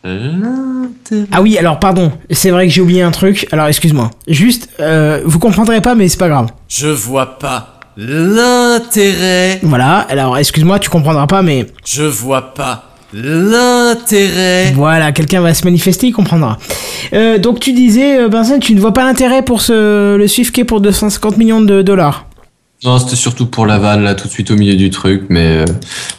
Speaker 3: l'intérêt.
Speaker 2: Ah oui, alors pardon, c'est vrai que j'ai oublié un truc, alors excuse-moi. Juste, euh, vous comprendrez pas, mais c'est pas grave.
Speaker 3: Je vois pas l'intérêt.
Speaker 2: Voilà, alors excuse-moi, tu comprendras pas, mais
Speaker 3: Je vois pas l'intérêt.
Speaker 2: voilà, quelqu'un va se manifester, il comprendra. Euh, donc tu disais, euh, Vincent, tu ne vois pas l'intérêt pour ce, le SwiftKey pour 250 millions de dollars
Speaker 3: Non, c'était surtout pour la vanne là, tout de suite au milieu du truc, mais euh,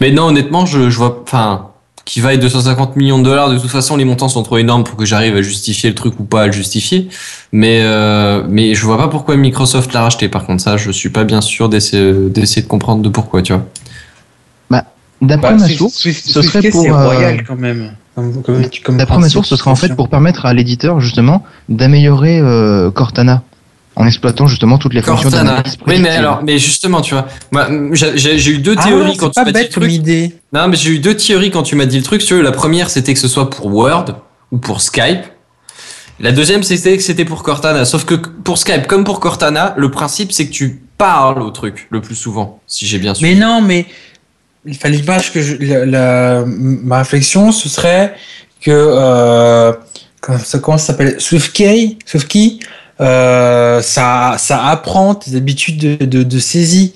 Speaker 3: mais non, honnêtement, je, je vois, enfin, qui vaille 250 millions de dollars. De toute façon, les montants sont trop énormes pour que j'arrive à justifier le truc ou pas à le justifier. Mais euh, mais je vois pas pourquoi Microsoft l'a racheté. Par contre, ça, je suis pas bien sûr d'essayer d'essayer de comprendre de pourquoi, tu vois.
Speaker 10: D'après
Speaker 7: bah,
Speaker 10: ma source, ce serait pour.
Speaker 7: c'est
Speaker 10: euh,
Speaker 7: royal quand même. Comme, comme, comme
Speaker 10: D'après ma source, ce serait en fait pour permettre à l'éditeur justement d'améliorer euh, Cortana en exploitant justement toutes les fonctions
Speaker 3: Cortana.
Speaker 10: d'analyse
Speaker 3: Oui, mais alors, mais justement, tu vois, moi, j'ai eu deux
Speaker 7: Ah,
Speaker 3: théories quand tu m'as dit le
Speaker 7: bête comme
Speaker 3: truc.
Speaker 7: idée.
Speaker 3: Non, mais j'ai eu deux théories quand tu m'as dit le truc. Si tu veux, la première, c'était que ce soit pour Word ou pour Skype. La deuxième, c'était que c'était pour Cortana. Sauf que pour Skype, comme pour Cortana, le principe, c'est que tu parle au truc le plus souvent, si j'ai bien suivi.
Speaker 7: Mais non, mais il fallait pas que je, la, la- ma réflexion, ce serait que euh, comment ça comment ça s'appelle? SwiftKey, SwiftKey, euh, ça ça apprend tes habitudes de, de, de saisie.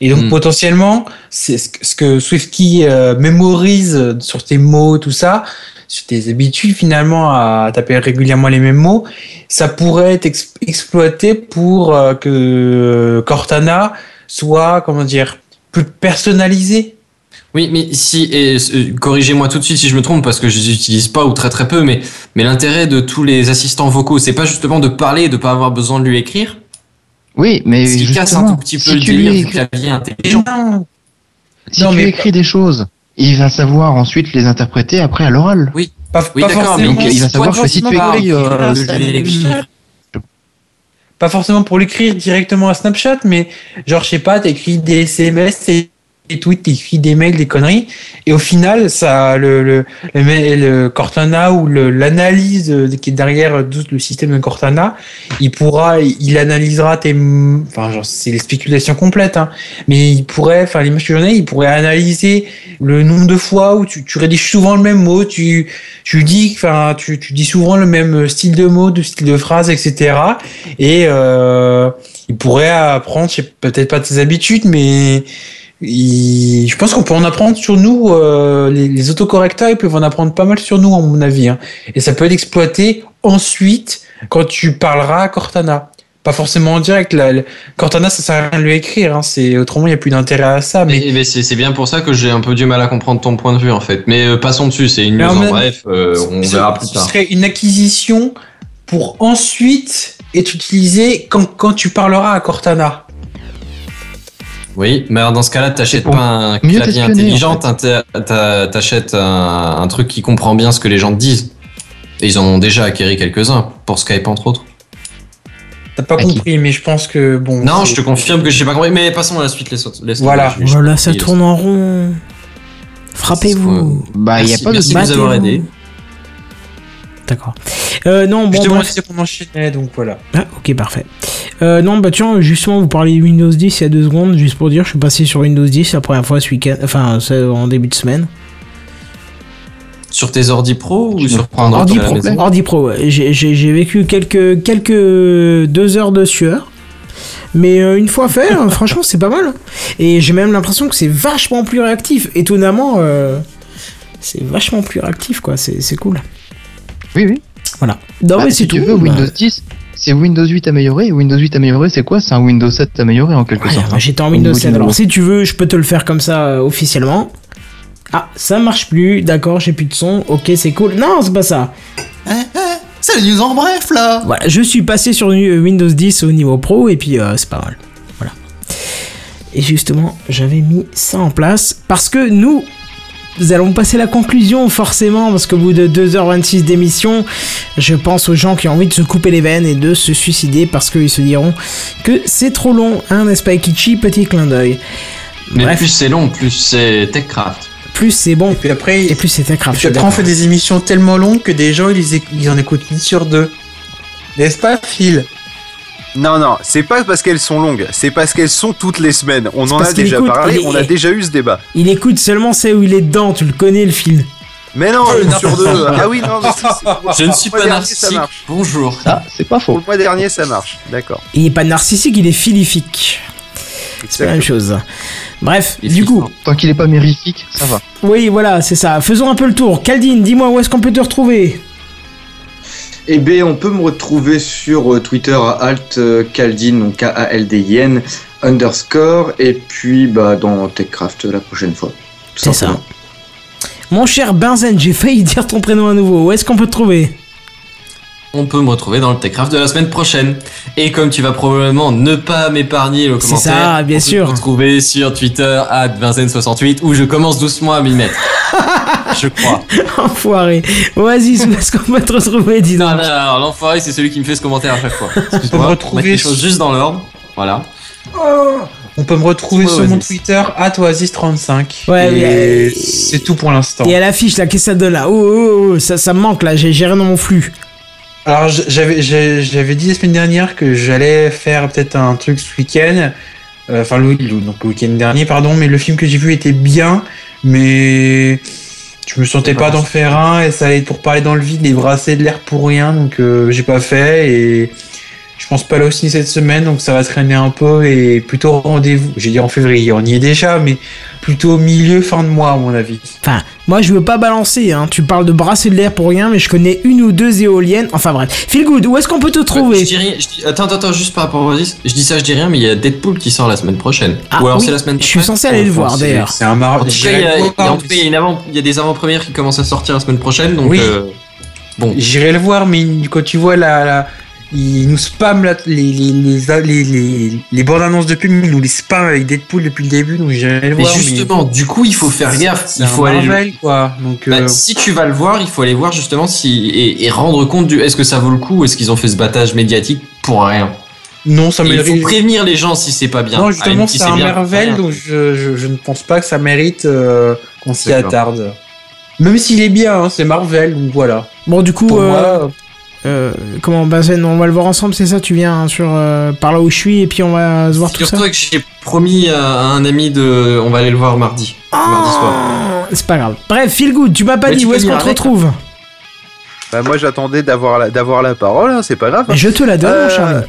Speaker 7: Et donc
Speaker 3: Hmm.
Speaker 7: potentiellement, c'est ce que, SwiftKey euh, mémorise sur tes mots, tout ça, sur tes habitudes finalement à taper régulièrement les mêmes mots, ça pourrait être ex- exploité pour euh, que Cortana soit, comment dire, plus personnalisé.
Speaker 3: Oui, mais si, et euh, corrigez-moi tout de suite si je me trompe parce que je les utilise pas ou très très peu, mais, mais l'intérêt de tous les assistants vocaux, c'est pas justement de parler et de pas avoir besoin de lui écrire?
Speaker 10: Oui, mais
Speaker 3: Ce qui casse un
Speaker 10: justement,
Speaker 3: tout petit peu
Speaker 10: si
Speaker 3: le
Speaker 10: tu
Speaker 3: délire
Speaker 10: lui
Speaker 3: du
Speaker 10: écris,
Speaker 3: clavier intelligent.
Speaker 7: Non,
Speaker 10: si
Speaker 7: Non,
Speaker 10: tu
Speaker 7: mais-
Speaker 10: écris des choses, il va savoir ensuite les interpréter après à l'oral.
Speaker 3: Oui,
Speaker 7: pas,
Speaker 3: oui
Speaker 7: pas
Speaker 3: d'accord, mais
Speaker 7: forcément,
Speaker 10: Donc, il va savoir que si
Speaker 3: tu
Speaker 10: écris, euh,
Speaker 3: l'écrire.
Speaker 7: pas forcément pour l'écrire directement à Snapchat, mais genre, je sais pas, t'écris des SMS, et des tweets, des mails, des conneries, et au final, ça, le, le, le, le Cortana ou l'analyse qui est derrière tout le système de Cortana, il pourra, il analysera tes, enfin, c'est les spéculations complètes, hein, mais il pourrait, enfin, l'image que j'en il pourrait analyser le nombre de fois où tu, tu rédiges souvent le même mot, tu, tu dis, enfin, tu, tu dis souvent le même style de mot, de style de phrase, etc. Et euh, il pourrait apprendre, peut-être pas tes habitudes, mais il- je pense qu'on peut en apprendre sur nous. euh, les, les autocorrecteurs, ils peuvent en apprendre pas mal sur nous, à mon avis. hein. Et ça peut être exploité ensuite quand tu parleras à Cortana. Pas forcément en direct. La- Cortana, ça sert à rien de lui écrire. Hein. C'est autrement, il n'y a plus d'intérêt à ça. Mais
Speaker 3: c'est bien pour ça que j'ai un peu du mal à comprendre ton point de vue en fait. Mais euh, passons dessus, c'est une news
Speaker 7: en
Speaker 3: bref, euh, on
Speaker 7: ce,
Speaker 3: verra plus
Speaker 7: ce
Speaker 3: tard.
Speaker 7: serait une acquisition pour ensuite être utilisé quand, quand tu parleras à Cortana.
Speaker 3: Oui, mais alors dans ce cas-là, t'achètes pas un clavier intelligent,
Speaker 10: en
Speaker 3: t'a- t'achètes un, un truc qui comprend bien ce que les gens te disent. Et ils en ont déjà acquéri quelques-uns, pour Skype entre autres.
Speaker 7: T'as pas compris, mais je pense que bon.
Speaker 3: Non, je te confirme que j'ai pas compris, mais passons à la suite, laisse, laisse
Speaker 7: Voilà.
Speaker 3: tomber, je- je-
Speaker 2: Voilà, ça tourne en rond. Frappez-vous.
Speaker 10: Bah, il n'y a pas de
Speaker 3: merci de nous avoir aidés.
Speaker 2: D'accord. Euh, non,
Speaker 7: Je
Speaker 2: bon, bref.
Speaker 7: demandais qu'on enchaînait, donc voilà.
Speaker 2: Ah, ok, parfait. Euh, non, bah tiens, justement, vous parlez de Windows 10 il y a deux secondes, juste pour dire, je suis passé sur Windows 10 la première fois ce week-end, enfin, en début de semaine.
Speaker 3: Sur tes ordi pro ou sur
Speaker 10: un
Speaker 2: Ordi Pro, Ordi Pro, ouais. J'ai- vécu quelques, quelques deux heures de sueur. Mais euh, une fois fait, euh, franchement, c'est pas mal. Et j'ai même l'impression que c'est vachement plus réactif. Étonnamment, euh, c'est vachement plus réactif, quoi. C'est c'est cool.
Speaker 10: Oui, oui.
Speaker 2: Voilà. Non,
Speaker 10: Bah,
Speaker 2: mais
Speaker 10: si
Speaker 2: c'est
Speaker 10: tu
Speaker 2: tout.
Speaker 10: veux,
Speaker 2: bah.
Speaker 10: Windows 10, c'est Windows 8 amélioré. Et Windows 8 amélioré, c'est quoi? C'est un Windows 7 amélioré en quelque
Speaker 2: Ouais,
Speaker 10: sorte.
Speaker 2: moi, J'étais en Windows
Speaker 10: niveau
Speaker 2: 7.
Speaker 10: du
Speaker 2: Alors, si tu veux, je peux te le faire comme ça euh, officiellement. Ah, ça marche plus. D'accord, j'ai plus de son. Ok, c'est cool. Non, c'est pas ça.
Speaker 11: Eh, eh, c'est les news en bref là
Speaker 2: Voilà, je suis passé sur euh, Windows 10 au niveau pro et puis euh, c'est pas mal. Voilà. Et justement, j'avais mis ça en place parce que nous, nous allons passer la conclusion forcément parce qu'au bout de 2h26 d'émission, je pense aux gens qui ont envie de se couper les veines et de se suicider parce qu'ils se diront que c'est trop long, hein, n'est-ce pas Kichi Petit clin d'œil.
Speaker 3: Mais
Speaker 2: Bref,
Speaker 3: plus c'est long, plus c'est TechCraft.
Speaker 2: plus c'est bon
Speaker 7: Et puis après,
Speaker 2: et plus c'est Techcraft.
Speaker 7: et puis après on fait des émissions tellement longues que des gens ils, ils en écoutent une sur deux. N'est-ce pas, Phil?
Speaker 4: Non, non, c'est pas parce qu'elles sont longues, c'est parce qu'elles sont toutes les semaines. On
Speaker 2: C'est
Speaker 4: en a déjà
Speaker 2: écoute,
Speaker 4: parlé,
Speaker 2: est-
Speaker 4: on a déjà eu ce débat.
Speaker 2: Il écoute seulement celle où il est dedans, tu le connais le film.
Speaker 4: Mais non,
Speaker 7: Oh,
Speaker 4: une sur deux. Ah oui, non, mais si, c'est-
Speaker 3: Je ne suis
Speaker 4: Pour le
Speaker 3: pas
Speaker 4: mois dernier, ça
Speaker 3: narcissique.
Speaker 4: marche.
Speaker 3: Bonjour.
Speaker 10: Ça, c'est pas
Speaker 4: Pour
Speaker 10: faux.
Speaker 4: le mois dernier, ça marche. D'accord.
Speaker 2: Il est pas narcissique, il est philifique. C'est la même chose. Bref,
Speaker 3: Il est
Speaker 2: du coup.
Speaker 10: Tant qu'il est pas mérifique, ça va.
Speaker 2: oui, voilà, c'est ça. Faisons un peu le tour. Caldine, dis-moi où est-ce qu'on peut te retrouver?
Speaker 9: Eh bien, on peut me retrouver sur euh, Twitter à alt euh, Kaldin, donc K-A-L-D-I-N, underscore, et puis bah, dans TechCraft la prochaine fois.
Speaker 2: C'est ça. Mon cher Benzen, j'ai failli [LAUGHS] dire ton prénom à nouveau. Où est-ce qu'on peut te trouver?
Speaker 3: On peut me retrouver dans le TechCraft de la semaine prochaine. Et comme tu vas probablement ne pas m'épargner le commentaire,
Speaker 2: ça, bien
Speaker 3: on peut
Speaker 2: sûr.
Speaker 3: me retrouver sur Twitter à Vinzen68 où je commence doucement à m'y mettre. [LAUGHS] je crois. [LAUGHS]
Speaker 2: Enfoiré. Oasis, où est-ce qu'on peut te retrouver Dis
Speaker 3: Non,
Speaker 2: donc.
Speaker 3: non, alors l'enfoiré, c'est celui qui me fait ce commentaire à chaque fois.
Speaker 7: On peut me retrouver
Speaker 3: Mettre les choses juste dans l'ordre. Voilà.
Speaker 7: On peut me retrouver sur mon. Twitter, atoasis35.
Speaker 2: Ouais,
Speaker 7: et c'est tout pour l'instant.
Speaker 2: Et à l'affiche, là, qu'est-ce que ça donne là Oh, oh, oh, ça, ça me manque là, j'ai j'ai rien dans mon flux.
Speaker 7: Alors j'avais dit la semaine dernière que j'allais faire peut-être un truc ce week-end. Euh, Enfin, le- donc le week-end dernier, pardon, mais le film que j'ai vu était bien, mais je me sentais pas d'en faire un et ça allait pour parler dans le vide et brasser de l'air pour rien, donc euh, j'ai pas fait et je pense pas aller au ciné cette semaine, donc ça va traîner un peu et plutôt rendez-vous. J'ai dit en février, on y est déjà, mais plutôt milieu fin de mois à mon avis.
Speaker 2: Enfin, moi je veux pas balancer, hein. tu parles de brasser de l'air pour rien, mais je connais une ou deux éoliennes. Enfin bref. Feel good, où est-ce qu'on peut te
Speaker 3: Je
Speaker 2: trouver?
Speaker 3: dis rien, je dis- attends, attends, attends, juste par rapport au 10, je dis ça, je dis rien, mais il y a Deadpool qui sort la semaine prochaine.
Speaker 2: Ah
Speaker 3: Ou alors
Speaker 2: oui,
Speaker 3: c'est la semaine
Speaker 2: je suis
Speaker 3: prochaine
Speaker 2: censé aller le voir, d'ailleurs.
Speaker 7: C'est un.
Speaker 3: En tout cas, il y a, il y des avant-premières qui commencent à sortir la semaine prochaine, donc
Speaker 7: Oui.
Speaker 3: euh, bon.
Speaker 7: J'irai le voir, mais quand tu vois la, la- il nous spam la- les, les, les, les, les, les bandes annonces de pub, il nous les spam avec Deadpool depuis le début, donc j'irai le
Speaker 3: Mais
Speaker 7: voir.
Speaker 3: justement, du coup, il faut faire gaffe. Il faut
Speaker 7: un
Speaker 3: aller. le-
Speaker 7: Marvel, quoi. Donc,
Speaker 3: Bah,
Speaker 7: euh,
Speaker 3: si tu vas le voir, il faut aller voir justement si et, et rendre compte du est-ce que ça vaut le coup, ou est-ce qu'ils ont fait ce battage médiatique pour rien?
Speaker 7: non, ça
Speaker 3: Et il
Speaker 7: mérite.
Speaker 3: faut prévenir les gens si c'est pas bien.
Speaker 7: Non, justement,
Speaker 3: si
Speaker 7: c'est un
Speaker 3: rien.
Speaker 7: donc je, je, je ne pense pas que ça mérite euh, qu'on s'y attarde. Même s'il est bien, hein, c'est Marvel, donc voilà.
Speaker 2: Bon, du coup,
Speaker 7: Pour
Speaker 2: euh,
Speaker 7: moi,
Speaker 2: euh, comment, Bazen, on va le voir ensemble, c'est ça Tu viens sur euh, par là où je suis et puis on va se voir tout ça
Speaker 3: Surtout que j'ai promis à un ami de. On va aller le voir mardi. Mardi soir.
Speaker 2: Ah, C'est pas grave. Bref, feel good, tu m'as pas
Speaker 3: Mais
Speaker 2: dit où est-ce qu'on te retrouve
Speaker 4: Bah, moi, j'attendais d'avoir la, d'avoir la parole, hein, c'est pas grave.
Speaker 2: Je te la donne,
Speaker 4: Euh,
Speaker 2: Charlie.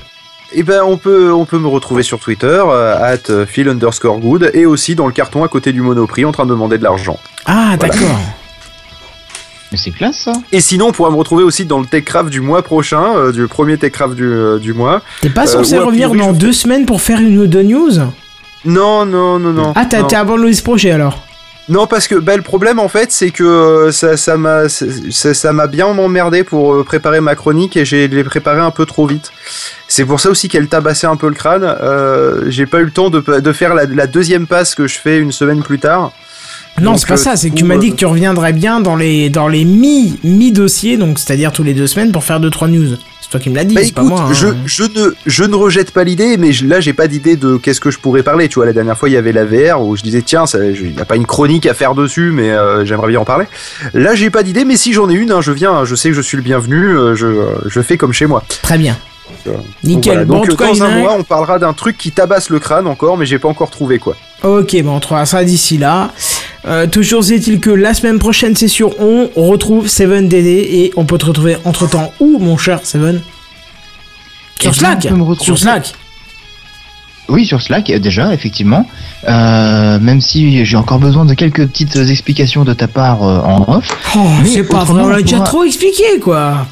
Speaker 4: Eh ben, on peut, on peut me retrouver sur Twitter, euh, at euh, Phil underscore good, et aussi dans le carton à côté du Monoprix en train de demander de l'argent.
Speaker 2: Ah,
Speaker 4: voilà.
Speaker 2: d'accord.
Speaker 10: Mais c'est classe ça.
Speaker 4: Et sinon, on pourra me retrouver aussi dans le TechCraft du mois prochain, euh, du premier TechCraft du, euh, du mois.
Speaker 2: T'es pas
Speaker 4: Euh,
Speaker 2: censé revenir
Speaker 4: priori,
Speaker 2: dans
Speaker 4: je-
Speaker 2: deux semaines pour faire une ou deux news
Speaker 4: Non, non, non, non.
Speaker 2: Ah, t'as abandonné ce projet alors
Speaker 4: Non, parce que bah, le problème en fait, c'est que euh, ça, ça m'a, ça, ça m'a bien emmerdé pour préparer ma chronique et j'ai les préparé un peu trop vite. C'est pour ça aussi qu'elle tabassait un peu le crâne. Euh, j'ai pas eu le temps de, de faire la, la deuxième passe que je fais une semaine plus tard.
Speaker 2: Non, c'est pas
Speaker 4: euh,
Speaker 2: ça, c'est que tu m'as dit
Speaker 4: euh,
Speaker 2: que tu reviendrais bien dans les, dans les mi, mi-dossiers, donc c'est-à-dire tous les deux semaines pour faire deux trois news. C'est toi qui me l'as dit,
Speaker 4: Bah
Speaker 2: c'est pas moi. hein.
Speaker 4: je, je, ne, je ne rejette pas l'idée, mais je- là j'ai pas d'idée de qu'est-ce que je pourrais parler. Tu vois, la dernière fois il y avait la VR où je disais tiens, il n'y a pas une chronique à faire dessus, mais euh, j'aimerais bien en parler. Là j'ai pas d'idée, mais si j'en ai une, hein, je viens, je sais que je suis le bienvenu, euh, je, je fais comme chez moi.
Speaker 2: Très bien.
Speaker 4: Donc,
Speaker 2: Nickel.
Speaker 4: voilà.
Speaker 2: Bon,
Speaker 4: Donc
Speaker 2: en tout cas,
Speaker 4: dans
Speaker 2: il y en a
Speaker 4: un
Speaker 2: un-
Speaker 4: mois, on parlera d'un truc qui tabasse le crâne encore, mais j'ai pas encore trouvé quoi.
Speaker 2: Ok, bon, on trouvera ça d'ici là. Euh, toujours est-il que la semaine prochaine, c'est sûr, on retrouve Seven DD et on peut te retrouver entre temps où, mon cher Seven? Sur
Speaker 10: Eh
Speaker 2: Slack Sur Slack
Speaker 10: Oui, sur Slack, euh, déjà, effectivement. Euh, même si j'ai encore besoin de quelques petites explications de ta part euh, en off.
Speaker 2: Oh,
Speaker 10: Mais
Speaker 2: c'est pas vrai, on l'a déjà trop expliqué, quoi.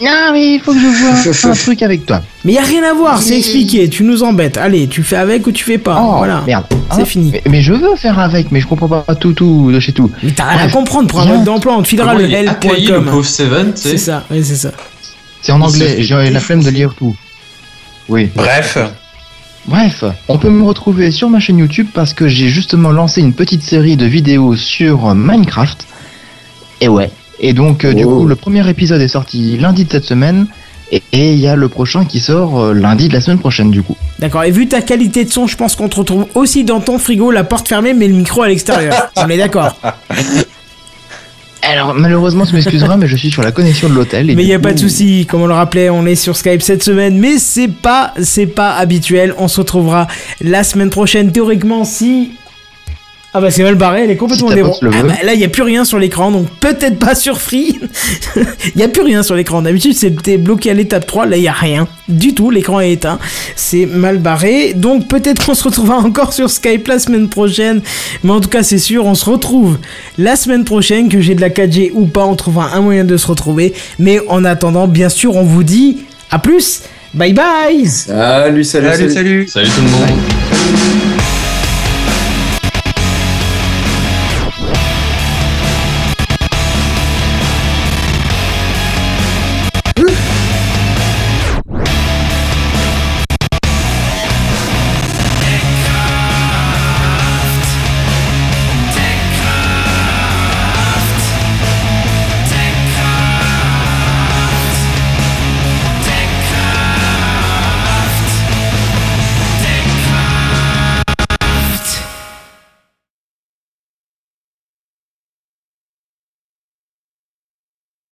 Speaker 10: Non, mais il faut que je vois [LAUGHS] un truc avec toi.
Speaker 2: Mais y a rien à voir, c'est expliqué, tu nous embêtes. Allez, tu fais avec ou tu fais pas.
Speaker 10: Oh,
Speaker 2: voilà.
Speaker 10: merde.
Speaker 2: C'est
Speaker 10: Ah,
Speaker 2: fini.
Speaker 10: Mais, mais je veux faire avec, mais je comprends pas tout, tout de chez tout.
Speaker 2: Mais t'as rien à
Speaker 10: Bref.
Speaker 2: comprendre pour un mode d'emploi, on te filera le
Speaker 3: le
Speaker 2: L.com.
Speaker 3: pauvre Seven, tu
Speaker 2: C'est ça, oui, c'est ça.
Speaker 10: C'est en anglais, j'ai la flemme de lire tout. Oui.
Speaker 7: bref.
Speaker 10: Bref, on peut me retrouver sur ma chaîne YouTube parce que j'ai justement lancé une petite série de vidéos sur Minecraft. Et ouais. Et donc, euh, du
Speaker 9: Oh.
Speaker 10: coup, le premier épisode est sorti lundi de cette semaine. Et il y a le prochain qui sort euh, lundi de la semaine prochaine, du coup.
Speaker 2: D'accord, et vu ta qualité de son, je pense qu'on te retrouve aussi dans ton frigo, la porte fermée, mais le micro à l'extérieur. [LAUGHS] on est d'accord.
Speaker 10: Alors, malheureusement, tu m'excuseras, mais je suis sur la connexion de l'hôtel. et
Speaker 2: Mais il y a
Speaker 10: coup,
Speaker 2: pas de souci, comme on le rappelait, on est sur Skype cette semaine, mais c'est pas, c'est pas habituel. On se retrouvera la semaine prochaine, théoriquement, si. Ah bah c'est mal barré, elle est complètement
Speaker 10: le
Speaker 2: Ah bah là il y a plus rien sur l'écran, donc peut-être pas sur Free. [LAUGHS] Il y a plus rien sur l'écran. D'habitude c'était bloqué à l'étape 3, là il y a rien du tout, l'écran est éteint. C'est mal barré. Donc peut-être qu'on se retrouvera [LAUGHS] encore sur Skype la semaine prochaine, mais en tout cas c'est sûr, on se retrouve la semaine prochaine que j'ai de la 4G ou pas, on trouvera un moyen de se retrouver. Mais en attendant, bien sûr, on vous dit à plus. Bye bye
Speaker 9: Salut, salut,
Speaker 7: Salut, salut.
Speaker 3: Salut tout le monde.